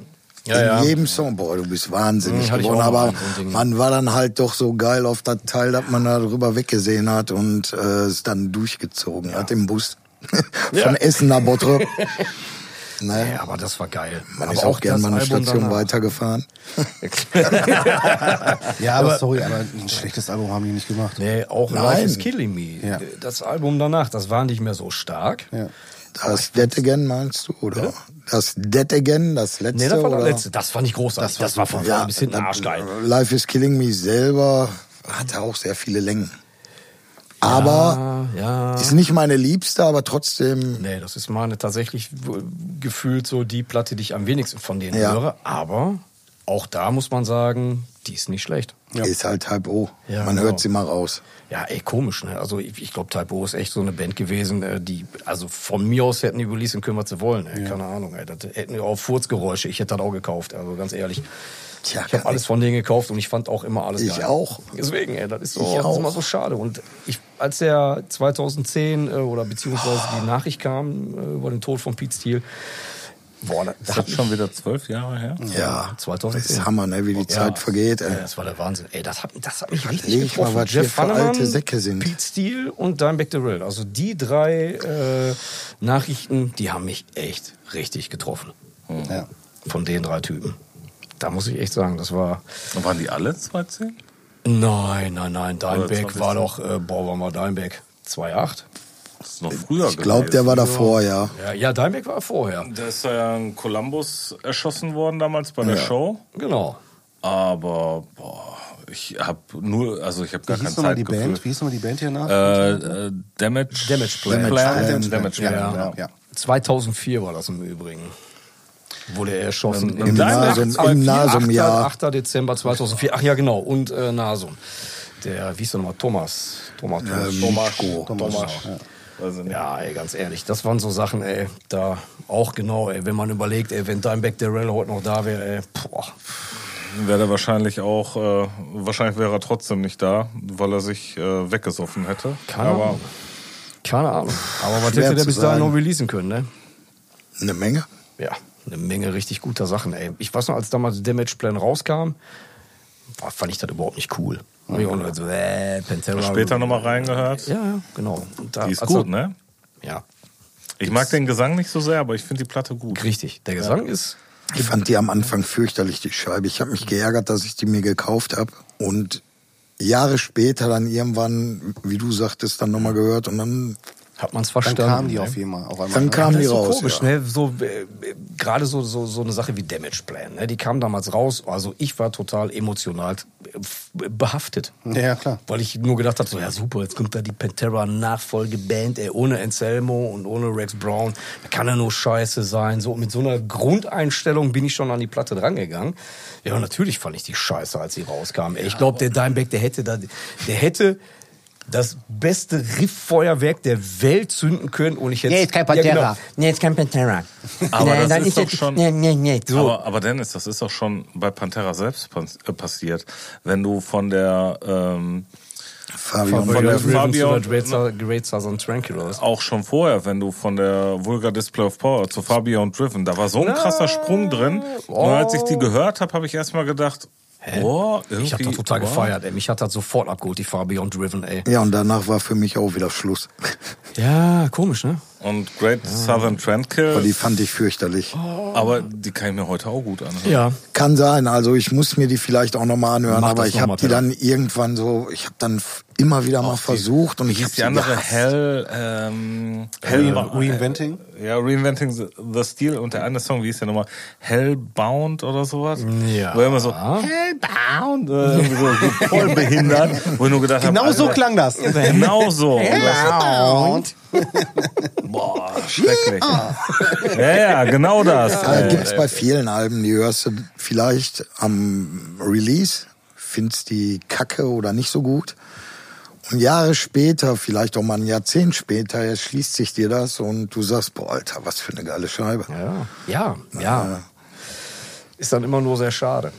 Ja, in ja. jedem Song. Boah, du bist wahnsinnig Hm, ich geworden. auch Aber man war dann halt doch so geil auf das Teil, dass man da drüber weggesehen hat und äh, es dann durchgezogen hat im Bus. Von Essen nach Bottrop. ne? Ja, aber das war geil. Man Aber ist auch gern das mal eine Album Station danach. weitergefahren. Ja, aber, sorry, aber ein schlechtes Album haben die nicht gemacht. Nee, auch Nein. Life is Killing Me. Ja. Das Album danach, das war nicht mehr so stark. Ja. Das Again meinst du, oder? Das Dead Again, das letzte, Nee, das war das letzte. Das fand ich großartig. Das war, von Ja, bis hinten arschgeil. Life is Killing Me selber hatte auch sehr viele Längen. Aber ja. ist nicht meine liebste, aber trotzdem, Nee, das ist meine tatsächlich gefühlt so die Platte, die ich am wenigsten von denen Ja. höre. Aber auch da muss man sagen, die ist nicht schlecht. ist halt halb O. Ja, Man genau. hört sie mal raus. Ja, ey, komisch, ne? Also ich, ich glaube, Type O ist echt so eine Band gewesen, äh, die, also von mir aus hätten die releasen können, was sie wollen. Ey. Keine Ahnung, ey. Das hätten wir auch Furzgeräusche. Ich hätte das auch gekauft, also ganz ehrlich. Tja, ich habe alles von denen gekauft und ich fand auch immer alles Ich geil. auch. Deswegen, ey, das ist, so, Ich das ist immer so schade. Und ich, als der 2010 äh, oder beziehungsweise die Nachricht kam äh, über den Tod von Pete Steele, boah, da, da Das hat ist schon wieder zwölf Jahre her. Ja, 2010. Das ist Hammer, ne, wie die Zeit vergeht. Ey. Ja, das war der Wahnsinn. Ey, das hat, das hat mich richtig leg mal, getroffen. was wir Jeff für Hanneman, alte Säcke sind. Pete Steele und Dimebag Darrell. Also die drei äh, Nachrichten, die haben mich echt richtig getroffen. Ja. Von den drei Typen. Da muss ich echt sagen, das war... Und waren die alle 2010? Nein, nein, nein. Dimebag 2010. war doch... Äh, boah, war mal Dimebag? 2,8? Das ist noch früher Ich glaube, der war davor, ja. Ja, ja, Dimebag war vorher. Da ist ja in Columbus erschossen worden damals bei der Show. Genau. Aber boah, ich habe nur, also ich habe gar Wie kein hieß nochmal die Zeitgefühl. Band? Wie hieß nochmal die Band hier nach? Äh, äh, Damage, Damage Plan. Damage Plan. Damage Ja, Plan, ja. ja. 2004 war das im Übrigen. Wurde er erschossen. Im Im Nasum, im Nasum-Jahr. 8. Dezember 2004. Ach ja, genau. Und äh, Nasum. Der, wie hieß der nochmal? Thomas. Thomas. Thomas. Thomas. Thomas. Weiß ich nicht. Ja, ey, ganz ehrlich, das waren so Sachen, ey, da auch genau, ey, wenn man überlegt, ey, wenn Dimebag Darrell heute noch da wäre, ey, boah. Wäre er wahrscheinlich auch, äh, wahrscheinlich wäre er trotzdem nicht da, weil er sich äh, weggesoffen hätte. Keine Aber Ahnung. Keine Ahnung. Aber was hätte der bis dahin noch releasen können, ne? Eine Menge. Ja, eine Menge richtig guter Sachen, ey. Ich weiß noch, als damals Damage Plan rauskam, war, fand ich das überhaupt nicht cool. Hab ich auch so, äh, Pantera. später nochmal reingehört. Ja, ja, genau. Und da, Die ist also, gut, ne? Ja, Ich mag den Gesang nicht so sehr, aber ich finde die Platte gut. richtig. Der Gesang ist Ich fand die am Anfang fürchterlich, die Scheibe. Ich habe mich geärgert, dass ich die mir gekauft habe. Und Jahre später dann irgendwann, wie du sagtest, dann nochmal gehört. Und dann, hat man es Dann verstanden. kamen die ne? auf einmal. Auf einmal dann ne? kamen die so raus. komisch, ja. ne? So äh, gerade so, so so eine Sache wie Damage Plan, ne? Die kam damals raus. Also ich war total emotional äh, behaftet. Ja, klar. Weil ich nur gedacht habe, so ja super, jetzt kommt da die Pantera Nachfolgeband, ey, ohne Anselmo und ohne Rex Brown, da kann ja nur Scheiße sein. So mit so einer Grundeinstellung bin ich schon an die Platte drangegangen. Ja, natürlich fand ich die Scheiße, als sie rauskam. Ey, ich glaube, der Dimebag, der hätte da, der hätte das beste Rifffeuerwerk der Welt zünden können und ich hätte Nee, ist kein Pantera. Ja, genau. Nee, ist kein Pantera. Aber nee, das dann ist doch jetzt- schon- Nee, nee, nee. So. Aber, aber Dennis, das ist doch schon bei Pantera selbst äh, passiert. Wenn du von der ähm, Fabian von der Ravens Fabio- Southern Tranquilors. auch schon vorher, wenn du von der Vulgar Display of Power zu Fabio und Driven, da war so ein krasser Sprung drin. Und als ich die gehört habe, habe ich erstmal gedacht, oh, irgendwie, Ich habe das total wow. gefeiert, ey. Mich hat das sofort abgeholt, die Farbe Beyond Driven, ey. Ja, und danach war für mich auch wieder Schluss. Ja, komisch, ne? Und Great Southern Trendkill, Aber die fand ich fürchterlich. aber die kann ich mir heute auch gut anhören. Ja. Kann sein, also ich muss mir die vielleicht auch nochmal anhören, Mach aber ich habe die dann irgendwann so, ich habe dann immer wieder mal versucht und ich hieß habe die andere Hell, ähm, Hell Reinventing? Ja, Reinventing the, the Steel und der eine Song, wie hieß der nochmal? Hellbound oder sowas? Ja. Wo er immer so, Hellbound, äh, so, so voll behindert. Wo ich nur gedacht habe, Genau so Alter, klang das. Genau so. Und Boah, schrecklich. Ja, ja, genau das. Äh, Äh, gibt's bei vielen Alben, die hörst du vielleicht am Release, findest die kacke oder nicht so gut. Und Jahre später, vielleicht auch mal ein Jahrzehnt später, erschließt sich dir das und du sagst, boah, Alter, was für eine geile Scheibe. Ja, ja, ja. Ist dann immer nur sehr schade.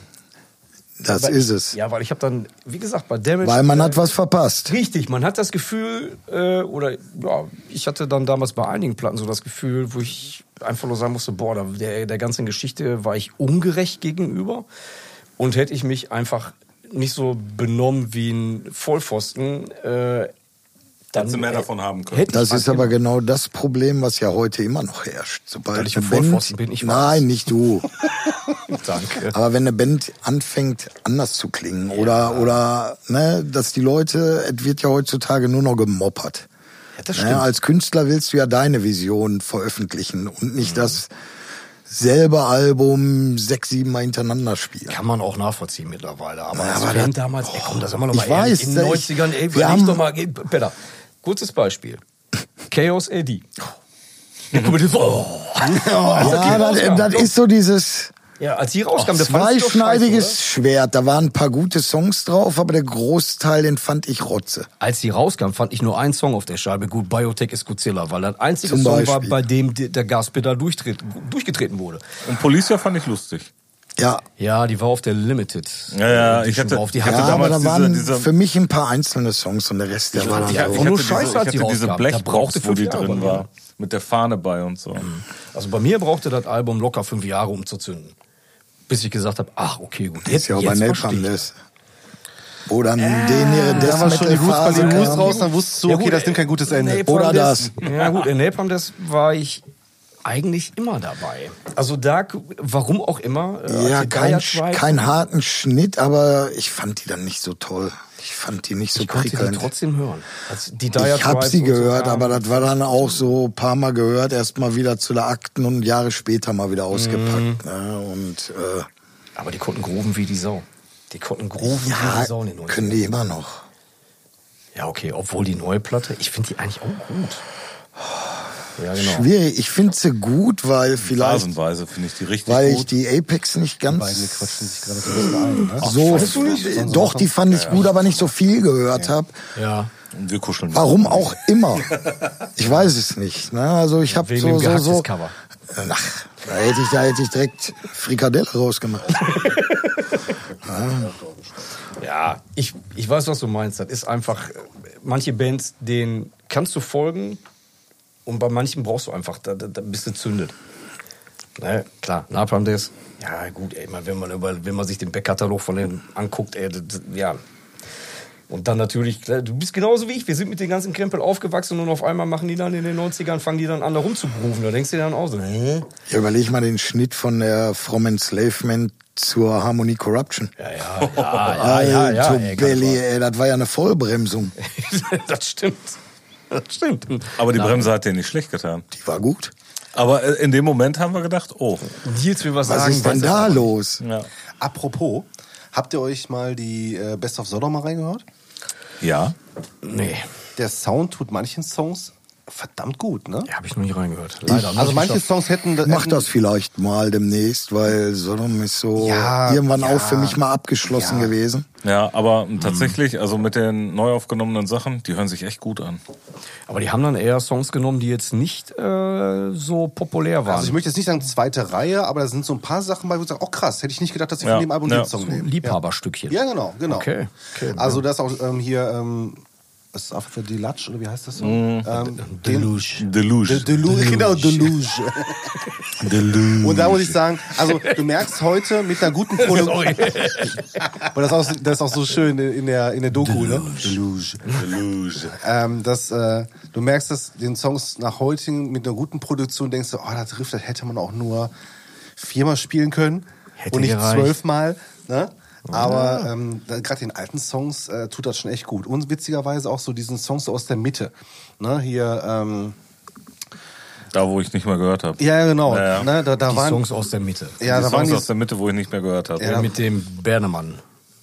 Das Aber- ist es. Ja, weil ich habe dann, wie gesagt, bei Damage... Weil man äh, hat was verpasst. Richtig, man hat das Gefühl, äh, oder ja, ich hatte dann damals bei einigen Platten so das Gefühl, wo ich einfach nur sagen musste, boah, der, der ganzen Geschichte war ich ungerecht gegenüber. Und hätte ich mich einfach nicht so benommen wie ein Vollpfosten, äh, dann Hättest du mehr davon haben können. Das ist aber genau das Problem, was ja heute immer noch herrscht. Sobald Weil ich ein Vollpfosten bin, ich weiß. Nein, nicht du. Danke. Aber wenn eine Band anfängt, anders zu klingen oder, oder ne, dass die Leute, es wird ja heutzutage nur noch gemoppert. Ja, das Ne, stimmt. als Künstler willst du ja deine Vision veröffentlichen und nicht das selbe Album sechs, sieben Mal hintereinander spielen. Kann man auch nachvollziehen mittlerweile. Aber Ja, aber das- damals, ey, komm, da sagen wir doch mal Ich ehrlich, weiß, in den ich- 90ern, ey, wir haben- doch mal, ey, Peter, kurzes Beispiel. Chaos AD. Ja, das, oh. Ja, das ist so dieses ja, als die rauskam, ich doch zweischneidiges scheiße, Schwert. Da waren ein paar gute Songs drauf, aber der Großteil, den fand ich Rotze. Als die rauskam, fand ich nur einen Song auf der Scheibe gut, Biotech ist Godzilla, weil das einzige Zum Song war, Beispiel. bei dem der Gaspedal durchgetreten wurde. Und Policia fand ich lustig. Ja, Ja, die war auf der Limited. Ja, ja, Die ich hatte- drauf. Die ich hatte ja hatte aber damals da waren diese- diese- für mich ein paar einzelne Songs und der Rest, der war fand dann einfach ich nur hatte scheiße, diese, als ich die hatte diese Blechbox, brauchte wo die fünf Jahre drin war. Mit der Fahne bei und so. Also bei mir brauchte das Album locker fünf Jahre, um zu zünden. Bis ich gesagt habe, ach, okay, gut. Jetzt ja auch bei jetzt verstehe ich das. Wo dann den ihre Death war schon die Fußball. News raus, dann wusstest du, Ja, okay, gut, das nimmt kein gutes Ende. Napalm Oder Death- Ja gut, in Napalm das war ich eigentlich immer dabei. Also da, warum auch immer. äh, Ja, die kein, kein harten Schnitt, aber ich fand die dann nicht so toll. Ich fand die nicht so Ich konnte die prickelnd. trotzdem hören. Als die Dire Ich habe sie so gehört, kamen. aber das war dann auch so ein paar Mal gehört, erst mal wieder zu der Akten und Jahre später mal wieder Mhm. ausgepackt. Ne? Und äh, Aber die konnten grooven wie die Sau. Die konnten grooven wie ja, die Sau in den 90ern. können die immer noch. Ja, okay, obwohl die neue Platte, ich finde die eigentlich auch gut. Ja, genau. Schwierig. Ich finde sie gut, weil vielleicht, Phasenweise finde ich die richtig weil ich gut. die Apex nicht ganz Beide quatschen sich gerade so ein bisschen ein. Ne? so. fandest du nicht? Doch, die fand ich gut, aber nicht so viel gehört habe. Ja. Und wir kuscheln. Warum auch immer. Ich weiß es nicht. Ne? Also ich habe so so so. Cover. Ach, da hätte ich da hätte ich direkt Frikadelle rausgemacht. Ja, ich, ich weiß, was du meinst. Das ist einfach, äh, manche Bands, denen kannst du folgen und bei manchen brauchst du einfach, da, da, da bist du zündet. Ne, klar, Napalm Death, ja gut, ey, wenn man, über, wenn man sich den Backkatalog von denen anguckt, ey, das, ja. Und dann natürlich, klar, du bist genauso wie ich, wir sind mit den ganzen Krempel aufgewachsen und auf einmal machen die dann in den 90ern, fangen die dann an, da rumzugrooven. Da denkst du dir dann auch so, hä? Ja, überleg mal den Schnitt von der From Enslavement zur Harmony Corruption. Ja, ja, ja, ja, ja, ja, Alter ey, Belly, ey, das war ja eine Vollbremsung. das stimmt. Das stimmt. Aber die Bremse hat dir nicht schlecht getan. Die war gut. Aber äh, in dem Moment haben wir gedacht, oh. Nils will was, Was sagen. ist denn da los? Ja. Apropos, habt ihr euch mal die äh, Best of Sodom mal reingehört? Ja. Nee. Der Sound tut manchen Songs verdammt gut, ne? Ja, habe ich noch nie reingehört. Leider. Also manche Songs hätten... Mach das vielleicht mal demnächst, weil Sodom ist so Ja, irgendwann ja, auch für mich mal abgeschlossen ja. gewesen. Ja, aber tatsächlich, also mit den neu aufgenommenen Sachen, die hören sich echt gut an. Aber die haben dann eher Songs genommen, die jetzt nicht äh, so populär waren. Also ich möchte jetzt nicht sagen zweite Reihe, aber da sind so ein paar Sachen bei, wo ich sage, oh krass, hätte ich nicht gedacht, dass sie Ja, von dem Album ja. den Song nehmen. Liebhaberstückchen. Ja, genau, genau. Okay, okay, also das auch ähm, hier, ähm, was ist After Deluge oder wie heißt das so? Ähm, Deluge. Deluge. De- Deluge, genau, Deluge. Und da muss ich sagen, also du merkst heute mit einer guten Produktion, aber das ist, auch, das ist auch so schön in der, in der Doku, ne? Deluge. Deluge. Ähm, dass, äh, du merkst, dass den Songs nach heutigen mit einer guten Produktion denkst du, oh, das Riff, das hätte man auch nur viermal spielen können Hätte und nicht gereicht. zwölfmal. Ne? Aber ähm, gerade den alten Songs äh, tut das schon echt gut. Und witzigerweise auch so diesen Songs so aus der Mitte. Ne? Hier, ähm, Da, wo ich nicht mehr gehört habe. ja, genau. Ja, ja. Ne? Da, da Die waren, Songs aus der Mitte. ja, die da waren Songs die, aus der Mitte, wo ich nicht mehr gehört habe. Ja, Mit dem Bernemann.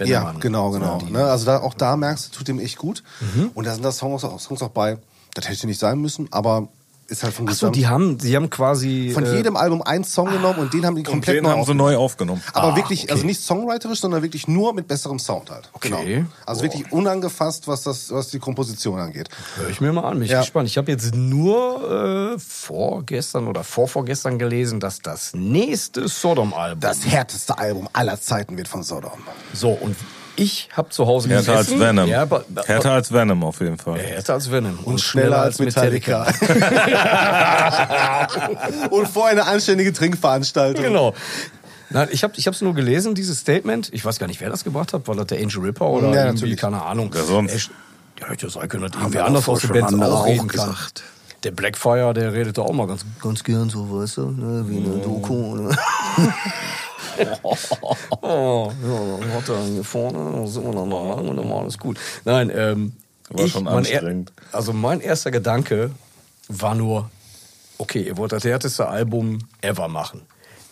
Ja, Bennemann. genau, genau. Ne? Also da, auch da merkst du, tut dem echt gut. Mhm. Und da sind da Songs, auch- Songs auch bei, das hätte nicht sein müssen, aber ist halt vom so, Gesamt- die haben, die haben quasi von äh, jedem Album einen Song genommen und den haben die Und komplett den neu haben sie aufgenommen. neu aufgenommen. Aber Ah, wirklich, okay. also nicht songwriterisch, sondern wirklich nur mit besserem Sound halt. Okay. Genau. Also wirklich unangefasst, was das, was die Komposition angeht. Hör ich mir mal an, bin ich Ja. gespannt. Ich habe jetzt nur äh, vorgestern oder vorvorgestern gelesen, dass das nächste Sodom-Album. Das härteste Album aller Zeiten wird von Sodom. So, und ich habe zu Hause Härter als gesessen. Venom. Ja, Härter als Venom auf jeden Fall. Härter als Venom. Und, schneller als Metallica. und vorher eine anständige Trinkveranstaltung. genau. Nein, ich habe ich hab's nur gelesen, dieses Statement. Ich weiß gar nicht, wer das gemacht hat. War das der Angel Ripper oder Ja, irgendwie, natürlich. keine Ahnung. Wer sonst? Ja, hätte ja sein können, dass wir anders aus der schon Band andere auch auch reden kann. gesagt. Der Blackfire, der redet da auch mal ganz, ganz gern so, weißt du, ne, wie eine Doku. Ne? oh, ja, dann hat er hier vorne, dann sind wir dann da lang und dann war alles gut. Nein, ähm, War ich, schon mein er- anstrengend. also mein erster Gedanke war nur, okay, ihr wollt das härteste Album ever machen.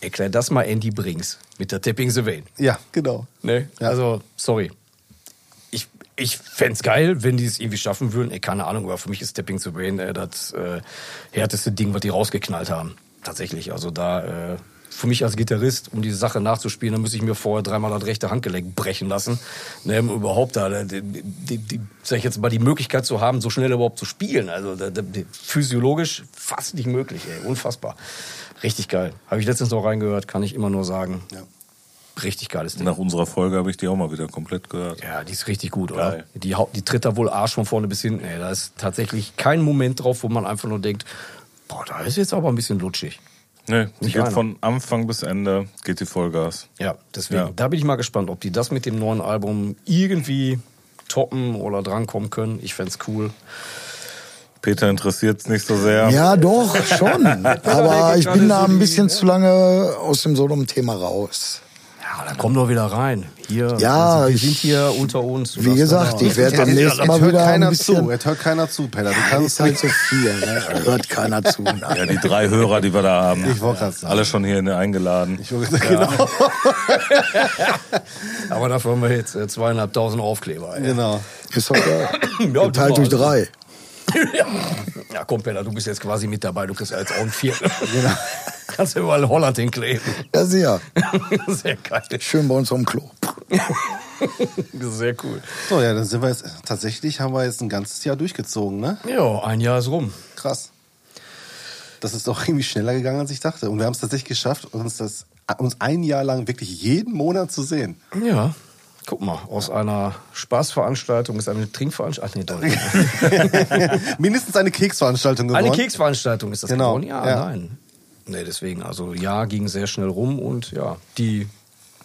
Erklär das mal Andy Brings mit der Tipping the Vein. Ja, genau. Ne? Ja. Also, sorry. Ich, ich fände geil, wenn die es irgendwie schaffen würden. Ey, keine Ahnung, aber für mich ist Stepping to Brain äh, das äh, härteste Ding, was die rausgeknallt haben. Tatsächlich. Also da, äh, für mich als Gitarrist, um diese Sache nachzuspielen, dann müsste ich mir vorher dreimal das rechte Handgelenk brechen lassen. Ne, um überhaupt da, die, die, die, sag ich jetzt mal, die Möglichkeit zu haben, so schnell überhaupt zu spielen. Also da, da, physiologisch fast nicht möglich, ey. Unfassbar. Richtig geil. Habe ich letztens noch reingehört, kann ich immer nur sagen. Ja. Richtig geiles Ding. Nach unserer Folge habe ich die auch mal wieder komplett gehört. Ja, die ist richtig gut, oder? Die, die tritt da wohl Arsch von vorne bis hinten. Ey. Da ist tatsächlich kein Moment drauf, wo man einfach nur denkt, boah, da ist jetzt aber ein bisschen lutschig. Nee, die Nicht geht einer. von Anfang bis Ende, geht die Vollgas. Ja, deswegen, Ja. da bin ich mal gespannt, ob die das mit dem neuen Album irgendwie toppen oder drankommen können. Ich fänd's cool. Peter interessiert es nicht so sehr. Ja, doch, schon. Aber ich bin da ein bisschen zu lange aus dem Sodom-Thema raus. Ja, da komm doch wieder rein. Hier, Ja, wir ich- sind hier unter uns. Wie gesagt, ich werde Es demnächst mal hört wieder ein keiner bisschen... zu. Es hört keiner zu, Peter. Du Ja, kannst halt so viel, ne? Hört keiner zu. Ja, die drei Hörer, die wir da haben. Ich wollte gerade sagen. Alle schon hier eingeladen. Ich wollte gesagt, genau. Aber dafür haben wir jetzt äh, zweieinhalbtausend Aufkleber. Ey. genau. Ist doch geil. Ja, Geteilt durch drei. Ja, komm, Peter, du bist jetzt quasi mit dabei. Du kriegst ja jetzt auch ein Viertel. Genau. Kannst du überall Holland hinkleben. Ja, sehr. Sehr geil. Schön bei uns am Klo. Sehr cool. So, ja, dann sind wir jetzt, tatsächlich haben wir jetzt ein ganzes Jahr durchgezogen, ne? Ja, ein Jahr ist rum. Krass. Das ist doch irgendwie schneller gegangen, als ich dachte. Und wir haben es tatsächlich geschafft, uns das, uns ein Jahr lang wirklich jeden Monat zu sehen. Ja. Guck mal, aus einer Spaßveranstaltung ist eine Trinkveranstaltung. Ach nee. Mindestens eine Keksveranstaltung geworden. Eine Keksveranstaltung ist das Genau, geworden? Ja, ja. nein. Nee, deswegen, also ja, ging sehr schnell rum und ja, die,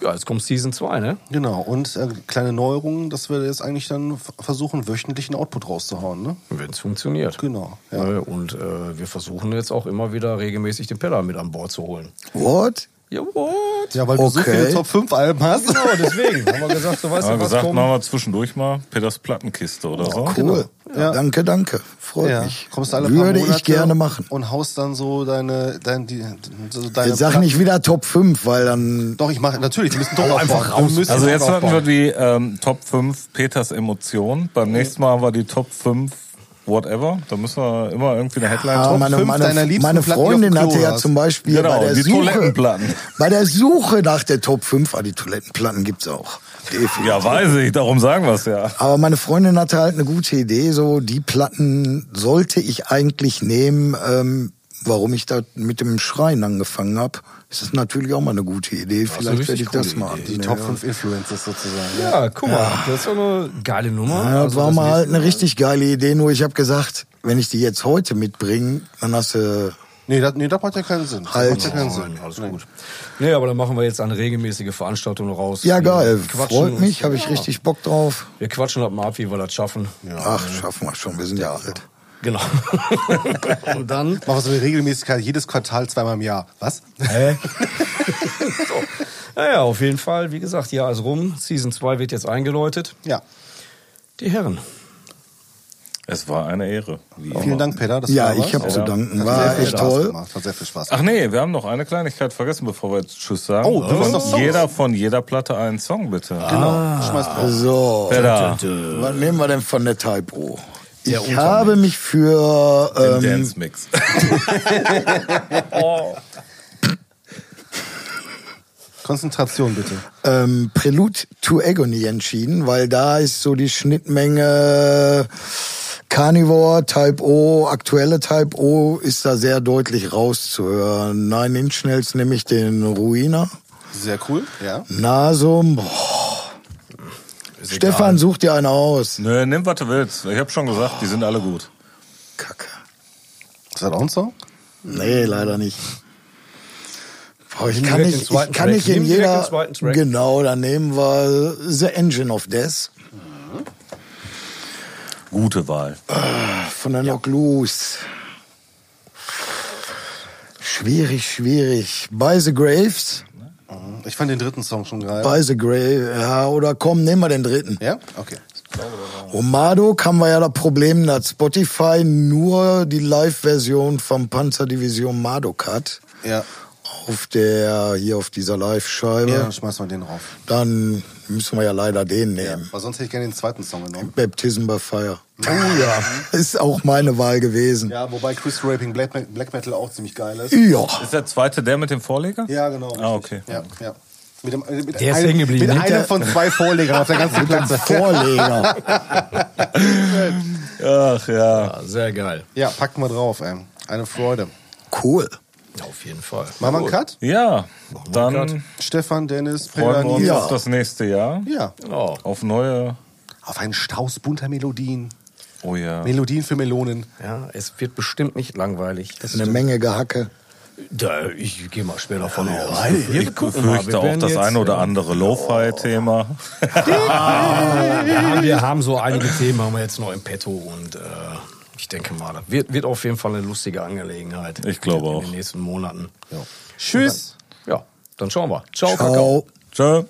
ja, jetzt kommt Season 2, ne? Genau, und äh, kleine Neuerungen, dass wir jetzt eigentlich dann versuchen, wöchentlichen Output rauszuhauen, ne? Wenn es funktioniert. Genau, ja. Ne, Und äh, wir versuchen jetzt auch immer wieder regelmäßig den Peller mit an Bord zu holen. What? Ja, what? Ja, weil du so Okay. viele Top 5 Alben hast. Genau, deswegen haben wir gesagt, so weißt Haben du wir was, gesagt, komm. machen wir zwischendurch mal Peters Plattenkiste oder so. Cool. Genau. Ja. Danke, danke. Freut Ja, mich. kommst du alle paar Würde Monate ich gerne machen. Und haust dann so deine, dein, die, so deine Jetzt sag nicht wieder Top 5, weil dann Doch, ich mache natürlich, wir müssen doch einfach raus. Also jetzt hatten wir die ähm, Top 5 Peters Emotionen. Beim nächsten Mal haben wir die Top 5 whatever. Da müssen wir immer irgendwie eine Headline Ah, drauf. meine, fünf meine, deiner liebsten meine Freundin hatte ja hast. zum Beispiel Genau, bei der die Suche, Toilettenplatten. bei der Suche nach der Top 5, ah, die Toilettenplatten gibt's auch. Definitiv. Ja, weiß ich, darum sagen wir es ja. Aber meine Freundin hatte halt eine gute Idee, so die Platten sollte ich eigentlich nehmen. Ähm, warum ich da mit dem Schreien angefangen habe, ist das natürlich auch mal eine gute Idee. Vielleicht werde ich das mal. Die annehmen. Top 5 Influencers sozusagen. Ja, guck mal, das ist doch eine geile Nummer. Ja, das Also war das mal halt eine richtig geile Idee, nur ich habe gesagt, wenn ich die jetzt heute mitbringe, dann hast du Nee, das, nee, das macht ja keinen Sinn. Das Halt. macht ja keinen Nein, Sinn. alles Nee. gut. Nee, aber dann machen wir jetzt eine regelmäßige Veranstaltung raus. Ja, geil. Freut mich, habe ich richtig Bock drauf. Wir quatschen das mal ab, wie wir das schaffen. Ach, schaffen wir schon, wir sind ja alt. Genau. Und dann. Machen wir so eine Regelmäßigkeit, jedes Quartal zweimal im Jahr. Was? Hä? so. Naja, auf jeden Fall. Wie gesagt, Jahr ist rum. Season 2 wird jetzt eingeläutet. Ja. Die Herren. Es war eine Ehre. Wie Vielen. Dank, Peter. Das Ja, ich habe zu danken. War echt toll. Gemacht. Hat sehr viel Spaß Ach nee, wir haben noch eine Kleinigkeit vergessen, bevor wir jetzt Tschüss sagen. Oh, du hast noch jeder von jeder Platte einen Song, bitte. Genau. Schmeiß drauf. So, Peter, was nehmen wir denn von der Typo? Ich habe mich für den ähm, Dance Mix. Konzentration bitte. ähm, Prelude to Agony entschieden, weil da ist so die Schnittmenge Carnivore, Type O, aktuelle Type O ist da sehr deutlich rauszuhören. Nine Inch Nails nehme ich den Ruiner. Sehr cool. Ja. Nasum, boah. Stefan, such dir einen aus. Nö, nimm, was du willst. Ich habe schon gesagt, die sind alle gut. Kacke. Ist das auch ein Song? Nee, leider nicht. Boah, ich kann nicht, ich kann nicht in jeder. Genau, dann nehmen wir The Engine of Death Gute Wahl. von der Knock Loose. Schwierig, schwierig. By the Graves. Ich fand den dritten Song schon geil. By the Graves. Ja, oder komm, nehmen wir den dritten. Ja? Okay. Omado haben wir ja das Problem, dass Spotify nur die Live-Version vom Panzerdivision Marduk hat. Ja. Auf der, hier auf dieser Live-Scheibe. Ja, dann schmeißen wir den drauf. Dann müssen wir ja leider den Ja. nehmen. Weil sonst hätte ich gerne den zweiten Song genommen. Baptism by Fire. Oh ja. Ist auch meine Wahl gewesen. Ja, wobei Chris Raping Black, Black Metal auch ziemlich geil ist. Ja. Ist der zweite der mit dem Vorleger? Ja, genau. Ah, richtig. okay. Ja, ja. Mit, dem, mit Der ist einem, hängen geblieben. Mit Mit einem der- von zwei Vorlegern auf der ganzen Platte. Vorleger. Ach ja. Ja, sehr geil. Ja, packen wir drauf, ey. Eine Freude. Cool. Ja, auf jeden Fall. Machen wir einen Cut? Ja, Cut. dann Stefan, Dennis, freuen wir uns. Ja. auf das nächste Jahr. Ja. Ja. Auf neue. Auf einen Strauß bunter Melodien. Oh ja. Melodien für Melonen. ja, es wird bestimmt nicht langweilig. Eine Menge Gehacke. Da, ich gehe mal schwer davon aus. Ich befürchte auch das eine oder andere Lo-Fi-Thema. Wir haben, wir haben so einige Themen haben wir jetzt noch im Petto und äh, ich denke mal, das wird, wird auf jeden Fall eine lustige Angelegenheit. Ich glaube in auch. den nächsten Monaten. Tschüss. Ja, dann schauen wir. Ciao, Kakao. Ciao.